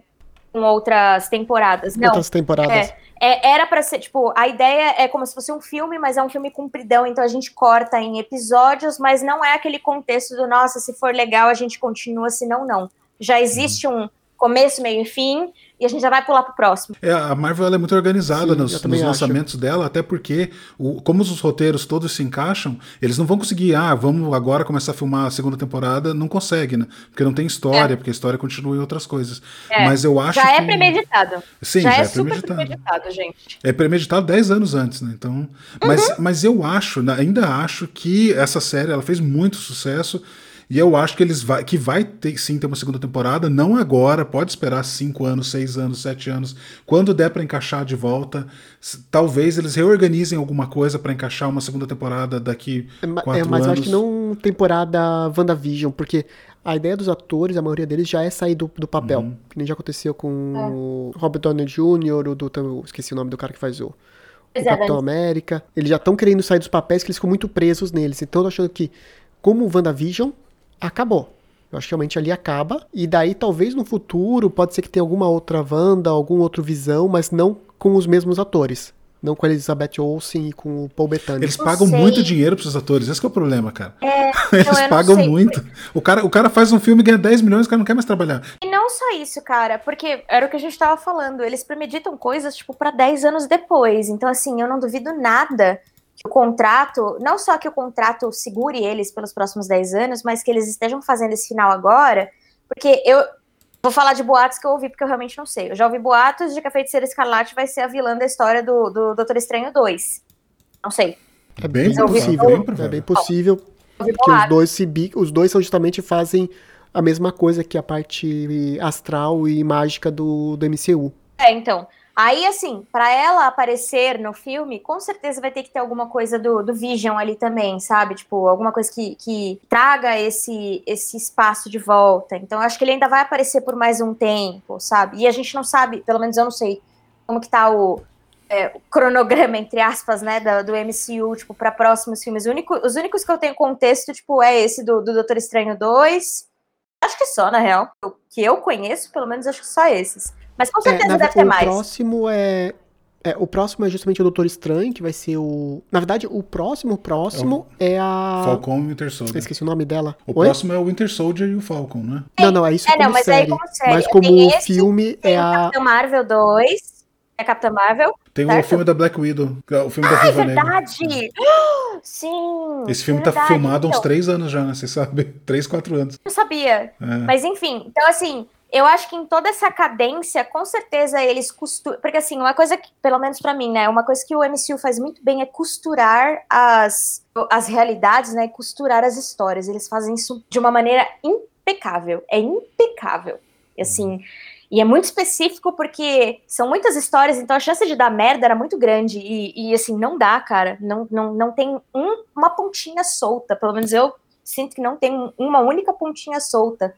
S4: com outras temporadas. Não,
S1: Outras temporadas.
S4: é, era pra ser, tipo, a ideia é como se fosse um filme, mas é um filme compridão, então a gente corta em episódios, mas não é aquele contexto do, nossa, se for legal a gente continua, se não, não. Já existe um começo, meio e fim, e a gente já vai pular pro próximo.
S3: É, a Marvel ela é muito organizada
S1: Sim,
S3: nos, nos lançamentos dela, até porque, o- como os roteiros todos se encaixam, eles não vão conseguir, ah, vamos agora começar a filmar a segunda temporada, não consegue, né? Porque não tem história, porque a história continua em outras coisas.
S4: É,
S3: Mas eu acho
S4: já
S3: que...
S4: é premeditado.
S3: Sim,
S4: já,
S3: já,
S4: é,
S3: é
S4: super
S3: premeditado.
S4: premeditado, gente.
S3: É premeditado 10 anos antes, né? Então, mas,
S4: Uhum.
S3: mas eu acho, né, ainda acho que essa série ela fez muito sucesso e eu acho que eles vai, que vai ter, sim ter uma segunda temporada, não agora, pode esperar 5 anos, 6 anos, 7 anos, quando der pra encaixar de volta, talvez eles reorganizem alguma coisa pra encaixar uma segunda temporada daqui
S1: É,
S3: 4
S1: é, mas
S3: anos.
S1: eu acho que não temporada WandaVision, porque a ideia dos atores, a maioria deles já é sair do, do papel.
S3: Uhum.
S1: Que nem já aconteceu com o Robert Downey Jr., o do, eu esqueci o nome do cara que faz o, o
S4: é,
S1: Capitão América. Eles já estão querendo sair dos papéis que eles ficam muito presos neles. Então eu tô achando que, como o WandaVision, acabou. Eu acho que realmente ali acaba. E daí, talvez no futuro, pode ser que tenha alguma outra Wanda, algum outro Visão, mas não com os mesmos atores. Não com a Elizabeth Olsen e com o Paul Bettany.
S3: Eles
S4: Não
S3: pagam
S4: sei.
S3: muito dinheiro pros atores, esse que é o problema, cara. Eles
S4: eu não
S3: pagam
S4: sei.
S3: muito. O cara, o cara faz um filme e ganha 10 milhões, o cara não quer mais trabalhar.
S4: E não só isso, cara, porque era o que a gente tava falando, eles premeditam coisas, tipo, pra 10 anos depois. Então, assim, eu não duvido nada que o contrato, não só que o contrato segure eles pelos próximos 10 anos, mas que eles estejam fazendo esse final agora, porque eu vou falar de boatos que eu ouvi, porque eu realmente não sei. Eu já ouvi boatos de que a Feiticeira Escarlate vai ser a vilã da história do, do Doutor Estranho 2. Não sei.
S3: É bem
S1: possível.
S3: bem
S1: É bem possível
S4: Ouvi
S1: que os dois se os dois justamente fazem a mesma coisa que a parte astral e mágica do, do MCU.
S4: É, então. Aí, assim, pra ela aparecer no filme, com certeza vai ter que ter alguma coisa do, do Vision ali também, sabe? Tipo, alguma coisa que, que traga esse, esse espaço de volta. Então, acho que ele ainda vai aparecer por mais um tempo, sabe? E a gente não sabe, pelo menos eu não sei, como que tá o, é, o cronograma, entre aspas, né, da- do, MCU, tipo, pra próximos filmes. Único- os únicos que eu tenho contexto, tipo, é esse do, do Doutor Estranho 2. Acho que só, na real. O que eu conheço, pelo menos, acho que só esses. Mas com certeza
S1: É, na-
S4: deve ter
S1: o
S4: mais.
S1: próximo é, é o próximo é justamente o Doutor Estranho, que vai ser o, na verdade, o próximo próximo é, a
S3: Falcon e Winter
S1: eu
S3: Soldier.
S1: esqueci o nome dela.
S3: O
S1: Oi?
S3: próximo é o Winter Soldier e o Falcon, né?
S1: Não, não, é isso
S4: É,
S1: como,
S4: não, mas aí
S1: série.
S4: como série.
S1: Mas
S4: Tem
S1: como
S4: esse,
S1: filme
S4: Tem
S1: é
S4: o
S1: a
S4: Capitão Marvel 2. É Capitã Marvel.
S3: Tem o
S4: Certo.
S3: filme da Black Widow, é o filme da
S4: Ah, é
S3: Viúva Negra.
S4: verdade! Sim!
S3: Esse filme
S4: verdade.
S3: tá filmado há uns
S4: Então,
S3: três anos já, né? Você sabe? Três, quatro anos.
S4: Não sabia.
S3: É.
S4: Mas enfim, então assim, eu acho que em toda essa cadência, com certeza eles costuram. Porque assim, uma coisa que, pelo menos pra mim, né? Uma coisa que o MCU faz muito bem é costurar as, as realidades, né? Costurar as histórias. Eles fazem isso de uma maneira impecável. É impecável. E assim. E é muito específico porque são muitas histórias, então a chance de dar merda era muito grande. E, e, assim, não dá, cara. Não, não, não tem um- uma pontinha solta. Pelo menos eu sinto que não tem um- uma única pontinha solta.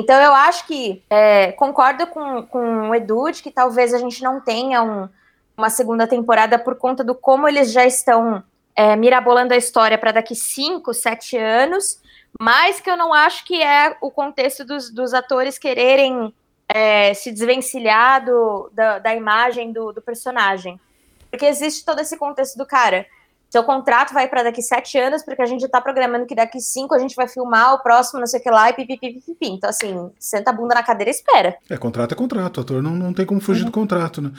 S4: Então eu acho que é, concordo com, com o Edu de que talvez a gente não tenha um- uma segunda temporada por conta do como eles já estão é, mirabolando a história para daqui 5, 7 anos, mas que eu não acho que é o contexto dos, dos atores quererem é, se desvencilhar do- da, da imagem do, do personagem. Porque existe todo esse contexto do cara. Seu contrato vai para daqui sete anos, porque a gente já tá programando que daqui cinco a gente vai filmar o próximo, não sei o que lá, e pipipi, pipipi. Então, assim, senta a bunda na cadeira e espera.
S3: É, contrato é contrato, o ator não, não tem como
S4: Uhum.
S3: fugir do contrato, né?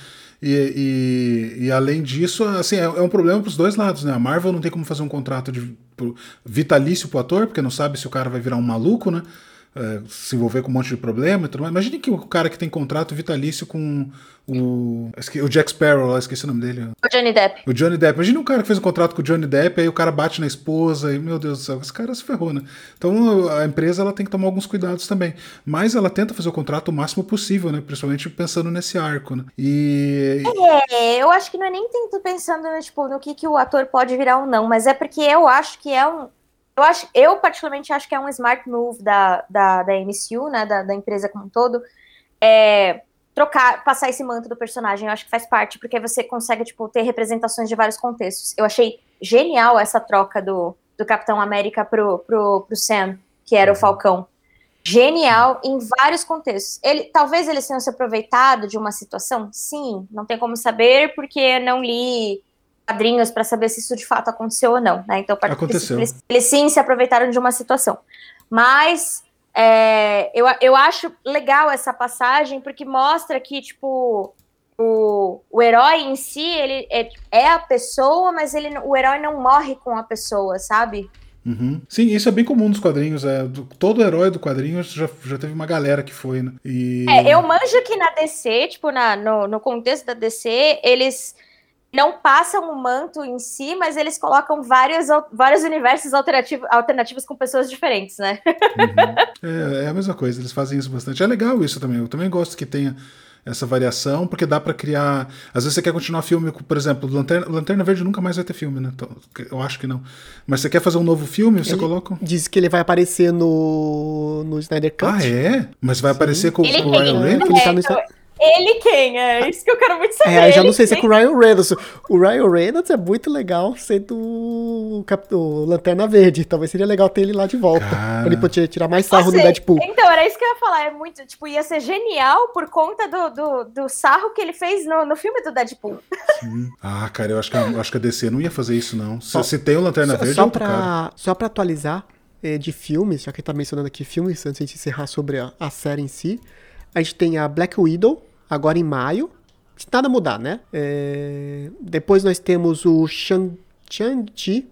S3: E, e, e além disso, assim, é, é um problema pros dois lados, né? A Marvel não tem como fazer um contrato de, pro- vitalício pro ator, porque não sabe se o cara vai virar um maluco, né? É, se envolver com um monte de problema e tudo mais. Imagine que o cara que tem contrato vitalício com o, o Jack Sparrow, esqueci o nome dele.
S4: O Johnny Depp.
S3: O Johnny Depp. Imagina um cara que fez um contrato com o Johnny Depp, aí o cara bate na esposa, e meu Deus do céu, esse cara se ferrou, né? Então a empresa ela tem que tomar alguns cuidados também. Mas ela tenta fazer o contrato o máximo possível, né? Principalmente pensando nesse arco, né? E.
S4: É, eu acho que não é nem tanto pensando tipo, no que, que o ator pode virar ou não, mas é porque eu acho que é um. Eu, acho, eu particularmente acho que é um smart move da, da, da MCU, né? Da, da empresa como um todo. É, trocar, passar esse manto do personagem, eu acho que faz parte, porque você consegue, tipo, ter representações de vários contextos. Eu achei genial essa troca do, do Capitão América pro, pro, pro Sam, que era o Falcão. Genial em vários contextos. Ele, talvez eles tenham se aproveitado de uma situação? Sim, não tem como saber, porque não li quadrinhos para saber se isso de fato aconteceu ou não. Né? Então,
S3: Aconteceu.
S4: Eles, eles sim se aproveitaram de uma situação. Mas é, eu, eu acho legal essa passagem, porque mostra que, tipo, o, o herói em si, ele é, é a pessoa, mas ele, o herói não morre com a pessoa, sabe?
S3: Uhum. Sim, isso é bem comum nos quadrinhos. É, do, todo herói do quadrinho já, já teve uma galera que foi, né? E...
S4: É, eu manjo que na DC, tipo, na, no, no contexto da DC, eles não passam o manto em si, mas eles colocam vários, vários universos alternativos, alternativos com pessoas diferentes, né?
S3: Uhum. É, é, a mesma coisa, eles fazem isso bastante. É legal isso também. Eu também gosto que tenha essa variação, porque dá para criar. Às vezes você quer continuar filme, por exemplo, Lanterna, Lanterna Verde nunca mais vai ter filme, né? Então, eu acho que não. Mas você quer fazer um novo filme, você
S1: ele
S3: coloca.
S1: Diz que ele vai aparecer no, no Snyder Cut.
S3: Ah, é? Mas vai Sim. aparecer com,
S4: ele
S3: o Ryan Reynolds?
S4: É, então, ele quem? É isso que eu quero muito saber.
S1: É, eu já não sei se é com o Ryan Reynolds. O Ryan Reynolds é muito legal sendo o, Cap... o Lanterna Verde. Talvez seria legal ter ele lá de volta. Cara. Pra ele poder tirar mais sarro do Deadpool.
S4: Então, era isso que eu ia falar. É muito, tipo, ia ser genial por conta do, do, do sarro que ele fez no, no filme do Deadpool.
S3: Sim. Ah, cara, eu acho que, eu acho que a DC não ia fazer isso, não. Se, se tem o Lanterna Verde,
S1: só
S3: é
S1: pra, cara. Só pra atualizar é, de filmes, já que ele tá mencionando aqui filmes, antes de encerrar sobre a, a série em si, a gente tem a Black Widow, agora em maio. Nada mudar, né? É... Depois nós temos o Shang-Chi.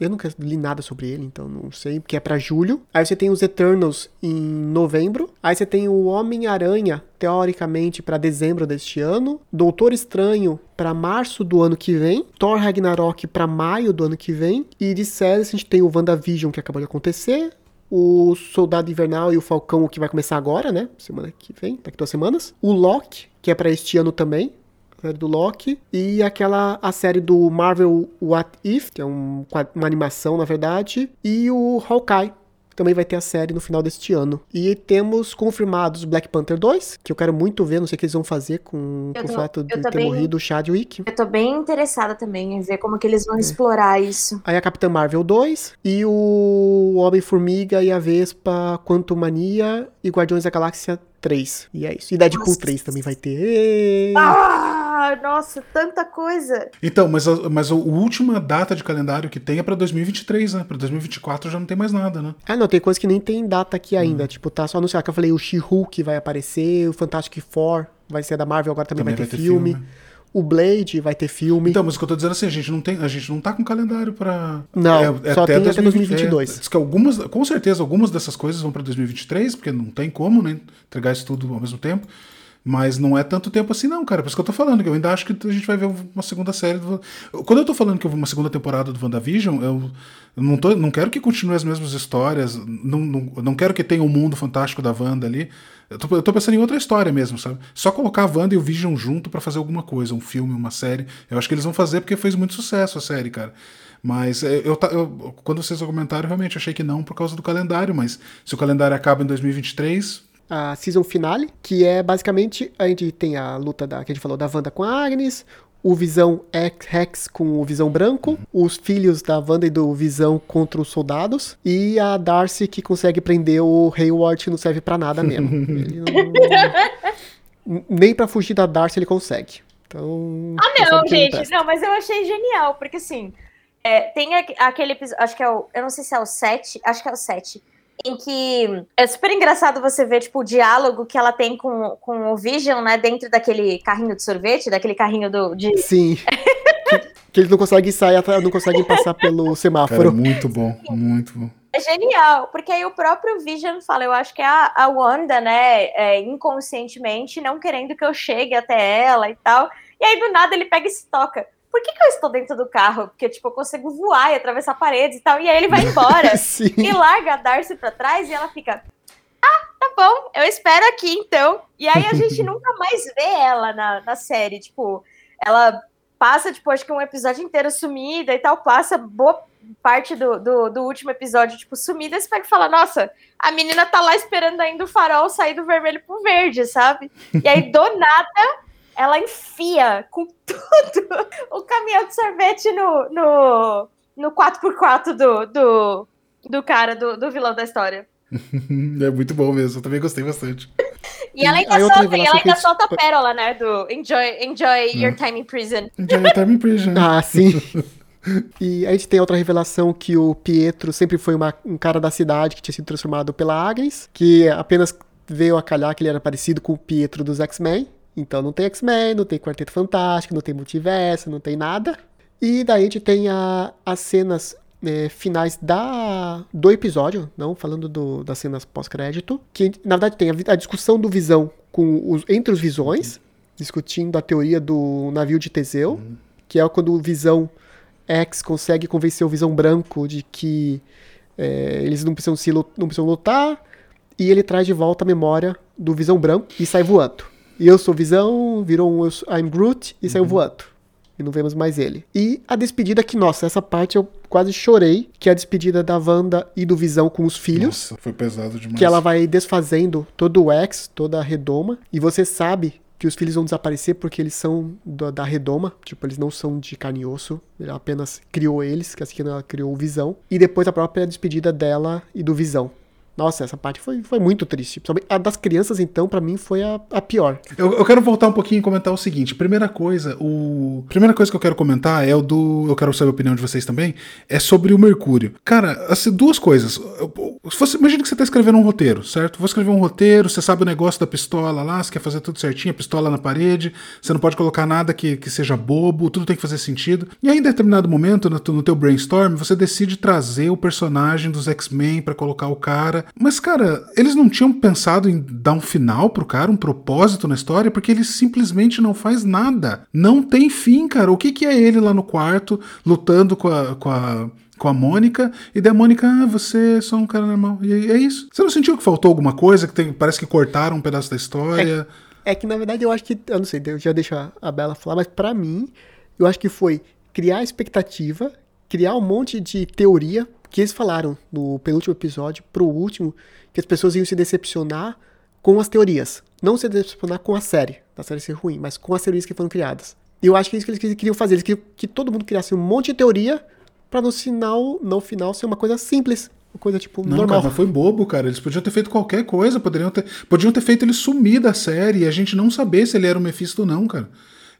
S1: Eu nunca li nada sobre ele, então não sei, porque é para julho. Aí você tem os Eternals em novembro. Aí você tem o Homem-Aranha, teoricamente, para dezembro deste ano. Doutor Estranho para março do ano que vem. Thor Ragnarok para maio do ano que vem. E de séries a gente tem o WandaVision, que acabou de acontecer o Soldado Invernal e o Falcão, que vai começar agora, né? Semana que vem, daqui duas semanas. O Loki, que é para este ano também. A série do Loki. E aquela, a série do Marvel What If, que é um, uma animação, na verdade. E o Hawkeye, também vai ter a série no final deste ano. E temos confirmados Black Panther 2, que eu quero muito ver, não sei o que eles vão fazer com, com o fato de ter bem, morrido o Chadwick.
S4: Eu tô bem interessada também em ver como que eles vão é. explorar isso.
S1: Aí a Capitã Marvel 2 e o Homem-Formiga e a Vespa Quantumania e Guardiões da Galáxia 3. E é isso. E Deadpool Nossa. 3 também vai ter.
S4: Ah, nossa, tanta coisa.
S3: Então, mas a, mas a última data de calendário que tem é pra 2023, né? Pra 2024 já não tem mais nada, né?
S1: Ah, não, tem coisa que nem tem data aqui ainda. Hum. Tipo, tá só anunciado que eu falei, o She-Hulk vai aparecer, o Fantastic Four vai ser da Marvel, agora também, também vai, ter, vai ter filme. filme. O Blade vai ter filme.
S3: Então, mas o que eu tô dizendo assim, a gente não tem, a gente não tá com calendário para
S1: Não, é, é só até tem 2020, até 2022. É,
S3: que algumas, com certeza algumas dessas coisas vão para 2023, porque não tem como, né, entregar isso tudo ao mesmo tempo. Mas não é tanto tempo assim, não, cara. Por isso que eu tô falando, que eu ainda acho que a gente vai ver uma segunda série. Do... Quando eu tô falando que eu vou uma segunda temporada do WandaVision, eu, não, tô, não quero que continue as mesmas histórias, não, não, não quero que tenha o um mundo fantástico da Wanda ali. Eu tô, eu tô, pensando em outra história mesmo, sabe? Só colocar a Wanda e o Vision junto para fazer alguma coisa, um filme, uma série. Eu acho que eles vão fazer porque fez muito sucesso a série, cara. Mas é, eu, eu, quando vocês comentaram, realmente achei que não por causa do calendário, mas se o calendário acaba em 2023,
S1: a season finale, que é basicamente a gente tem a luta da que a gente falou da Wanda com a Agnes, o Visão Rex com o Visão Branco, uhum. os filhos da Wanda e do Visão contra os soldados, e a Darcy que consegue prender o Hayward que não serve para nada mesmo. não... Nem para fugir da Darcy ele consegue. Então.
S4: Ah, não, gente, não, mas eu achei genial, porque assim. É, tem aquele episódio, acho que é o. Eu não sei se é o 7, acho que é o 7 em que é super engraçado você ver, tipo, o diálogo que ela tem com, com o Vision, né, dentro daquele carrinho de sorvete, daquele carrinho do, de...
S1: Sim. que, que eles não conseguem sair, não conseguem passar pelo semáforo.
S3: Cara, muito bom, muito bom.
S4: É genial, porque aí o próprio Vision fala, eu acho que a, a Wanda, né, é, inconscientemente, não querendo que eu chegue até ela e tal, e aí do nada ele pega e se toca por que, que, eu estou dentro do carro? Porque, tipo, eu consigo voar e atravessar paredes e tal. E aí ele vai embora e larga a Darcy pra trás e ela fica. Ah, tá bom, eu espero aqui então. E aí a gente nunca mais vê ela na, na série. Tipo, ela passa, tipo, acho que um episódio inteiro sumida e tal, passa boa parte do, do, do último episódio, tipo, sumida, você pega e fala, nossa, a menina tá lá esperando ainda o farol sair do vermelho pro verde, sabe? E aí, do nada, ela enfia com tudo o caminhão de sorvete no, no, no 4x4 do, do, do cara, do, do vilão da história.
S3: é muito bom mesmo, eu também gostei bastante.
S4: E ela ainda, solta, e ela ainda solta a pérola, né? Do enjoy, enjoy your time in prison.
S3: Enjoy your time in prison.
S1: ah, sim. E a gente tem outra revelação que o Pietro sempre foi uma- um cara da cidade que tinha sido transformado pela Agnes, que apenas veio a calhar que ele era parecido com o Pietro dos X-Men. Então não tem X-Men, não tem Quarteto Fantástico, não tem multiverso, não tem nada. E daí a gente tem a- as cenas é, finais da, do episódio, não falando do- das cenas pós-crédito, que na verdade tem a, a discussão do Visão com os, entre os Visões, discutindo a teoria do navio de Teseu, que é quando o Visão X consegue convencer o Visão Branco de que é, eles não precisam, se, não precisam lutar, e ele traz de volta a memória do Visão Branco e sai voando. E eu sou Visão, virou um eu sou- I'm Groot e saiu voando. E não vemos mais ele. E a despedida que, nossa, essa parte eu quase chorei, que é a despedida da Wanda e do Visão com os filhos.
S3: Nossa, foi pesado demais.
S1: Que ela vai desfazendo todo o X, toda a redoma. E você sabe que os filhos vão desaparecer porque eles são da, da redoma. Tipo, eles não são de carne e osso. Ela apenas criou eles, que assim ela criou o Visão. E depois a própria despedida dela e do Visão. Nossa, essa parte foi, foi muito triste. A das crianças, então, pra mim foi a, a pior.
S3: Eu, eu quero voltar um pouquinho e comentar o seguinte. Primeira coisa, o. Primeira coisa que eu quero comentar é o do. Eu quero saber a opinião de vocês também. É sobre o Mercúrio. Cara, assim, duas coisas. Você, imagina que você tá escrevendo um roteiro, certo? Vou escrever um roteiro, você sabe o negócio da pistola lá, você quer fazer tudo certinho, a pistola na parede, você não pode colocar nada que, que seja bobo, tudo tem que fazer sentido. E aí, em determinado momento, no, no teu brainstorm, você decide trazer o personagem dos X-Men pra colocar o cara. Mas, cara, eles não tinham pensado em dar um final pro cara, um propósito na história, porque ele simplesmente não faz nada. Não tem fim, cara. O que, que é ele lá no quarto, lutando com a. Com a com a Mônica, e daí a Mônica, ah, você é só um cara normal. E é isso. Você não sentiu que faltou alguma coisa? Que tem- parece que cortaram um pedaço da história?
S1: É que, na verdade, eu acho que. Eu não sei, eu já deixo a- Bela falar, mas pra mim, eu acho que foi criar expectativa, criar um monte de teoria, que eles falaram no penúltimo episódio pro último, que as pessoas iam se decepcionar com as teorias. Não se decepcionar com a série, da série ser ruim, mas com as teorias que foram criadas. E eu acho que é isso que eles queriam fazer. Eles queriam que todo mundo criasse um monte de teoria pra no final, no final ser uma coisa simples. Uma coisa, tipo,
S3: Não,
S1: normal.
S3: cara, foi bobo, cara. Eles podiam ter feito qualquer coisa, poderiam ter, podiam ter feito ele sumir da série e a gente não saber se ele era o Mephisto ou não, cara.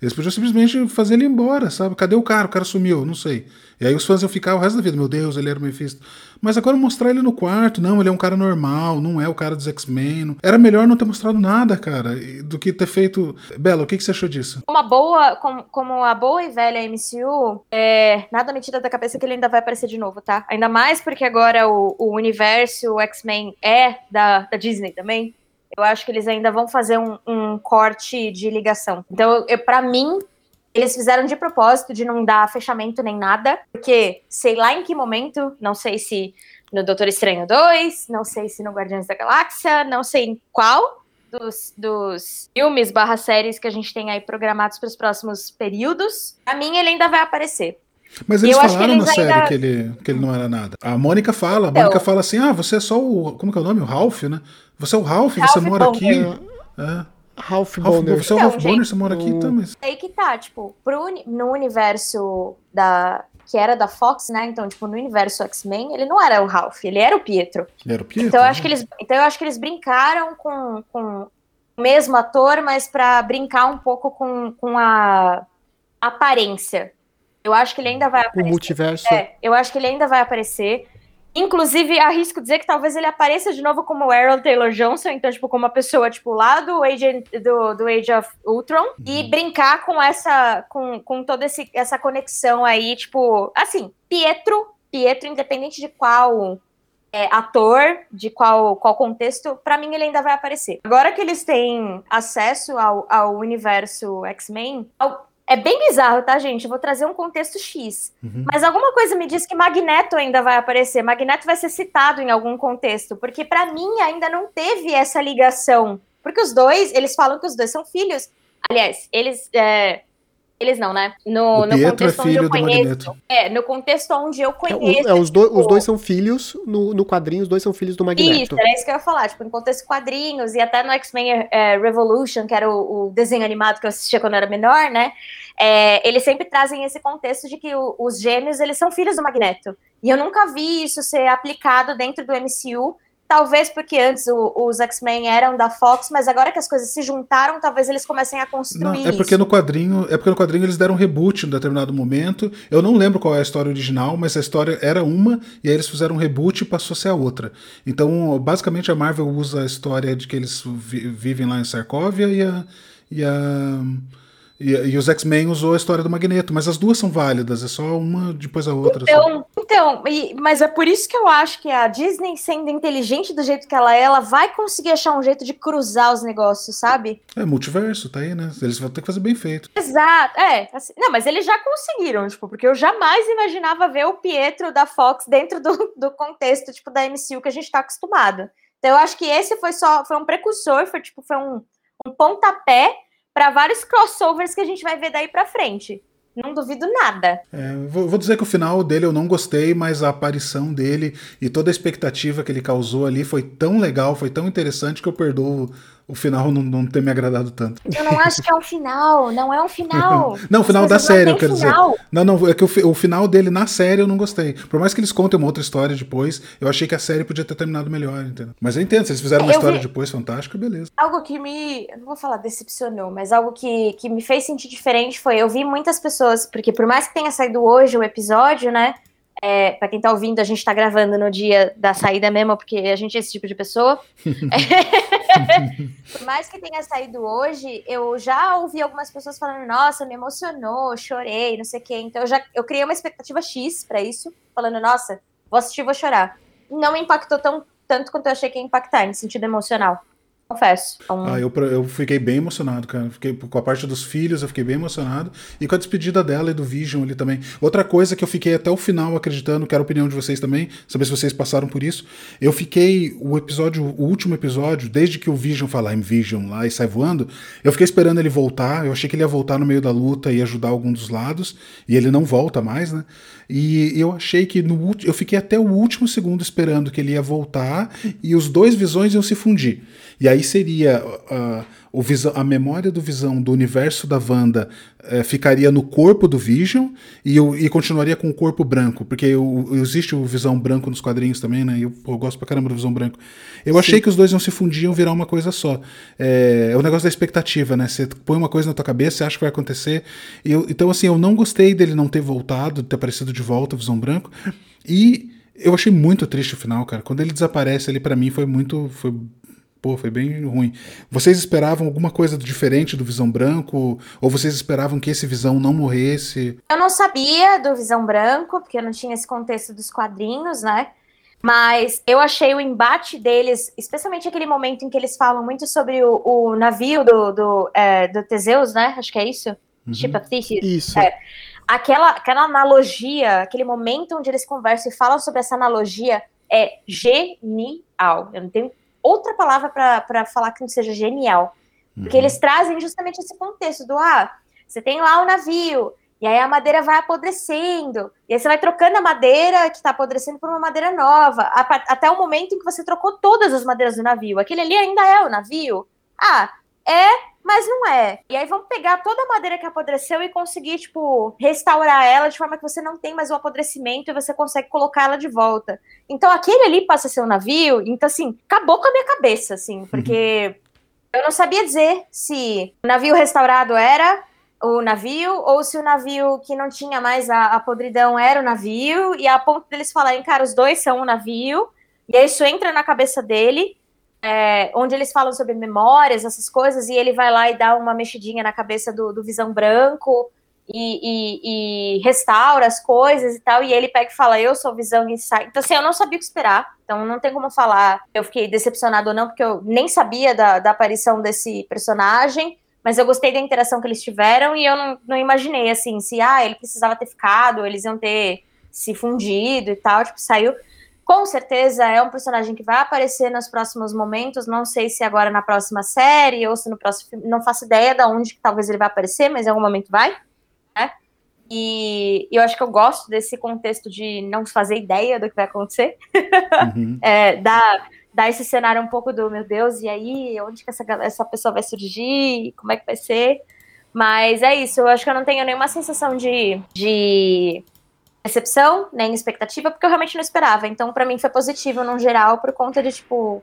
S3: Eles podiam simplesmente fazer ele embora, sabe? Cadê o cara? O cara sumiu, não sei. E aí os fãs iam ficar o resto da vida, meu Deus, ele era o Mephisto. Mas agora mostrar ele no quarto, não, ele é um cara normal, não é o cara dos X-Men. Era melhor não ter mostrado nada, cara, do que ter feito. Bela, o que, que você achou disso?
S4: Uma boa, como, a boa e velha MCU, é, nada me tira da cabeça que ele ainda vai aparecer de novo, tá? Ainda mais porque agora o, o universo X-Men é da, da Disney também. Eu acho que eles ainda vão fazer um, um corte de ligação. Então, para mim, eles fizeram de propósito de não dar fechamento nem nada, porque sei lá em que momento, não sei se no Doutor Estranho 2, não sei se no Guardiões da Galáxia, não sei em qual dos, dos filmes barra séries que a gente tem aí programados para os próximos períodos. Pra mim, ele ainda vai aparecer.
S3: Mas eles falaram
S4: eles
S3: na série
S4: ainda-
S3: que, ele, que ele não era nada. A Mônica fala, a
S4: Então.
S3: Mônica fala assim: ah, você é só o. Como que é o nome? O Ralph, né? Você é o Ralph, você
S4: Ralph
S3: mora
S4: Bonner.
S3: aqui. É.
S1: Ralph
S3: Ralph,
S1: Bonner.
S3: você é o
S4: Então,
S3: Ralph Bonner, você mora aqui,
S1: o-
S3: mas.
S4: Aí que tá, tipo, pro no universo da. Que era da Fox, né? Então, tipo, no universo X-Men, ele não era o Ralph, ele era o Pietro.
S3: Ele era o Pietro.
S4: Então eu acho
S3: né?
S4: que eles, então eu acho que eles brincaram com, com o mesmo ator, mas pra brincar um pouco com, com a aparência. Eu acho que ele ainda vai
S1: O
S4: aparecer.
S1: multiverso.
S4: É, eu acho que ele ainda vai aparecer. Inclusive, arrisco dizer que talvez ele apareça de novo como Aaron Taylor Johnson, então, tipo, como uma pessoa, tipo, lá do Age, do, do Age of Ultron, e brincar com essa, com, com toda esse, essa conexão aí, tipo, assim, Pietro, Pietro, independente de qual é, ator, de qual, qual contexto, pra mim ele ainda vai aparecer. Agora que eles têm acesso ao, ao universo X-Men, é bem bizarro, tá, gente? Eu vou trazer um contexto X.
S3: Uhum.
S4: Mas alguma coisa me diz que Magneto ainda vai aparecer. Magneto vai ser citado em algum contexto, porque pra mim ainda não teve essa ligação. Porque os dois, eles falam que os dois são filhos. Aliás, eles. é, eles não, né? No, no
S3: é
S4: contexto onde
S3: filho
S4: eu
S3: do
S4: conheço. É, no contexto onde eu
S1: É,
S4: conheço.
S1: é, os, dois, os
S4: tipo,
S1: dois são filhos, no, no quadrinho, os dois são filhos do Magneto.
S4: Isso, era isso que eu ia falar, tipo, em contexto de quadrinhos, e até no X-Men é, Revolution, que era o, o desenho animado que eu assistia quando eu era menor, né? é, eles sempre trazem esse contexto de que o- os gêmeos, eles são filhos do Magneto. E eu nunca vi isso ser aplicado dentro do MCU, Talvez porque antes o, os X-Men eram da Fox, mas agora que as coisas se juntaram, talvez eles comecem a construir.
S3: Não, é porque
S4: isso.
S3: no quadrinho, é porque no quadrinho eles deram um reboot em determinado momento. Eu não lembro qual é a história original, mas a história era uma e aí eles fizeram um reboot e passou a ser a outra. Então, basicamente a Marvel usa a história de que eles vi vivem lá em Sarkovia e a e a e, e os X-Men usou a história do Magneto, mas as duas são válidas, é só uma depois a outra.
S4: Então, então e, mas é por isso que eu acho que a Disney, sendo inteligente do jeito que ela é, ela vai conseguir achar um jeito de cruzar os negócios, sabe?
S3: É multiverso, tá aí, né? Eles vão ter que fazer bem feito.
S4: Exato, é. Assim, não, mas eles já conseguiram, tipo, porque eu jamais imaginava ver o Pietro da Fox dentro do, do contexto, tipo, da MCU que a gente tá acostumado. Então eu acho que esse foi só, foi um precursor, foi tipo, foi um, um pontapé para vários crossovers que a gente vai ver daí para frente. Não duvido nada.
S3: É, vou, vou, dizer que o final dele eu não gostei, mas a aparição dele e toda a expectativa que ele causou ali foi tão legal, foi tão interessante que eu perdoo o final não, não ter me agradado tanto.
S4: Eu não acho que é um final, não é um final.
S3: não, o final da série, eu quero final. dizer. Não, não, é que o, o, final dele na série eu não gostei. Por mais que eles contem uma outra história depois, eu achei que a série podia ter terminado melhor, entendeu? Mas eu entendo, se eles fizeram uma história vi... depois fantástica, beleza.
S4: Algo que me, não vou falar decepcionou, mas algo que, que me fez sentir diferente foi, eu vi muitas pessoas, porque por mais que tenha saído hoje o episódio, né, é, para quem tá ouvindo, a gente tá gravando no dia da saída mesmo, porque a gente é esse tipo de pessoa. Por mais que tenha saído hoje, eu já ouvi algumas pessoas falando: nossa, me emocionou, chorei, não sei o quê. Então eu já eu criei uma expectativa X para isso, falando: nossa, vou assistir, vou chorar. Não me impactou tão, tanto quanto eu achei que ia impactar, no sentido emocional confesso.
S3: Então... Ah, eu, eu fiquei bem emocionado, cara. Fiquei, com a parte dos filhos, eu fiquei bem emocionado. E com a despedida dela e do Vision ali também. Outra coisa que eu fiquei até o final acreditando, quero a opinião de vocês também, saber se vocês passaram por isso. Eu fiquei, o episódio, o último episódio, desde que o Vision falar em Vision lá e sai voando, eu fiquei esperando ele voltar. Eu achei que ele ia voltar no meio da luta e ajudar algum dos lados. E ele não volta mais, né? E eu achei que no eu fiquei até o último segundo esperando que ele ia voltar e os dois visões iam se fundir. E aí seria uh, o visão, a memória do Visão do universo da Wanda uh, ficaria no corpo do Vision e, e continuaria com o corpo branco, porque o, existe o Visão branco nos quadrinhos também, né? Eu, eu gosto pra caramba do Visão branco. Eu Sim. achei que os dois iam se fundir e virar uma coisa só. É, é o negócio da expectativa, né? Você põe uma coisa na tua cabeça, você acha que vai acontecer. Eu, então, assim, eu não gostei dele não ter voltado, de ter aparecido de volta o Visão branco. E eu achei muito triste o final, cara. Quando ele desaparece ali, para mim, foi muito. Foi Pô, foi bem ruim. Vocês esperavam alguma coisa diferente do Visão Branco? Ou vocês esperavam que esse Visão não morresse?
S4: Eu não sabia do Visão Branco, porque eu não tinha esse contexto dos quadrinhos, né? Mas eu achei o embate deles, especialmente aquele momento em que eles falam muito sobre o, o navio do, do, é, do Teseus, né? Acho que é isso. Uhum. Ship of.
S1: Isso.
S4: É. Aquela, aquela analogia, aquele momento onde eles conversam e falam sobre essa analogia é genial. Eu não tenho outra palavra para falar que não seja genial. Porque uhum. eles trazem justamente esse contexto do ah, você tem lá o navio, e aí a madeira vai apodrecendo, e aí você vai trocando a madeira que está apodrecendo por uma madeira nova, até o momento em que você trocou todas as madeiras do navio. Aquele ali ainda é o navio? Ah, é, mas não é. E aí vamos pegar toda a madeira que apodreceu e conseguir, tipo, restaurar ela de forma que você não tem mais o apodrecimento e você consegue colocar ela de volta. Então aquele ali passa a ser um navio, então assim, acabou com a minha cabeça, assim, porque eu não sabia dizer se o navio restaurado era o navio ou se o navio que não tinha mais a, a podridão era o navio, e a ponto deles falarem, cara, os dois são um navio, e aí isso entra na cabeça dele, é, onde eles falam sobre memórias, essas coisas, e ele vai lá e dá uma mexidinha na cabeça do, do Visão Branco e, e, e, restaura as coisas e tal, e ele pega e fala, eu sou Visão e sai. Então, assim, eu não sabia o que esperar, então não tem como falar eu fiquei decepcionado ou não, porque eu nem sabia da, da aparição desse personagem, mas eu gostei da interação que eles tiveram e eu não, não imaginei, assim, se, ah, ele precisava ter ficado, eles iam ter se fundido e tal, tipo, saiu com certeza é um personagem que vai aparecer nos próximos momentos. Não sei se agora na próxima série ou se no próximo filme. Não faço ideia de onde que talvez ele vai aparecer, mas em algum momento vai. Né? E, eu acho que eu gosto desse contexto de não fazer ideia do que vai acontecer. Uhum. é, dá, dá esse cenário um pouco do meu Deus, e aí, onde que essa, essa pessoa vai surgir? Como é que vai ser? Mas é isso, eu acho que eu não tenho nenhuma sensação de, de decepção, nem expectativa, porque eu realmente não esperava. Então, para mim, foi positivo no geral, por conta de, tipo,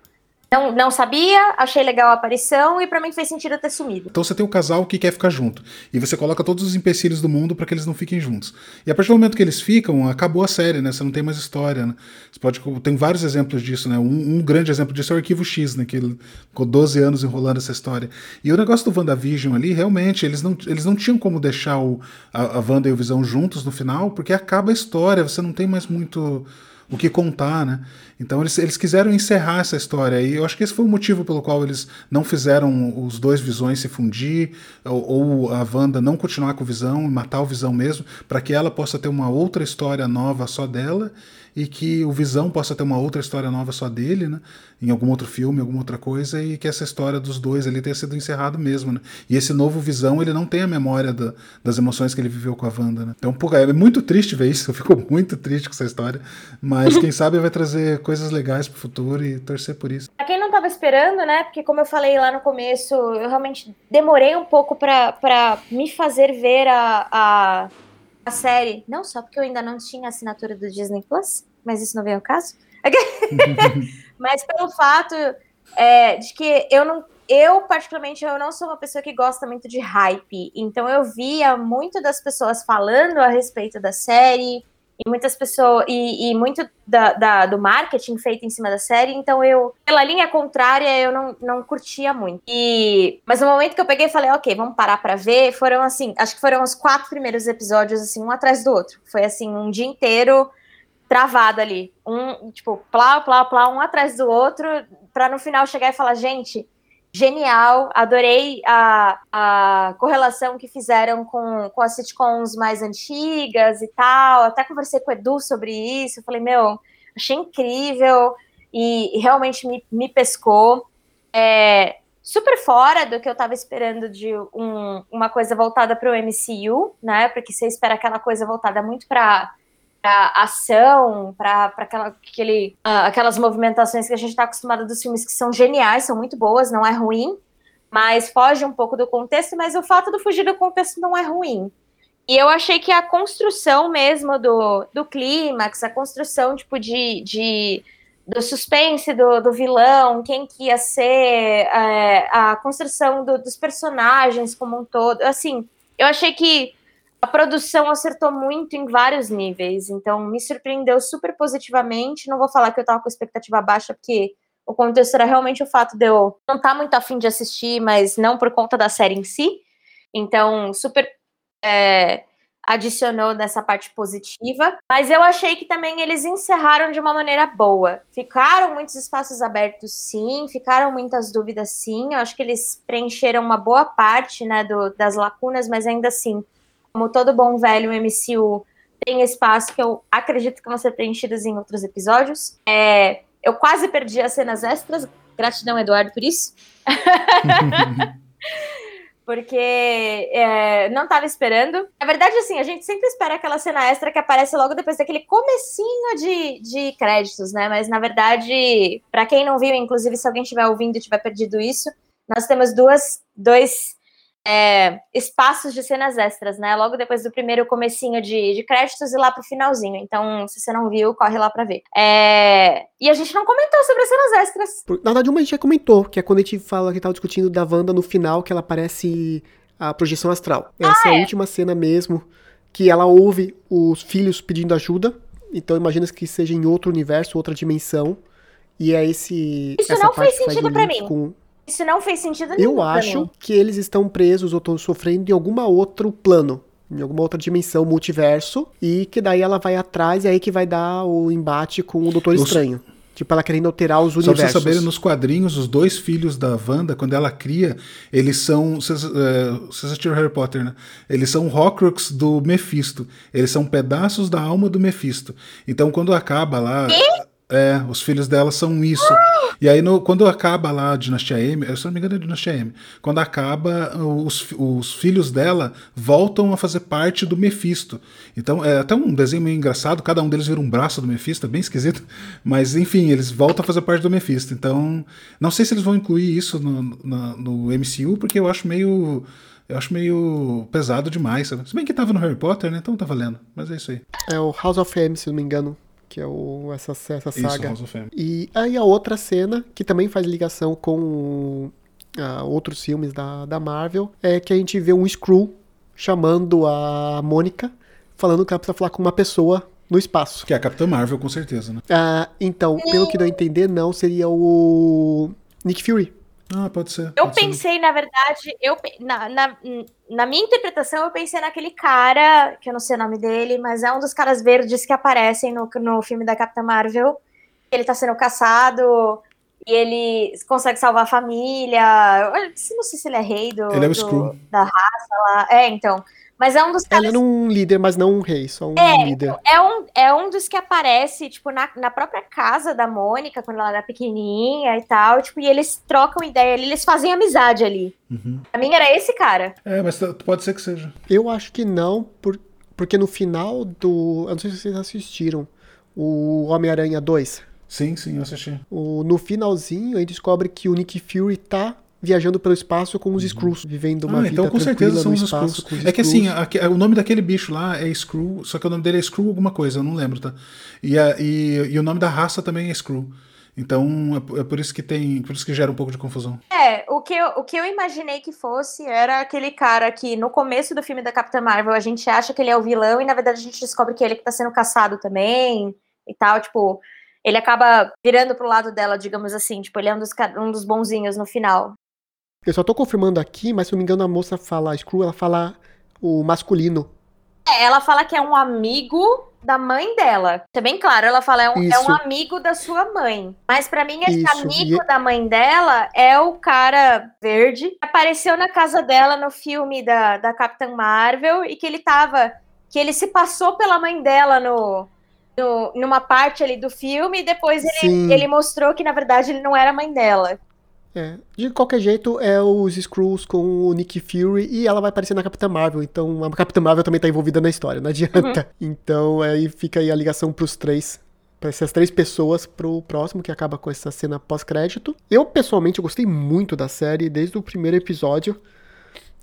S4: não, não sabia, achei legal a aparição e para mim fez sentido ter sumido.
S3: Então você tem um casal que quer ficar junto. E você coloca todos os empecilhos do mundo para que eles não fiquem juntos. E a partir do momento que eles ficam, acabou a série, né? Você não tem mais história, né? Você pode. Tem vários exemplos disso, né? Um, um grande exemplo disso é o Arquivo X, né? Que ficou 12 anos enrolando essa história. E o negócio do WandaVision ali, realmente, eles não, eles não tinham como deixar o, a, a Wanda e o Visão juntos no final, porque acaba a história, você não tem mais muito o que contar, né? Então eles, eles quiseram encerrar essa história e eu acho que esse foi o motivo pelo qual eles não fizeram os dois visões se fundir ou, ou a Wanda não continuar com o Visão e matar o Visão mesmo, para que ela possa ter uma outra história nova só dela e que o Visão possa ter uma outra história nova só dele, né? Em algum outro filme, alguma outra coisa, e que essa história dos dois ali tenha sido encerrado mesmo, né? E esse novo Visão, ele não tem a memória da, das emoções que ele viveu com a Wanda, né? Então, porra, é muito triste ver isso, eu fico muito triste com essa história, mas quem sabe vai trazer coisas legais pro futuro e torcer por isso.
S4: Pra quem não tava esperando, né? Porque como eu falei lá no começo, eu realmente demorei um pouco para me fazer ver a, a a série, não só porque eu ainda não tinha assinatura do Disney Plus, mas isso não vem ao caso, mas pelo fato é, de que eu não, eu particularmente eu não sou uma pessoa que gosta muito de hype, então eu via muito das pessoas falando a respeito da série, e muitas pessoas e, e muito da, da, do marketing feito em cima da série, então eu, pela linha contrária, eu não, não curtia muito. E, mas no momento que eu peguei, falei, ok, vamos parar para ver. Foram assim, acho que foram os quatro primeiros episódios, assim, um atrás do outro. Foi assim, um dia inteiro travado ali. Um, tipo, plá, plá, plá, um atrás do outro, para no final chegar e falar, gente, genial, adorei a, a correlação que fizeram com, com as sitcoms mais antigas e tal. Até conversei com o Edu sobre isso. Falei, meu, achei incrível e, e realmente me, me pescou. É, super fora do que eu estava esperando de um, uma coisa voltada para o MCU, né? Porque você espera aquela coisa voltada muito para para ação, para aquela, aquele, uh, aquelas movimentações que a gente está acostumado dos filmes que são geniais, são muito boas, não é ruim, mas foge um pouco do contexto, mas o fato de fugir do contexto não é ruim. E eu achei que a construção mesmo do, do clímax, a construção tipo de, de do suspense do, do vilão, quem que ia ser, é, a construção do, dos personagens como um todo, assim, eu achei que a produção acertou muito em vários níveis, então me surpreendeu super positivamente. Não vou falar que eu tava com expectativa baixa, porque o contexto era realmente o fato de eu não estar tá muito afim de assistir, mas não por conta da série em si. Então, super é, adicionou nessa parte positiva. Mas eu achei que também eles encerraram de uma maneira boa. Ficaram muitos espaços abertos, sim, ficaram muitas dúvidas, sim. Eu acho que eles preencheram uma boa parte né, do, das lacunas, mas ainda assim como todo bom velho MCU, tem espaço que eu acredito que vão ser preenchidos em outros episódios. É, eu quase perdi as cenas extras. Gratidão, Eduardo, por isso. Porque é, não estava esperando. Na verdade, assim, a gente sempre espera aquela cena extra que aparece logo depois daquele comecinho de, de créditos, né? Mas, na verdade, para quem não viu, inclusive se alguém estiver ouvindo e tiver perdido isso, nós temos duas, dois é, espaços de cenas extras, né? Logo depois do primeiro comecinho de, de créditos e lá pro finalzinho. Então, se você não viu, corre lá pra ver. É... E a gente não comentou sobre as cenas extras.
S1: Na verdade, uma a gente já comentou, que é quando a gente fala que tava discutindo da Wanda no final, que ela aparece a projeção astral. Essa ah, é a é? última cena mesmo, que ela ouve os filhos pedindo ajuda. Então imagina que seja em outro universo, outra dimensão. E é esse.
S4: Isso não fez sentido para mim. Com isso não fez sentido nenhum.
S1: Eu acho que eles estão presos ou estão sofrendo em alguma outro plano. Em alguma outra dimensão, multiverso, e que daí ela vai atrás e aí que vai dar o embate com o Doutor Estranho. Tipo, ela querendo alterar os universos. Só pra vocês
S3: saberem, nos quadrinhos, os dois filhos da Wanda, quando ela cria, eles são. Vocês é, assistiram Harry Potter, né? Eles são Horcrux do Mephisto. Eles são pedaços da alma do Mephisto. Então, quando acaba lá. E? É, os filhos dela são isso. E aí, no, quando acaba lá a Dinastia M, eu, se não me engano é a Dinastia M, quando acaba, os, os filhos dela voltam a fazer parte do Mephisto. Então, é até um desenho meio engraçado, cada um deles vira um braço do Mephisto, é bem esquisito. Mas, enfim, eles voltam a fazer parte do Mephisto. Então, não sei se eles vão incluir isso no, no, no MCU, porque eu acho meio Eu acho meio pesado demais, sabe? Se bem que tava no Harry Potter, né? Então tá valendo. Mas é isso aí.
S1: É o House of M, se não me engano, que é o, essa, essa
S3: Isso,
S1: saga.
S3: M.
S1: E aí a outra cena, que também faz ligação com ah, outros filmes da, da Marvel, é que a gente vê um Screw chamando a Mônica, falando que ela precisa falar com uma pessoa no espaço.
S3: Que é a Capitã Marvel, com certeza, né?
S1: Ah, então, pelo que deu a entender, não, seria o Nick Fury.
S3: Ah, pode ser.
S4: Eu
S3: pode ser.
S4: pensei, na verdade, eu na, na, na minha interpretação, eu pensei naquele cara, que eu não sei o nome dele, mas é um dos caras verdes que aparecem no, no filme da Capitã Marvel. Ele tá sendo caçado e ele consegue salvar a família. Eu não sei se ele é rei do,
S3: Ele é o
S4: do- da raça lá. É, então. Mas é um dos caras.
S1: Ela era um líder, mas não um rei, só um líder.
S4: É um, é um dos que aparece, tipo, na, na própria casa da Mônica, quando ela era pequenininha e tal, tipo, e eles trocam ideia ali, eles fazem amizade ali.
S3: Uhum.
S4: Pra mim era esse cara.
S3: É, mas pode ser que seja.
S1: Eu acho que não, por- porque no final do. Eu não sei se vocês assistiram. O Homem-Aranha 2.
S3: Sim, sim, eu assisti.
S1: O, no finalzinho, aí descobre que o Nick Fury tá viajando pelo espaço com os Skrulls, vivendo uma
S3: ah,
S1: vida
S3: então com
S1: tranquila
S3: certeza são
S1: no
S3: os
S1: espaço
S3: Skrulls.
S1: com os
S3: É que assim,
S1: Skrulls.
S3: aque- o nome daquele bicho lá é Skrull, só que o nome dele é Skrull alguma coisa, eu não lembro, tá? E, a- e, e o nome da raça também é Skrull. Então é por- é por isso que tem. Por isso que gera um pouco de confusão.
S4: É, o que, eu, o que eu imaginei que fosse era aquele cara que no começo do filme da Capitã Marvel a gente acha que ele é o vilão e na verdade a gente descobre que ele que tá sendo caçado também e tal, tipo, ele acaba virando pro lado dela, digamos assim, tipo, ele é um dos, um dos bonzinhos no final.
S1: Eu só tô confirmando aqui, mas se eu não me engano a moça fala Skrull, ela fala o masculino.
S4: É, ela fala que é um amigo da mãe dela. Isso é bem claro, ela fala é um, é um amigo da sua mãe. Mas pra mim, esse
S1: Isso,
S4: amigo
S1: e-
S4: da mãe dela é o cara verde que apareceu na casa dela no filme da, da Capitã Marvel e que ele tava. Que ele se passou pela mãe dela no, no- numa parte ali do filme e depois ele,
S1: Sim.
S4: ele mostrou que, na verdade, ele não era a mãe dela.
S1: É. De qualquer jeito, é os Skrulls com o Nick Fury e ela vai aparecer na Capitã Marvel. Então a Capitã Marvel também tá envolvida na história, não adianta. Então aí fica aí a ligação pros três. Pra essas três pessoas pro próximo, que acaba com essa cena pós-crédito. Eu, pessoalmente, eu gostei muito da série desde o primeiro episódio.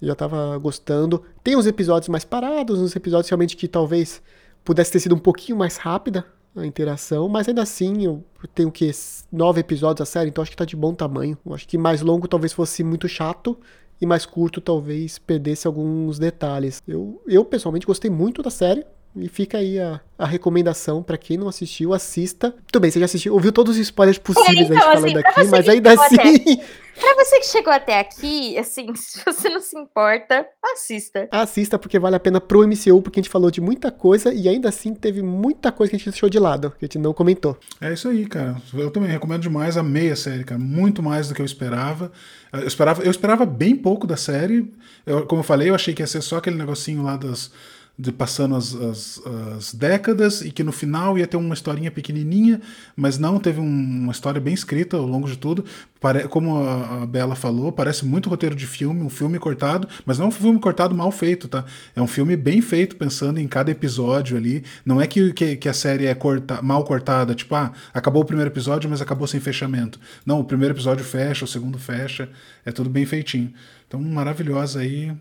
S1: Eu já tava gostando. Tem uns episódios mais parados, uns episódios realmente que talvez pudesse ter sido um pouquinho mais rápida a interação, mas ainda assim eu tenho que nove episódios a série, então acho que tá de bom tamanho. Eu acho que mais longo talvez fosse muito chato e mais curto talvez perdesse alguns detalhes. Eu, eu pessoalmente gostei muito da série. E fica aí a, a recomendação pra quem não assistiu, assista. Tudo bem, você já assistiu, ouviu todos os spoilers possíveis
S4: então,
S1: a gente
S4: assim,
S1: falando aqui,
S4: você
S1: mas
S4: que
S1: ainda
S4: chegou até
S1: assim,
S4: Pra você que chegou até aqui, assim, se você não se importa, assista.
S1: assista porque vale a pena pro MCU, porque a gente falou de muita coisa e ainda assim teve muita coisa que a gente deixou de lado, que a gente não comentou.
S3: É isso aí, cara. Eu também recomendo demais, amei a série, cara. Muito mais do que eu esperava. Eu esperava, eu esperava bem pouco da série. Eu, como eu falei, eu achei que ia ser só aquele negocinho lá das. De passando as, as- as décadas e que no final ia ter uma historinha pequenininha, mas não, teve um- uma história bem escrita ao longo de tudo. Pare- como a, a Bela falou, parece muito roteiro de filme, um filme cortado, mas não um filme cortado mal feito, tá? É um filme bem feito, pensando em cada episódio ali. Não é que, que, que a série é corta, mal cortada, tipo, ah, acabou o primeiro episódio, mas acabou sem fechamento. Não, o primeiro episódio fecha, o segundo fecha, é tudo bem feitinho. Então, maravilhosa aí.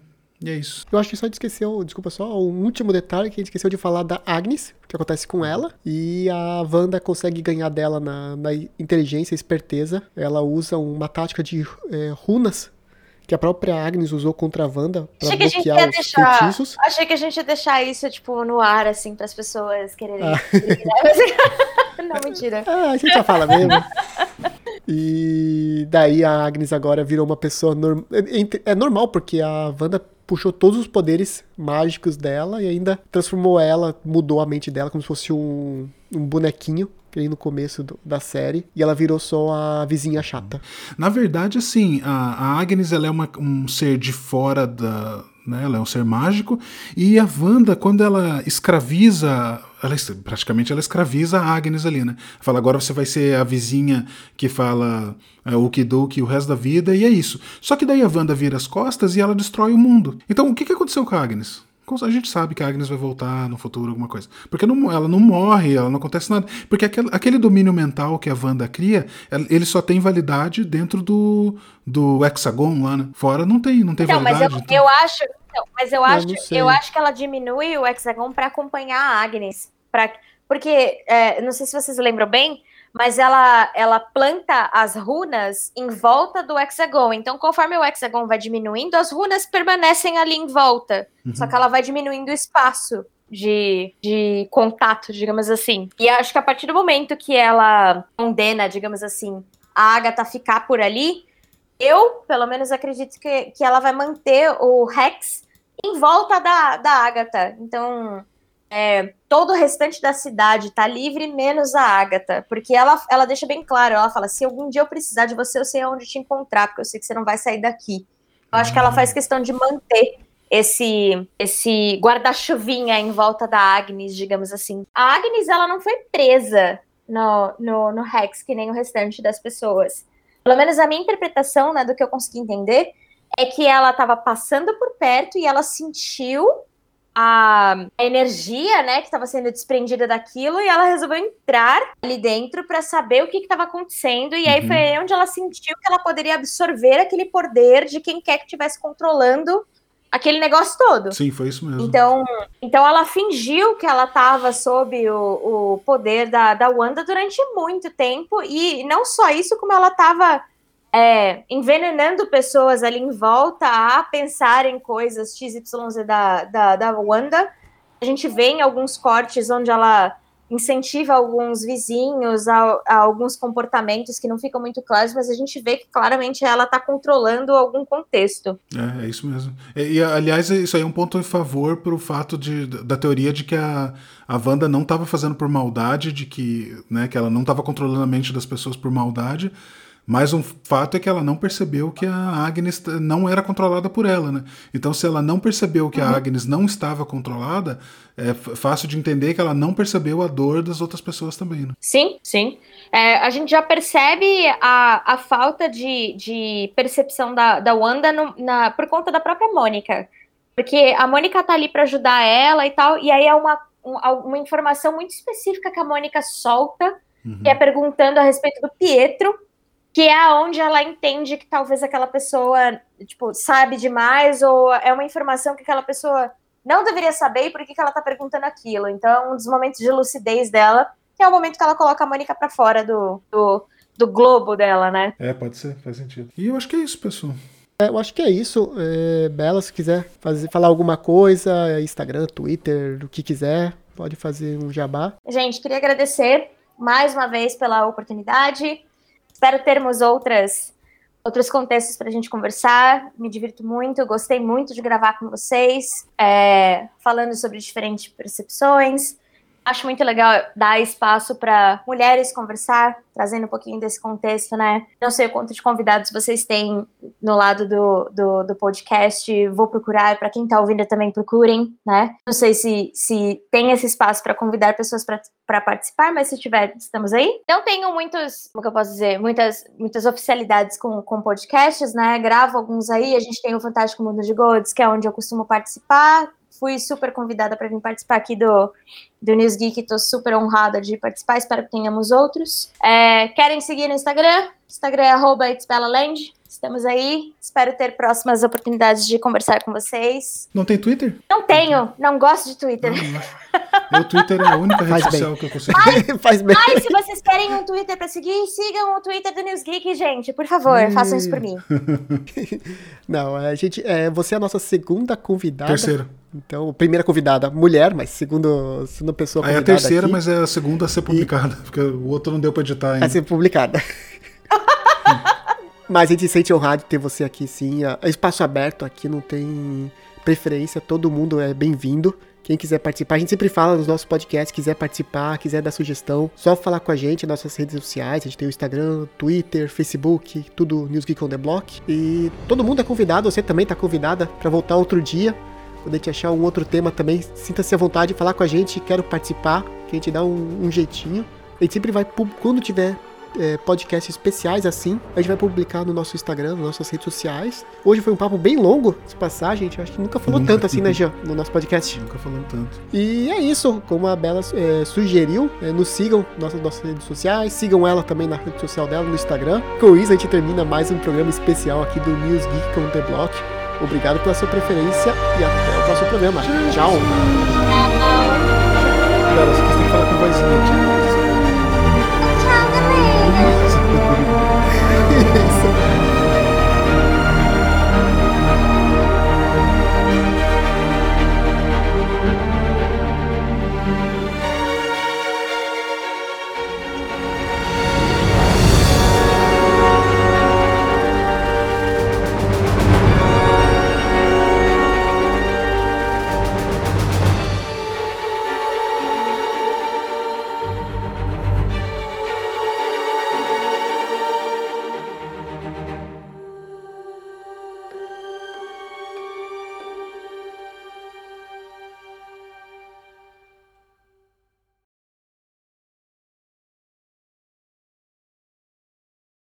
S3: E é isso.
S1: Eu acho que só a gente esqueceu, desculpa só, um último detalhe que a gente esqueceu de falar da Agnes, o que acontece com ela, e a Wanda consegue ganhar dela na, na inteligência esperteza. Ela usa uma tática de é, runas que a própria Agnes usou contra a Wanda pra
S4: Achei que a gente
S1: bloquear
S4: ia
S1: os
S4: deixar.
S1: feitiços.
S4: Achei que a gente ia deixar isso, tipo, no ar, assim, para as pessoas quererem.
S1: Ah.
S4: Não, mentira.
S1: Ah, a gente já fala mesmo. E daí a Agnes agora virou uma pessoa normal. É normal, porque a Wanda puxou todos os poderes mágicos dela e ainda transformou ela, mudou a mente dela como se fosse um, um bonequinho, nem no começo do- da série. E ela virou só a vizinha chata.
S3: Na verdade, assim, a, a Agnes ela é uma- um ser de fora da. Né, ela é um ser mágico. E a Wanda, quando ela escraviza. Ela, praticamente ela escraviza a Agnes ali, né? Fala, agora você vai ser a vizinha que fala é, o Kidoki o resto da vida, e é isso. Só que daí a Wanda vira as costas e ela destrói o mundo. Então, o que, que aconteceu com a Agnes? A gente sabe que a Agnes vai voltar no futuro, alguma coisa. Porque não, ela não morre, ela não acontece nada. Porque aquele, aquele domínio mental que a Wanda cria, ele só tem validade dentro do, do hexagon lá, né? Fora não tem, não tem
S4: Então, mas
S3: validade.
S4: eu,
S3: então-
S4: eu acho. não, mas eu
S1: Eu
S4: acho, eu acho que ela diminui o hexagon para acompanhar a Agnes. Pra, porque, é, não sei se vocês lembram bem, mas ela, ela planta as runas em volta do hexagon. Então, conforme o hexagon vai diminuindo, as runas permanecem ali em volta.
S3: Uhum.
S4: Só que ela vai diminuindo o espaço de, de contato, digamos assim. E acho que a partir do momento que ela condena, digamos assim, a Agatha ficar por ali, eu, pelo menos, acredito que, que ela vai manter o Rex em volta da, da Agatha. Então, é, todo o restante da cidade tá livre, menos a Agatha. Porque ela, ela deixa bem claro, ela fala, se algum dia eu precisar de você, eu sei onde te encontrar, porque eu sei que você não vai sair daqui. Eu acho que ela faz questão de manter esse esse guarda-chuvinha em volta da Agnes, digamos assim. A Agnes, ela não foi presa no, no, no Rex, que nem o restante das pessoas. Pelo menos a minha interpretação, né, do que eu consegui entender, é que ela estava passando por perto e ela sentiu a, a energia, né, que estava sendo desprendida daquilo e ela resolveu entrar ali dentro para saber o que estava acontecendo e aí
S3: Uhum.
S4: foi aí onde ela sentiu que ela poderia absorver aquele poder de quem quer que estivesse controlando aquele negócio todo.
S3: Sim, foi isso mesmo.
S4: Então, então ela fingiu que ela estava sob o, o poder da, da Wanda durante muito tempo, e não só isso, como ela estava envenenando pessoas ali em volta a pensarem coisas XYZ da, da, da Wanda. A gente vê em alguns cortes onde ela incentiva alguns vizinhos a, a alguns comportamentos que não ficam muito claros, mas a gente vê que claramente ela está controlando algum contexto.
S3: É, é isso mesmo. E, e, aliás, isso aí é um ponto em favor pro fato de, da teoria de que a, a Wanda não estava fazendo por maldade, de que, né, que ela não estava controlando a mente das pessoas por maldade. Mas um fato é que ela não percebeu que a Agnes não era controlada por ela, né? Então, se ela não percebeu que
S4: Uhum.
S3: a Agnes não estava controlada, é fácil de entender que ela não percebeu a dor das outras pessoas também, né?
S4: Sim, sim. É, a gente já percebe a, a falta de, de percepção da, da Wanda no- na, por conta da própria Mônica. Porque a Mônica tá ali para ajudar ela e tal, e aí é uma, um- uma informação muito específica que a Mônica solta,
S3: Uhum.
S4: que é perguntando a respeito do Pietro, que é onde ela entende que talvez aquela pessoa, tipo, sabe demais, ou é uma informação que aquela pessoa não deveria saber, e por que, que ela tá perguntando aquilo. Então, é um dos momentos de lucidez dela, que é o momento que ela coloca a Mônica pra fora do, do, do globo dela, né?
S3: É, pode ser, faz sentido. E eu acho que é isso, pessoal.
S1: É, eu acho que é isso. É, Bela, se quiser fazer, falar alguma coisa, Instagram, Twitter, o que quiser, pode fazer um jabá.
S4: Gente, queria agradecer mais uma vez pela oportunidade. Espero termos outras outros contextos para a gente conversar. Me divirto muito, gostei muito de gravar com vocês, é, falando sobre diferentes percepções. Acho muito legal dar espaço para mulheres conversar, trazendo um pouquinho desse contexto, né? Não sei o quanto de convidados vocês têm no lado do, do, do podcast, vou procurar, para quem está ouvindo também procurem, né? Não sei se, se tem esse espaço para convidar pessoas para participar, mas se tiver, estamos aí. Não tenho muitos, como que eu posso dizer, muitas, muitas oficialidades com, com podcasts, né? Gravo alguns aí, a gente tem o Fantástico Mundo de Golds, que é onde eu costumo participar. Fui super convidada para vir participar aqui do, do News Geek, estou super honrada de participar, espero que tenhamos outros. É, querem seguir no Instagram? Instagram é arroba. Estamos aí, espero ter próximas oportunidades de conversar com vocês.
S3: Não tem Twitter?
S4: Não tenho, não gosto de Twitter.
S3: Não. Meu Twitter é a única rede
S1: Faz bem.
S3: social que eu consigo.
S1: Faz bem.
S4: Ai, se vocês querem um Twitter para seguir, sigam o Twitter do News Geek, gente. Por favor, façam isso por mim.
S1: Não, a gente, é, você é a nossa segunda convidada.
S3: Terceira.
S1: Então, primeira convidada, mulher, mas segundo, segunda pessoa
S3: Aí é a
S1: convidada
S3: terceira,
S1: aqui,
S3: mas é a segunda a ser publicada, porque o outro não deu pra editar ainda.
S1: a ser publicada. mas a gente se sente honrado de ter você aqui, sim. É espaço aberto aqui, não tem preferência, todo mundo é bem-vindo. Quem quiser participar, a gente sempre fala nos nossos podcasts, quiser participar, quiser dar sugestão, só falar com a gente nas nossas redes sociais. A gente tem o Instagram, Twitter, Facebook, tudo News Geek on the Block. E todo mundo é convidado, você também tá convidada para voltar outro dia. Quando a gente achar um outro tema também, sinta-se à vontade de falar com a gente, quero participar, que a gente dá um, um jeitinho. A gente sempre vai, quando tiver é, podcasts especiais assim. A gente vai publicar no nosso Instagram, nas nossas redes sociais. Hoje foi um papo bem longo, de passagem. A gente acho que nunca falou
S3: Nunca.
S1: tanto assim, né, Jean, no nosso podcast.
S3: Nunca falando tanto.
S1: E é isso, como a Bela é, sugeriu, é, nos sigam nas nossas redes sociais, sigam ela também na rede social dela, no Instagram. Com isso, a gente termina mais um programa especial aqui do News Geek com The Block. Obrigado pela sua preferência e até o próximo programa. Tchau! Bela, você tem que falar com vozinha.
S5: Tchau, galera.
S1: Isso.